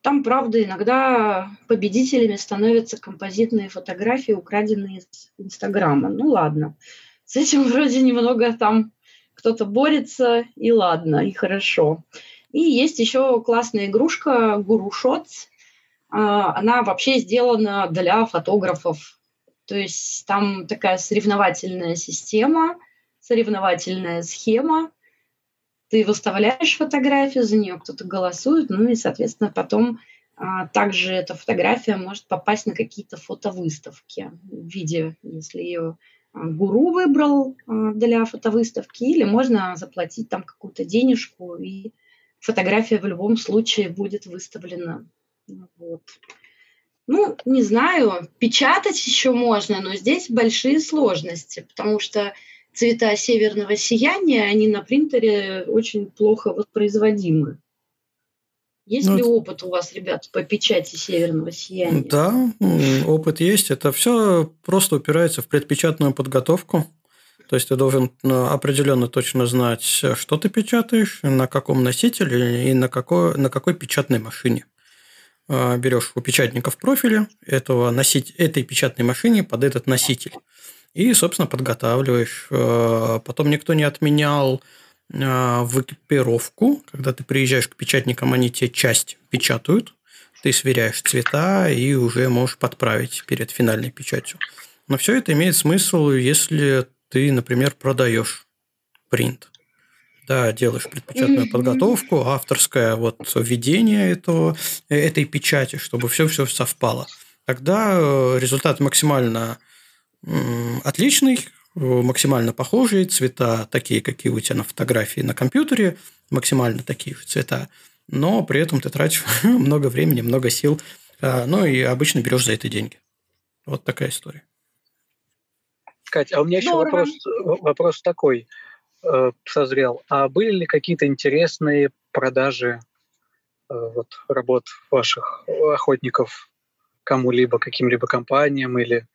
Там, правда, иногда победителями становятся композитные фотографии, украденные из Инстаграма. Ну ладно, с этим вроде немного там кто-то борется, и ладно, и хорошо. И есть еще классная игрушка Guru Shots. А, она вообще сделана для фотографов. То есть там такая соревновательная система, соревновательная схема, ты выставляешь фотографию, за нее кто-то голосует, ну и, соответственно, потом а, также эта фотография может попасть на какие-то фотовыставки в виде, если ее а, гуру выбрал а, для фотовыставки, или можно заплатить там какую-то денежку, и фотография в любом случае будет выставлена. Вот. Ну, не знаю, печатать еще можно, но здесь большие сложности, потому что цвета северного сияния, они на принтере очень плохо воспроизводимы. Есть ну, ли опыт у вас, ребят, по печати северного сияния? Да, опыт есть. Это все просто упирается в предпечатную подготовку. То есть ты должен ну, определенно точно знать, что ты печатаешь, на каком носителе и на какой, на какой печатной машине. А, берешь у печатников профиля этого носить, этой печатной машине под этот носитель и, собственно, подготавливаешь. Э, потом никто не отменял э, в экипировку, когда ты приезжаешь к печатникам, они тебе часть печатают, ты сверяешь цвета и уже можешь подправить перед финальной печатью. Но все это имеет смысл, если ты, например, продаешь принт. Да, делаешь предпечатную подготовку, авторское вот введение этого, этой печати, чтобы все-все совпало. Тогда э, результат максимально отличный, максимально похожий, цвета такие, какие у тебя на фотографии на компьютере, максимально такие же цвета, но при этом ты тратишь [laughs] много времени, много сил, а, ну и обычно берешь за это деньги. Вот такая история. Катя, а у меня еще вопрос, вопрос такой э, созрел. А были ли какие-то интересные продажи э, вот, работ ваших охотников кому-либо, каким-либо компаниям или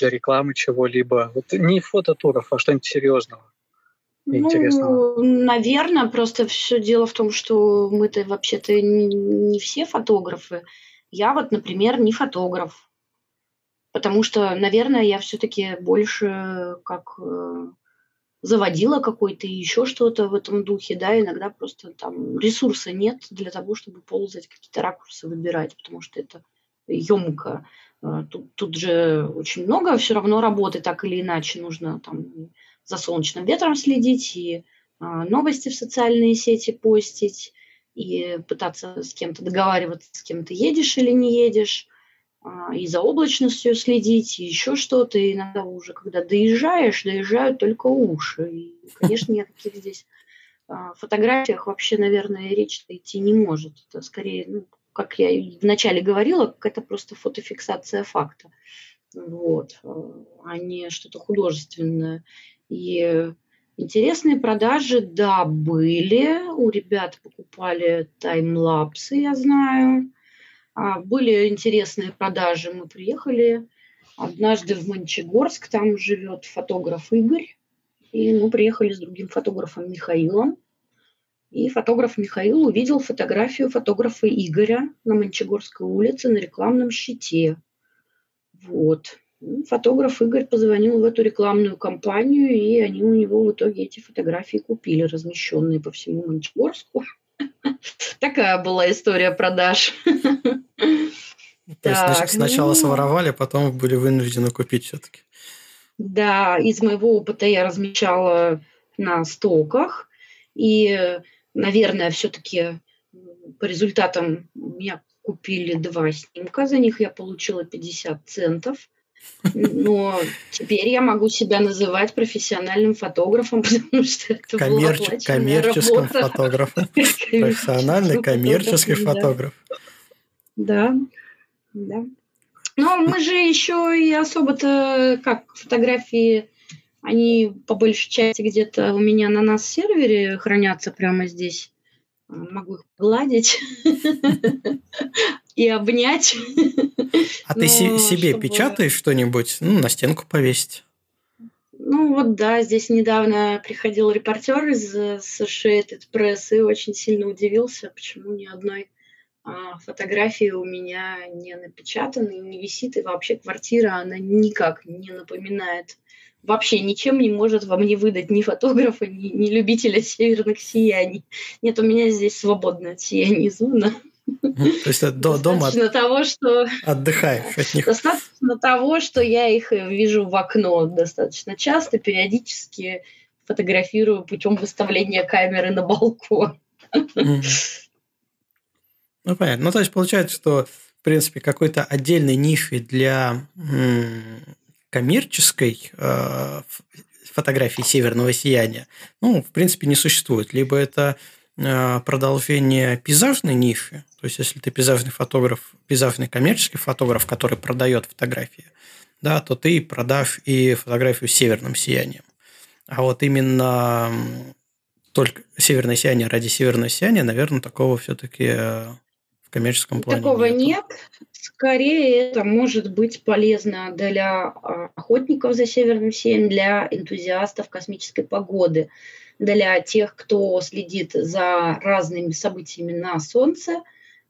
для рекламы чего-либо? Вот не фототуров, а что-нибудь серьезного. Ну, наверное, просто все дело в том, что мы-то вообще-то не, не все фотографы. Я вот, например, не фотограф. Потому что, наверное, я все-таки больше как э, заводила какой-то и еще что-то в этом духе, да, иногда просто там ресурса нет для того, чтобы ползать, какие-то ракурсы выбирать, потому что это емко. А, тут, тут же очень много все равно работы, так или иначе. Нужно там за солнечным ветром следить, и а, новости в социальные сети постить, и пытаться с кем-то договариваться, с кем ты едешь или не едешь, а, и за облачностью следить, и еще что-то. И иногда уже, когда доезжаешь, доезжают только уши. И, конечно, ни о каких здесь фотографиях вообще, наверное, речь идти не может. Это скорее ну, как я вначале говорила, это просто фотофиксация факта. Вот, а не что-то художественное. И интересные продажи, да, были. У ребят покупали таймлапсы, я знаю. А были интересные продажи. Мы приехали однажды в Мончегорск, там живет фотограф Игорь. И мы приехали с другим фотографом Михаилом. И фотограф Михаил увидел фотографию фотографа Игоря на Мончегорской улице на рекламном щите. Вот. фотограф Игорь позвонил в эту рекламную компанию, и они у него в итоге эти фотографии купили, размещенные по всему Мончегорску. [laughs] Такая была история продаж. То есть сначала ну. своровали, потом были вынуждены купить все-таки. Да, из моего опыта я размещала на стоках, и, наверное, все-таки по результатам меня купили два снимка, за них я получила 50 центов. Но теперь я могу себя называть профессиональным фотографом, [laughs] потому что это Коммерч... была коммерческим работа. фотографом. [laughs] Профессиональный коммерческий фотограф. Да, да. Но мы же еще и особо-то, как фотографии, они по большей части где-то у меня на нас сервере хранятся прямо здесь. Могу их гладить и обнять. А ты себе печатаешь что-нибудь? Ну, на стенку повесить. Ну вот да, здесь недавно приходил репортер из Associated Press и очень сильно удивился, почему ни одной а, фотографии у меня не напечатаны, не висит, и вообще квартира, она никак не напоминает, вообще ничем не может во мне выдать ни фотографа, ни, ни любителя северных сияний. Нет, у меня здесь свободная от сияний зона. То есть до, дома того, что... отдыхаешь от них. Достаточно того, что я их вижу в окно достаточно часто, периодически фотографирую путем выставления камеры на балкон. Ну, понятно. Ну, то есть, получается, что, в принципе, какой-то отдельной ниши для коммерческой э, фотографии северного сияния, ну, в принципе, не существует. Либо это э, продолжение пейзажной ниши, то есть, если ты пейзажный фотограф, пейзажный коммерческий фотограф, который продает фотографии, да, то ты продашь и фотографию с северным сиянием. А вот именно только северное сияние ради северного сияния, наверное, такого все-таки э, в коммерческом плане Такого нету. нет. Скорее, это может быть полезно для а, охотников за северным сиянием, для энтузиастов космической погоды, для тех, кто следит за разными событиями на Солнце,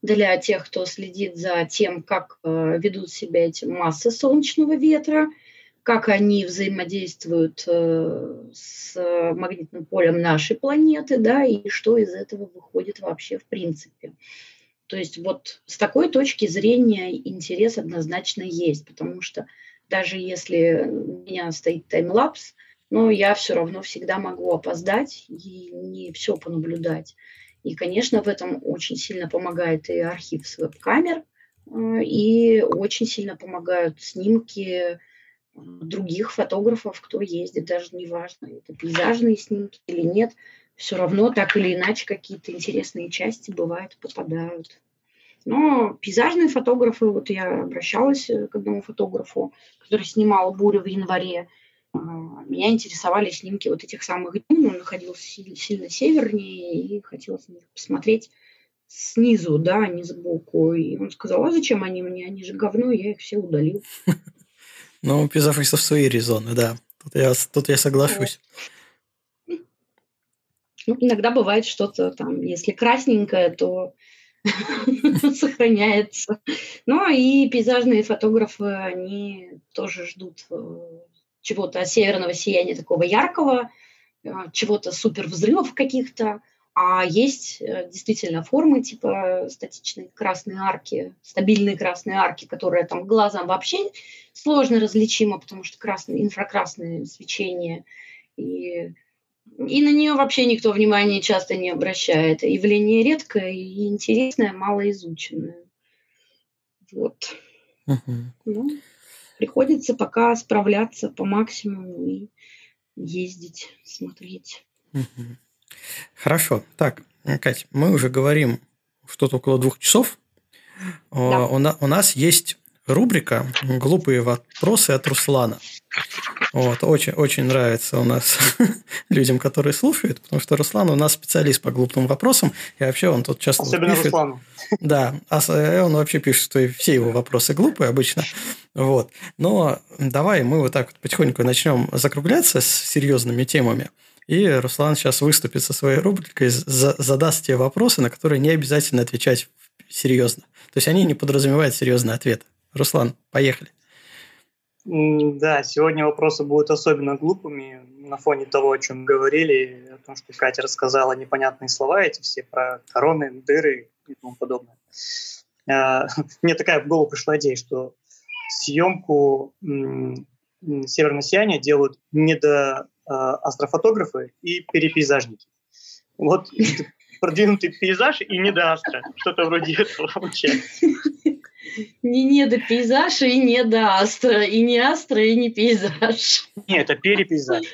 для тех, кто следит за тем, как э, ведут себя эти массы солнечного ветра, как они взаимодействуют э, с магнитным полем нашей планеты, да, и что из этого выходит вообще в принципе. То есть вот с такой точки зрения интерес однозначно есть, потому что даже если у меня стоит таймлапс, но я все равно всегда могу опоздать и не все понаблюдать. И, конечно, в этом очень сильно помогает и архив с веб-камер, э, и очень сильно помогают снимки э, других фотографов, кто ездит, даже неважно, это пейзажные снимки или нет, все равно так или иначе какие-то интересные части бывают, попадают. Но пейзажные фотографы, вот я обращалась к одному фотографу, который снимал бурю в январе, а, меня интересовали снимки вот этих самых дюн, он находился сильно севернее, и хотелось посмотреть снизу, да, а не сбоку. И он сказал, а зачем они мне, они же говно, я их все удалил. [laughs] Ну, пейзажистов свои резоны, да. Тут я, тут я соглашусь. Ну, иногда бывает что-то там, если красненькое, то [laughs] сохраняется. Ну, и пейзажные фотографы, они тоже ждут э, чего-то северного сияния такого яркого, э, чего-то супер взрывов каких-то, а есть э, действительно формы типа статичной красной арки, стабильные красные арки, которые там глазом вообще сложно различимо, потому что красное, инфракрасное свечение. И, и на нее вообще никто внимания часто не обращает. Явление редкое и интересное, малоизученное. Вот. Uh-huh. Ну, приходится пока справляться по максимуму и ездить, смотреть. Uh-huh. Хорошо. Так, Кать, мы уже говорим что-то около двух часов. Да. У, у нас есть рубрика «Глупые вопросы от Руслана». Вот, очень, очень нравится у нас [laughs] людям, которые слушают, потому что Руслан у нас специалист по глупым вопросам, и вообще он тут часто Особенно пишет. Руслану. Да, а э, он вообще пишет, что все его вопросы глупые обычно. Вот. Но давай мы вот так вот потихоньку начнем закругляться с серьезными темами. И Руслан сейчас выступит со своей рубрикой, задаст те вопросы, на которые не обязательно отвечать серьезно. То есть они не подразумевают серьезный ответ. Руслан, поехали. Да, сегодня вопросы будут особенно глупыми на фоне того, о чем говорили, о том, что Катя рассказала непонятные слова эти все про короны, дыры и тому подобное. А, [laughs] мне такая в голову пришла идея, что съемку «Северное сияние» делают не до а, и перепейзажники. Вот [laughs] продвинутый пейзаж и не до астро. Что-то вроде этого получается. [laughs] Не не до пейзажа и не до астро, и не астро, и не пейзаж. Нет, это перепейзаж.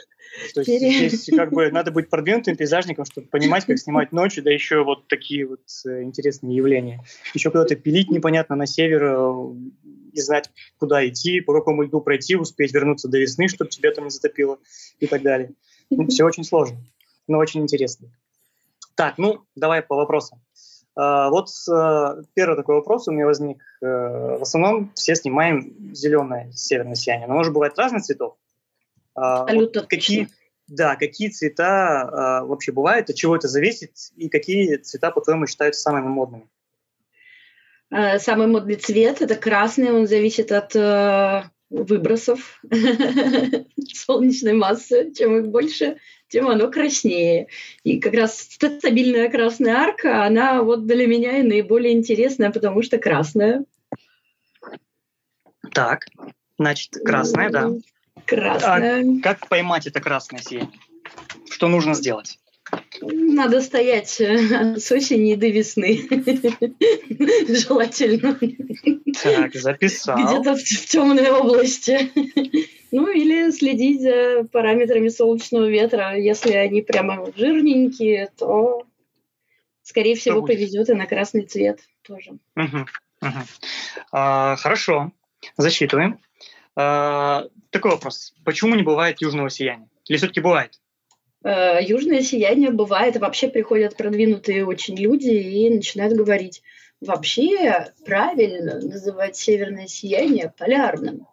То есть Пере... здесь как бы надо быть продвинутым пейзажником, чтобы понимать, как снимать ночью, да еще вот такие вот э, интересные явления. Еще куда-то пилить непонятно на север, э, и знать, куда идти, по какому льду пройти, успеть вернуться до весны, чтобы тебя там не затопило и так далее. Ну, все очень сложно, но очень интересно. Так, ну, давай по вопросам. А, вот э, первый такой вопрос у меня возник. Э, в основном все снимаем зеленое северное сияние, но может бывать разных цветов. А, Абсолютно вот какие, да, какие цвета а, вообще бывают, от чего это зависит, и какие цвета, по-твоему, считаются самыми модными? Э, самый модный цвет – это красный, он зависит от выбросов [laughs] солнечной массы. Чем их больше, тем оно краснее. И как раз стабильная красная арка, она вот для меня и наиболее интересная, потому что красная. Так, значит, красная, да. Красная. А как поймать это красное сияние? Что нужно сделать? Надо стоять э, с осени до весны. [laughs] Желательно. Так, записал. Где-то в, в темной области. Ну, или следить за параметрами солнечного ветра. Если они прямо жирненькие, то, скорее всего, повезет и на красный цвет тоже. Угу, угу. А, хорошо, засчитываем. А, такой вопрос. Почему не бывает южного сияния? Или все-таки бывает? Э, южное сияние бывает, вообще приходят продвинутые очень люди и начинают говорить, вообще правильно называть северное сияние полярным.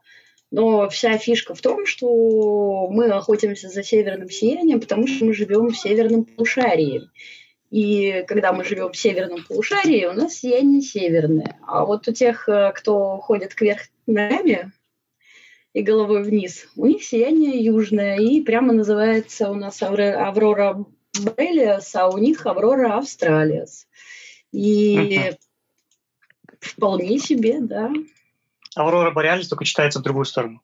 Но вся фишка в том, что мы охотимся за северным сиянием, потому что мы живем в северном полушарии. И когда мы живем в северном полушарии, у нас сияние северное. А вот у тех, э, кто ходит кверх ногами, и головой вниз. У них сияние южное, и прямо называется у нас Аврора Борелиас, а у них Аврора Австралиас. И uh вполне себе, да. Аврора Бореалис только читается в другую сторону.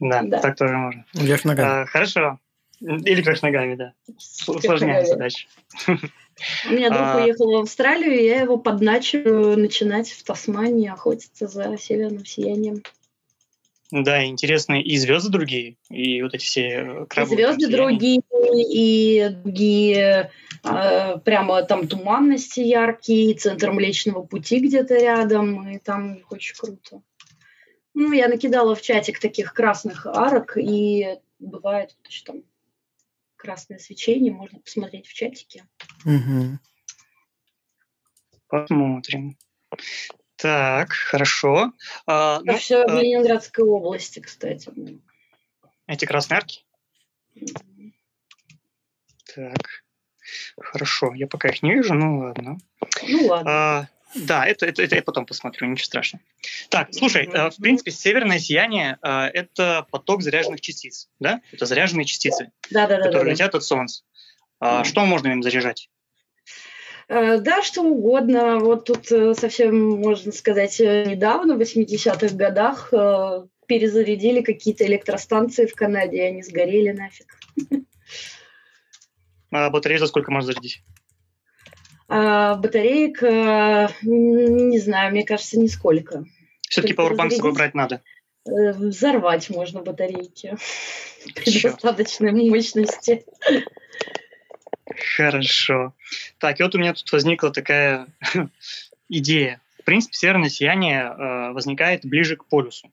Да, да. так тоже можно. Вверх ногами. А, хорошо. Или вверх ногами, да. Усложняем задачу. У меня друг а... уехал в Австралию, и я его подначиваю начинать в Тасмании охотиться за северным сиянием. Да, интересные и звезды другие, и вот эти все э, крабы. И звезды другие, и другие, э, прямо там туманности яркие, центр Млечного Пути где-то рядом, и там очень круто. Ну, я накидала в чатик таких красных арок, и бывает что там красное свечение, можно посмотреть в чатике. Угу. Посмотрим. Так, хорошо. А, ну, все в Ленинградской области, кстати. Эти красные арки? Mm-hmm. Так, хорошо. Я пока их не вижу, ну ладно. Ну ладно. А, да, это, это, это я потом посмотрю, ничего страшного. Так, слушай, mm-hmm. в принципе, северное сияние а, – это поток заряженных частиц, да? Это заряженные частицы, да, да, которые да, летят от Солнца. А, Что можно им заряжать? Э, да, что угодно. Вот тут э, совсем, можно сказать, э, недавно, в 80-х годах, перезарядили какие-то электростанции в Канаде, и они сгорели нафиг. [laughs] А батарею за сколько можно зарядить? А, батареек, не знаю, мне кажется, нисколько. Все-таки пауэрбанк с собой брать надо. Взорвать можно батарейки [laughs] при достаточной мощности. Хорошо. Так, и вот у меня тут возникла такая [laughs] идея. В принципе, северное сияние э, возникает ближе к полюсу.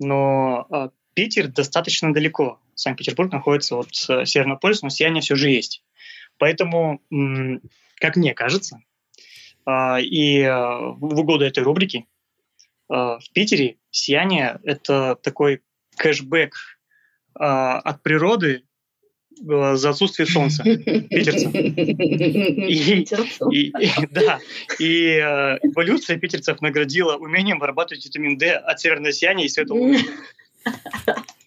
Но э, Питер достаточно далеко. Санкт-Петербург находится от э, Северного полюса, но сияние все же есть. Поэтому, как мне кажется, э, и э, в угоду этой рубрики, э, в Питере сияние – это такой кэшбэк э, от природы Э, за отсутствие солнца питерцев. И, и, и, да, и эволюция питерцев наградила умением вырабатывать витамин D от северного сияния и светлого [laughs]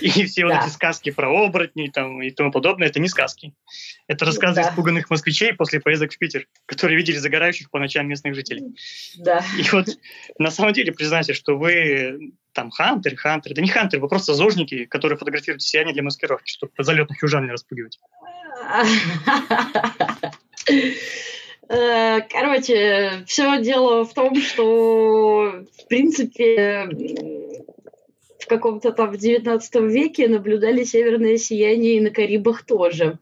И все вот эти сказки про оборотней там, и тому подобное, это не сказки. Это рассказы да. испуганных москвичей после поездок в Питер, которые видели загорающих по ночам местных жителей. Да. И вот на самом деле признайте, что вы там хантер, хантер. Да не хантер, вы просто зожники, которые фотографируют сияние для маскировки, чтобы залетных южан не распугивать. Э, короче, все дело в том, что, в принципе, в каком-то там в 19 веке наблюдали северное сияние и на Карибах тоже.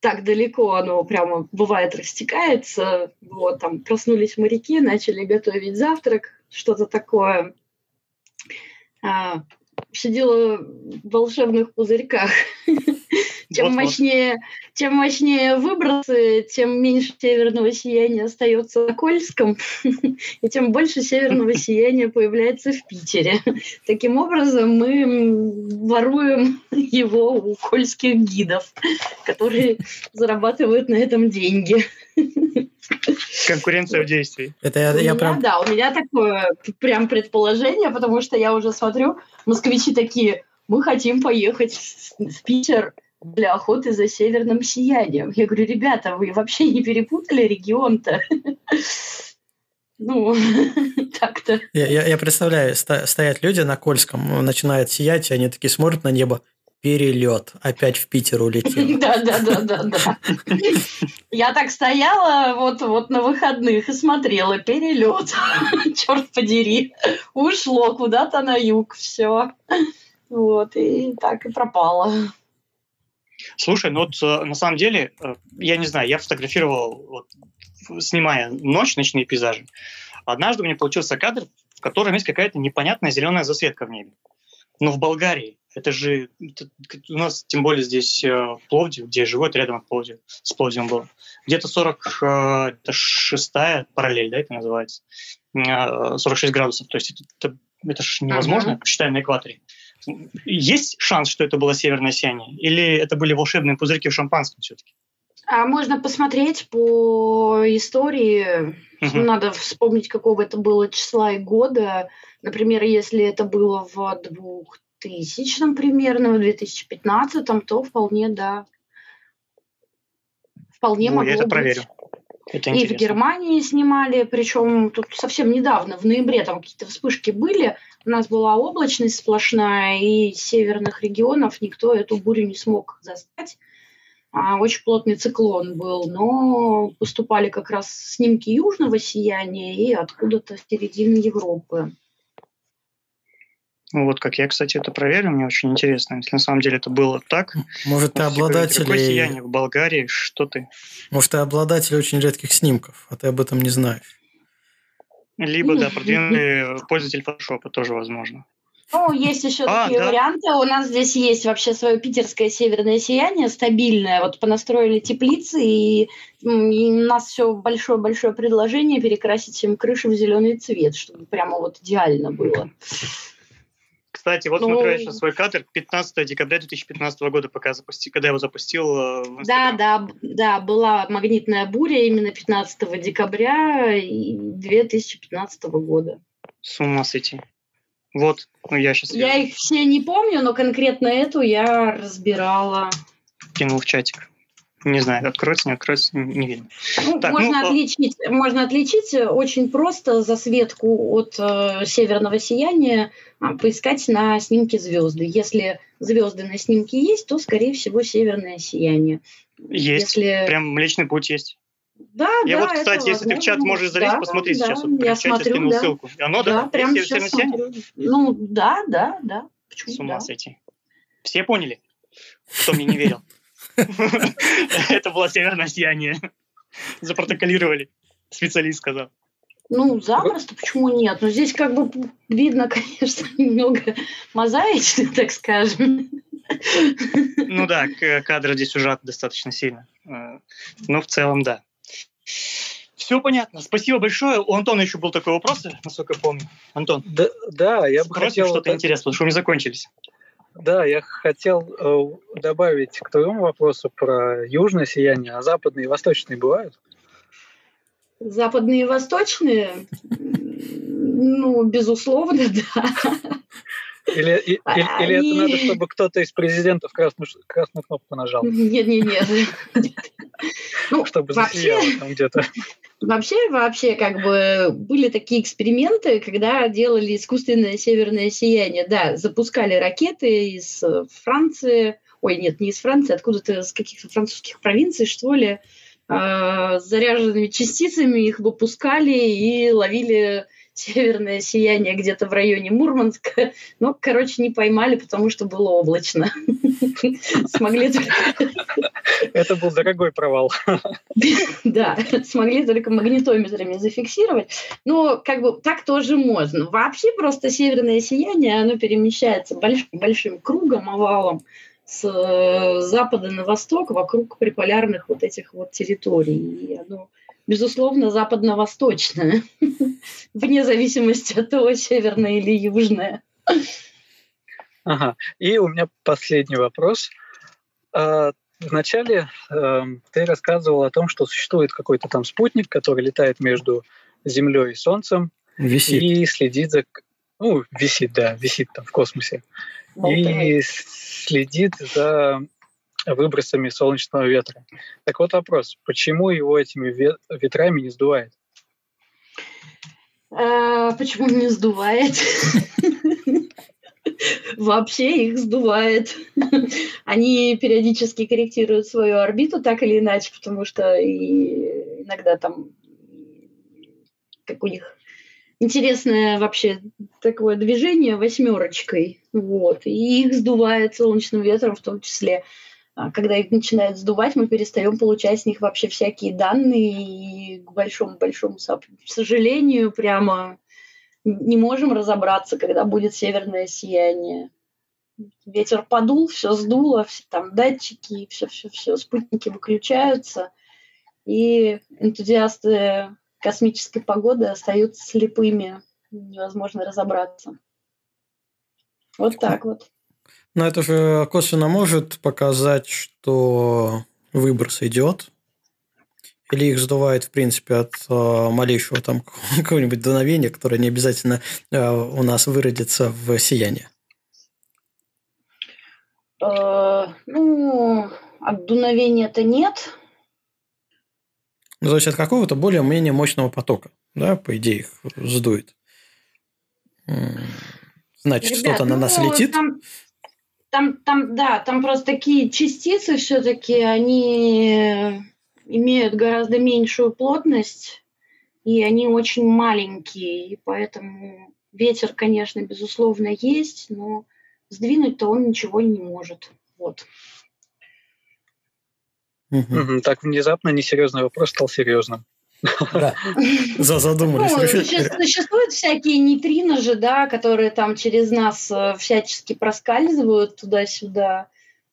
Так далеко оно прямо бывает растекается. Вот там проснулись моряки, начали готовить завтрак, что-то такое. А, все дело в волшебных пузырьках. Чем мощнее, чем мощнее выбросы, тем меньше северного сияния остается на Кольском, [laughs] и тем больше северного [laughs] сияния появляется в Питере. Таким образом, мы воруем [laughs] его у кольских гидов, которые зарабатывают на этом деньги. Конкуренция в действии. Это я, я прям... Да, у меня такое прям предположение, потому что я уже смотрю, москвичи такие, мы хотим поехать в Питер для охоты за северным сиянием. Я говорю, ребята, вы вообще не перепутали регион-то? [laughs] Ну, [laughs] так-то. Я, я, я представляю, стоят люди на Кольском, начинает сиять, и они такие смотрят на небо перелет. Опять в Питер улетел. [laughs] Да, да, да, да, да. Я так стояла вот, вот на выходных и смотрела перелет. Черт подери. Ушло куда-то на юг. Все. Вот, и так и пропало. Слушай, ну вот э, на самом деле, э, я не знаю, я фотографировал, вот, снимая ночь, ночные пейзажи. Однажды у меня получился кадр, в котором есть какая-то непонятная зеленая засветка в небе. Но в Болгарии. Это же это, у нас, тем более здесь э, Пловдив, где я живу, это рядом от Пловдива, с Пловдивом было. Где-то 46-я параллель, да, это называется, 46 э, градусов. То есть это, это, это же невозможно, uh-huh. считаем на экваторе. Есть шанс, что это было северное сияние? Или это были волшебные пузырьки в шампанском все-таки? А можно посмотреть по истории. Угу. Надо вспомнить, какого это было числа и года. Например, если это было в 2000 примерно, в 2015, то вполне, да. Вполне ну, могло я это быть. проверю. Это и в Германии снимали, причем тут совсем недавно, в ноябре там какие-то вспышки были. У нас была облачность сплошная, и с северных регионов никто эту бурю не смог застать. А, очень плотный циклон был, но поступали как раз снимки южного сияния и откуда-то с середины Европы. Ну вот как я, кстати, это проверил, мне очень интересно. Если на самом деле это было так. Может, ты обладатель... Какое сияние в Болгарии? Что ты? Может, ты обладатель очень редких снимков, а ты об этом не знаешь. Либо, да, продвинутый пользователь фотошопа тоже возможно. Ну, есть еще а, такие да. варианты. У нас здесь есть вообще свое питерское северное сияние, стабильное. Вот понастроили теплицы, и, и у нас все большое-большое предложение перекрасить всем крыши в зеленый цвет, чтобы прямо вот идеально было. Кстати, вот ну, смотрю сейчас свой кадр 15 декабря 2015 года, пока запусти, когда я его запустил э, Да, да, да, была магнитная буря именно 15 декабря 2015 года. С ума сойти. Вот, ну я сейчас... Я их все не помню, но конкретно эту я разбирала. Кинул в чатик. Не знаю, откроется, не откроется, не видно. Ну, так, можно, ну, отличить, можно отличить очень просто засветку от э, северного сияния, э, поискать на снимке звезды. Если звезды на снимке есть, то, скорее всего, северное сияние. Есть, Если... прям Млечный Путь есть. Да, я да, вот, кстати, если ты в чат можешь залезть, да, посмотри да, сейчас. Вот, я смотрю, скинул да. ссылку. И оно, да, да прямо сейчас смотрю. Ну, да, да, да. Почему? С ума да. сойти. Все поняли? Кто мне не верил? [laughs] Это было северное сияние. Запротоколировали. Специалист сказал. Ну, запросто, почему нет? Но здесь как бы видно, конечно, [laughs] немного мозаично, так скажем. Ну да, кадр здесь ужат достаточно сильно. Э, но в целом, да. Все понятно. Спасибо большое. У Антона еще был такой вопрос, насколько я помню. Антон. Да, да я бы хотел... что-то интересное, потому что у меня закончились. Да, я хотел э, добавить к твоему вопросу про южное сияние, а западные и восточные бывают? Западные и восточные? Ну, безусловно, [laughs] да. Или, или, а, или это надо, чтобы кто-то из президентов красную, красную кнопку нажал? Нет, нет, нет. Ну, чтобы вообще, там где-то. Вообще, вообще, как бы были такие эксперименты, когда делали искусственное северное сияние. Да, запускали ракеты из Франции, ой, нет, не из Франции, откуда-то из каких-то французских провинций, что ли, а, с заряженными частицами их выпускали и ловили северное сияние где-то в районе Мурманска. Но, короче, не поймали, потому что было облачно. Смогли только... Это был дорогой провал. Да, смогли только магнитометрами зафиксировать. Но как бы так тоже можно. Вообще просто северное сияние, оно перемещается большим кругом, овалом с э, запада на восток вокруг приполярных вот этих вот территорий. И оно безусловно, западно-восточная, [laughs] вне зависимости от того, северная или южная. Ага. И у меня последний вопрос. А, вначале эм, ты рассказывал о том, что существует какой-то там спутник, который летает между Землей и Солнцем висит. и следит за... Ну, висит, да, висит там в космосе. Болтает. И следит за выбросами солнечного ветра. Так вот вопрос, почему его этими ветрами не сдувает? А, почему не сдувает? [laughs] Вообще их сдувает. Они периодически корректируют свою орбиту так или иначе, потому что иногда там как у них интересное вообще такое движение восьмерочкой. Вот. И их сдувает солнечным ветром в том числе. А когда их начинают сдувать, мы перестаем получать с них вообще всякие данные, и к большому-большому сожалению, прямо не можем разобраться, когда будет северное сияние. Ветер подул, все сдуло, все там датчики, все-все-все, спутники выключаются, и энтузиасты космической погоды остаются слепыми, невозможно разобраться. Вот так вот. Но это же косвенно может показать, что выброс идет, или их сдувает, в принципе, от э, малейшего там [laughs] какого-нибудь дуновения, которое не обязательно э, у нас выродится в сияние? Э, ну, от дуновения-то нет. Ну, то есть от какого-то более-менее мощного потока, да, по идее, их сдует. Значит, что-то на нас ну, летит. Там, там, там, да, там просто такие частицы все-таки, они имеют гораздо меньшую плотность, и они очень маленькие, и поэтому ветер, конечно, безусловно, есть, но сдвинуть-то он ничего не может. Вот. Угу. Так внезапно несерьезный вопрос стал серьезным. Да, [laughs] задумались. Ну, существуют всякие нейтрино же, да, которые там через нас э, всячески проскальзывают туда-сюда.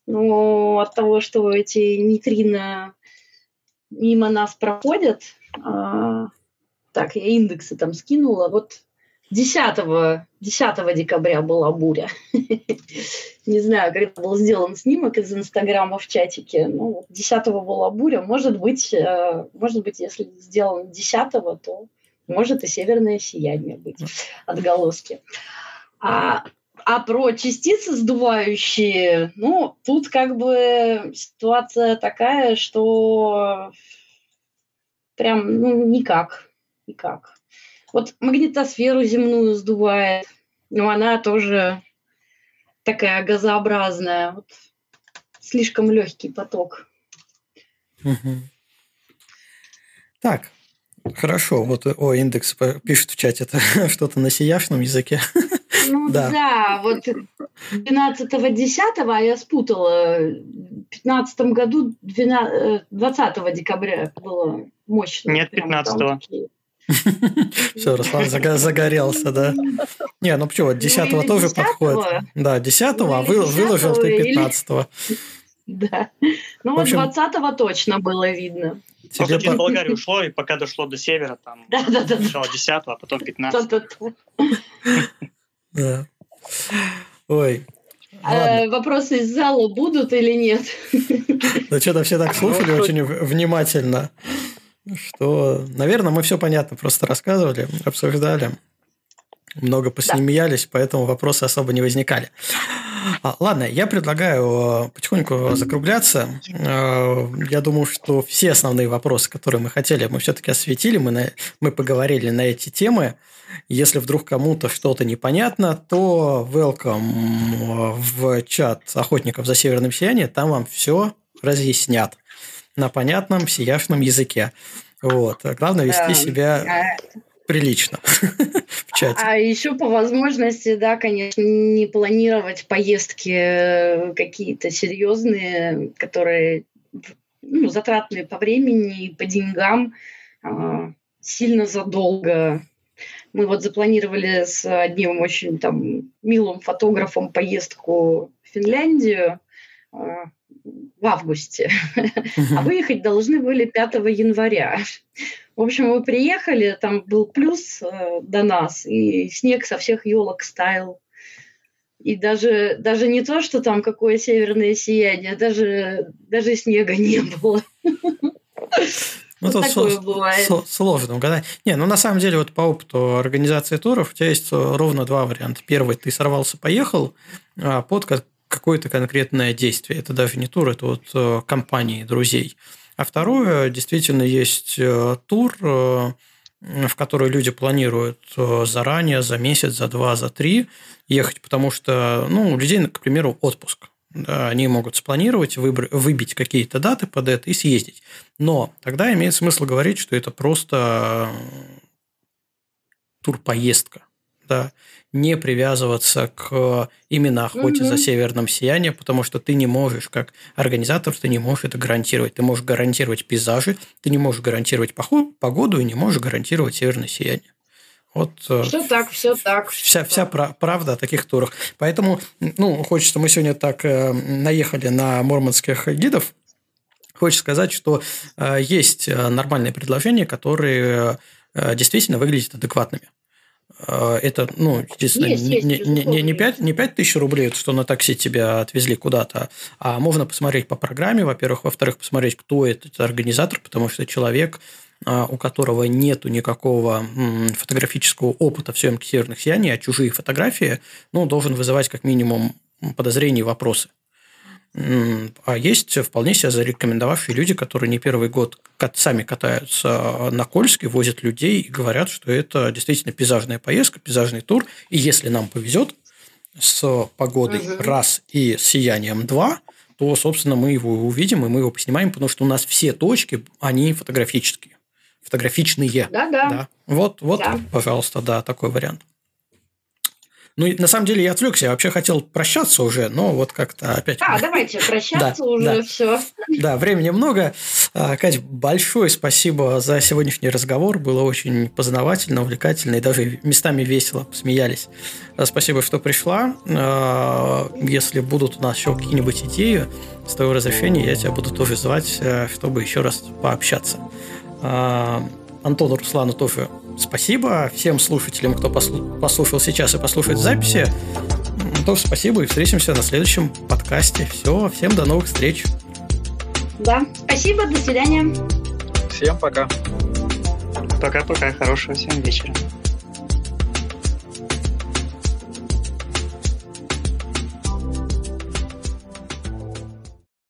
Но от того, что эти нейтрино мимо нас проходят, а, так, я индексы там скинула, вот 10, 10 декабря была буря. Не знаю, когда был сделан снимок из Инстаграма в чатике. Ну, 10 была буря. Может быть, э, может быть, если сделан 10, то может и северное сияние быть отголоски. А, а про частицы сдувающие, ну, тут как бы ситуация такая, что прям ну, никак, никак. Вот магнитосферу земную сдувает, но она тоже такая газообразная. Вот слишком легкий поток. Угу. Так, хорошо. Вот о, индекс пишет в чате это [laughs] что-то на сияшном языке. Ну [laughs] да, да вот 12-10, а я спутала. В 15 году 12, 20 декабря было мощно. Нет, 15 [laughs] Все, Руслан загорелся, да? Не, ну почему, 10 ну, тоже подходит. Да, 10 ну, а выложил ты 15 [laughs] Да. Ну вот 20 точно было видно. Просто через Болгарию ушло, и пока дошло до севера, там да, да, да, сначала 10 а потом 15 Да. Ой, а, вопросы из зала будут или нет? Ну, что-то все так слушали очень внимательно что, наверное, мы все понятно просто рассказывали, обсуждали. много посмеялись, да. поэтому вопросы особо не возникали. А, ладно, я предлагаю э, потихоньку закругляться. Э, я думаю, что все основные вопросы, которые мы хотели, мы все-таки осветили, мы, на, мы поговорили на эти темы. Если вдруг кому-то что-то непонятно, то welcome в чат охотников за северным сиянием, там вам все разъяснят на понятном сияшном языке. Вот. Главное вести себя а прилично [laughs] в чате. А еще по возможности, да, конечно, не планировать поездки э, какие-то серьезные, которые ну, затратные по времени и по деньгам, а, сильно задолго. Мы вот запланировали с одним очень там милым фотографом поездку в Финляндию а, в августе, а выехать должны были 5 января. В общем, мы приехали, там был плюс э, до нас, и снег со всех елок стаял. И даже, даже не то, что там какое северное сияние, даже, даже снега не было. Ну, вот такое с- бывает. С- сложно угадать. Не, ну на самом деле, вот по опыту организации туров у тебя есть ровно два варианта. Первый, ты сорвался, поехал а под какое-то конкретное действие. Это даже не тур, это вот э, компании друзей. А второе, действительно, есть э, тур, э, в который люди планируют заранее, за месяц, за два, за три ехать, потому что ну, у людей, к примеру, отпуск. Да, они могут спланировать, выбить какие-то даты под это и съездить. Но тогда имеет смысл говорить, что это просто тур-поездка. Да не привязываться к именно охоте угу. за северным сиянием, потому что ты не можешь, как организатор, ты не можешь это гарантировать. Ты можешь гарантировать пейзажи, ты не можешь гарантировать погоду и не можешь гарантировать северное сияние. Вот э, все так, все так. Вся, вся правда о таких турах. Поэтому, ну, хочется, мы сегодня так э, наехали на мормонских гидов. Хочется сказать, что э, есть нормальные предложения, которые действительно выглядят адекватными. А, это, ну, естественно, есть, не, есть, не, не, не, 5, не 5 тысяч рублей, что на такси тебя отвезли куда-то, а можно посмотреть по программе, во-первых, во-вторых, посмотреть, кто этот организатор, потому что человек, а, у которого нету никакого фотографического опыта в съемке северных сияний, а чужие фотографии, ну, должен вызывать как минимум подозрения и вопросы. А есть вполне себя зарекомендовавшие люди, которые не первый год сами катаются на Кольске, возят людей и говорят, что это действительно пейзажная поездка, пейзажный тур. И если нам повезет с погодой угу. раз и с сиянием два, то, собственно, мы его увидим, и мы его поснимаем, потому что у нас все точки, они фотографические. Фотографичные. Да-да. Да. Вот, вот да. пожалуйста, да, такой вариант. Ну, на самом деле я отвлекся, я вообще хотел прощаться уже, но вот как-то опять... А, давайте [laughs] прощаться да, уже, да. все. Да, времени много. А, Кать, большое спасибо за сегодняшний разговор, было очень познавательно, увлекательно и даже местами весело, посмеялись. А, спасибо, что пришла. А, если будут у нас еще какие-нибудь идеи, с твоего разрешения я тебя буду тоже звать, э, чтобы еще раз пообщаться. Антону Руслану тоже спасибо. Всем слушателям, кто послушал сейчас и послушает записи, тоже спасибо и встретимся на следующем подкасте. Все, всем до новых встреч. Да, спасибо, до свидания. Всем пока. Пока-пока, хорошего всем вечера.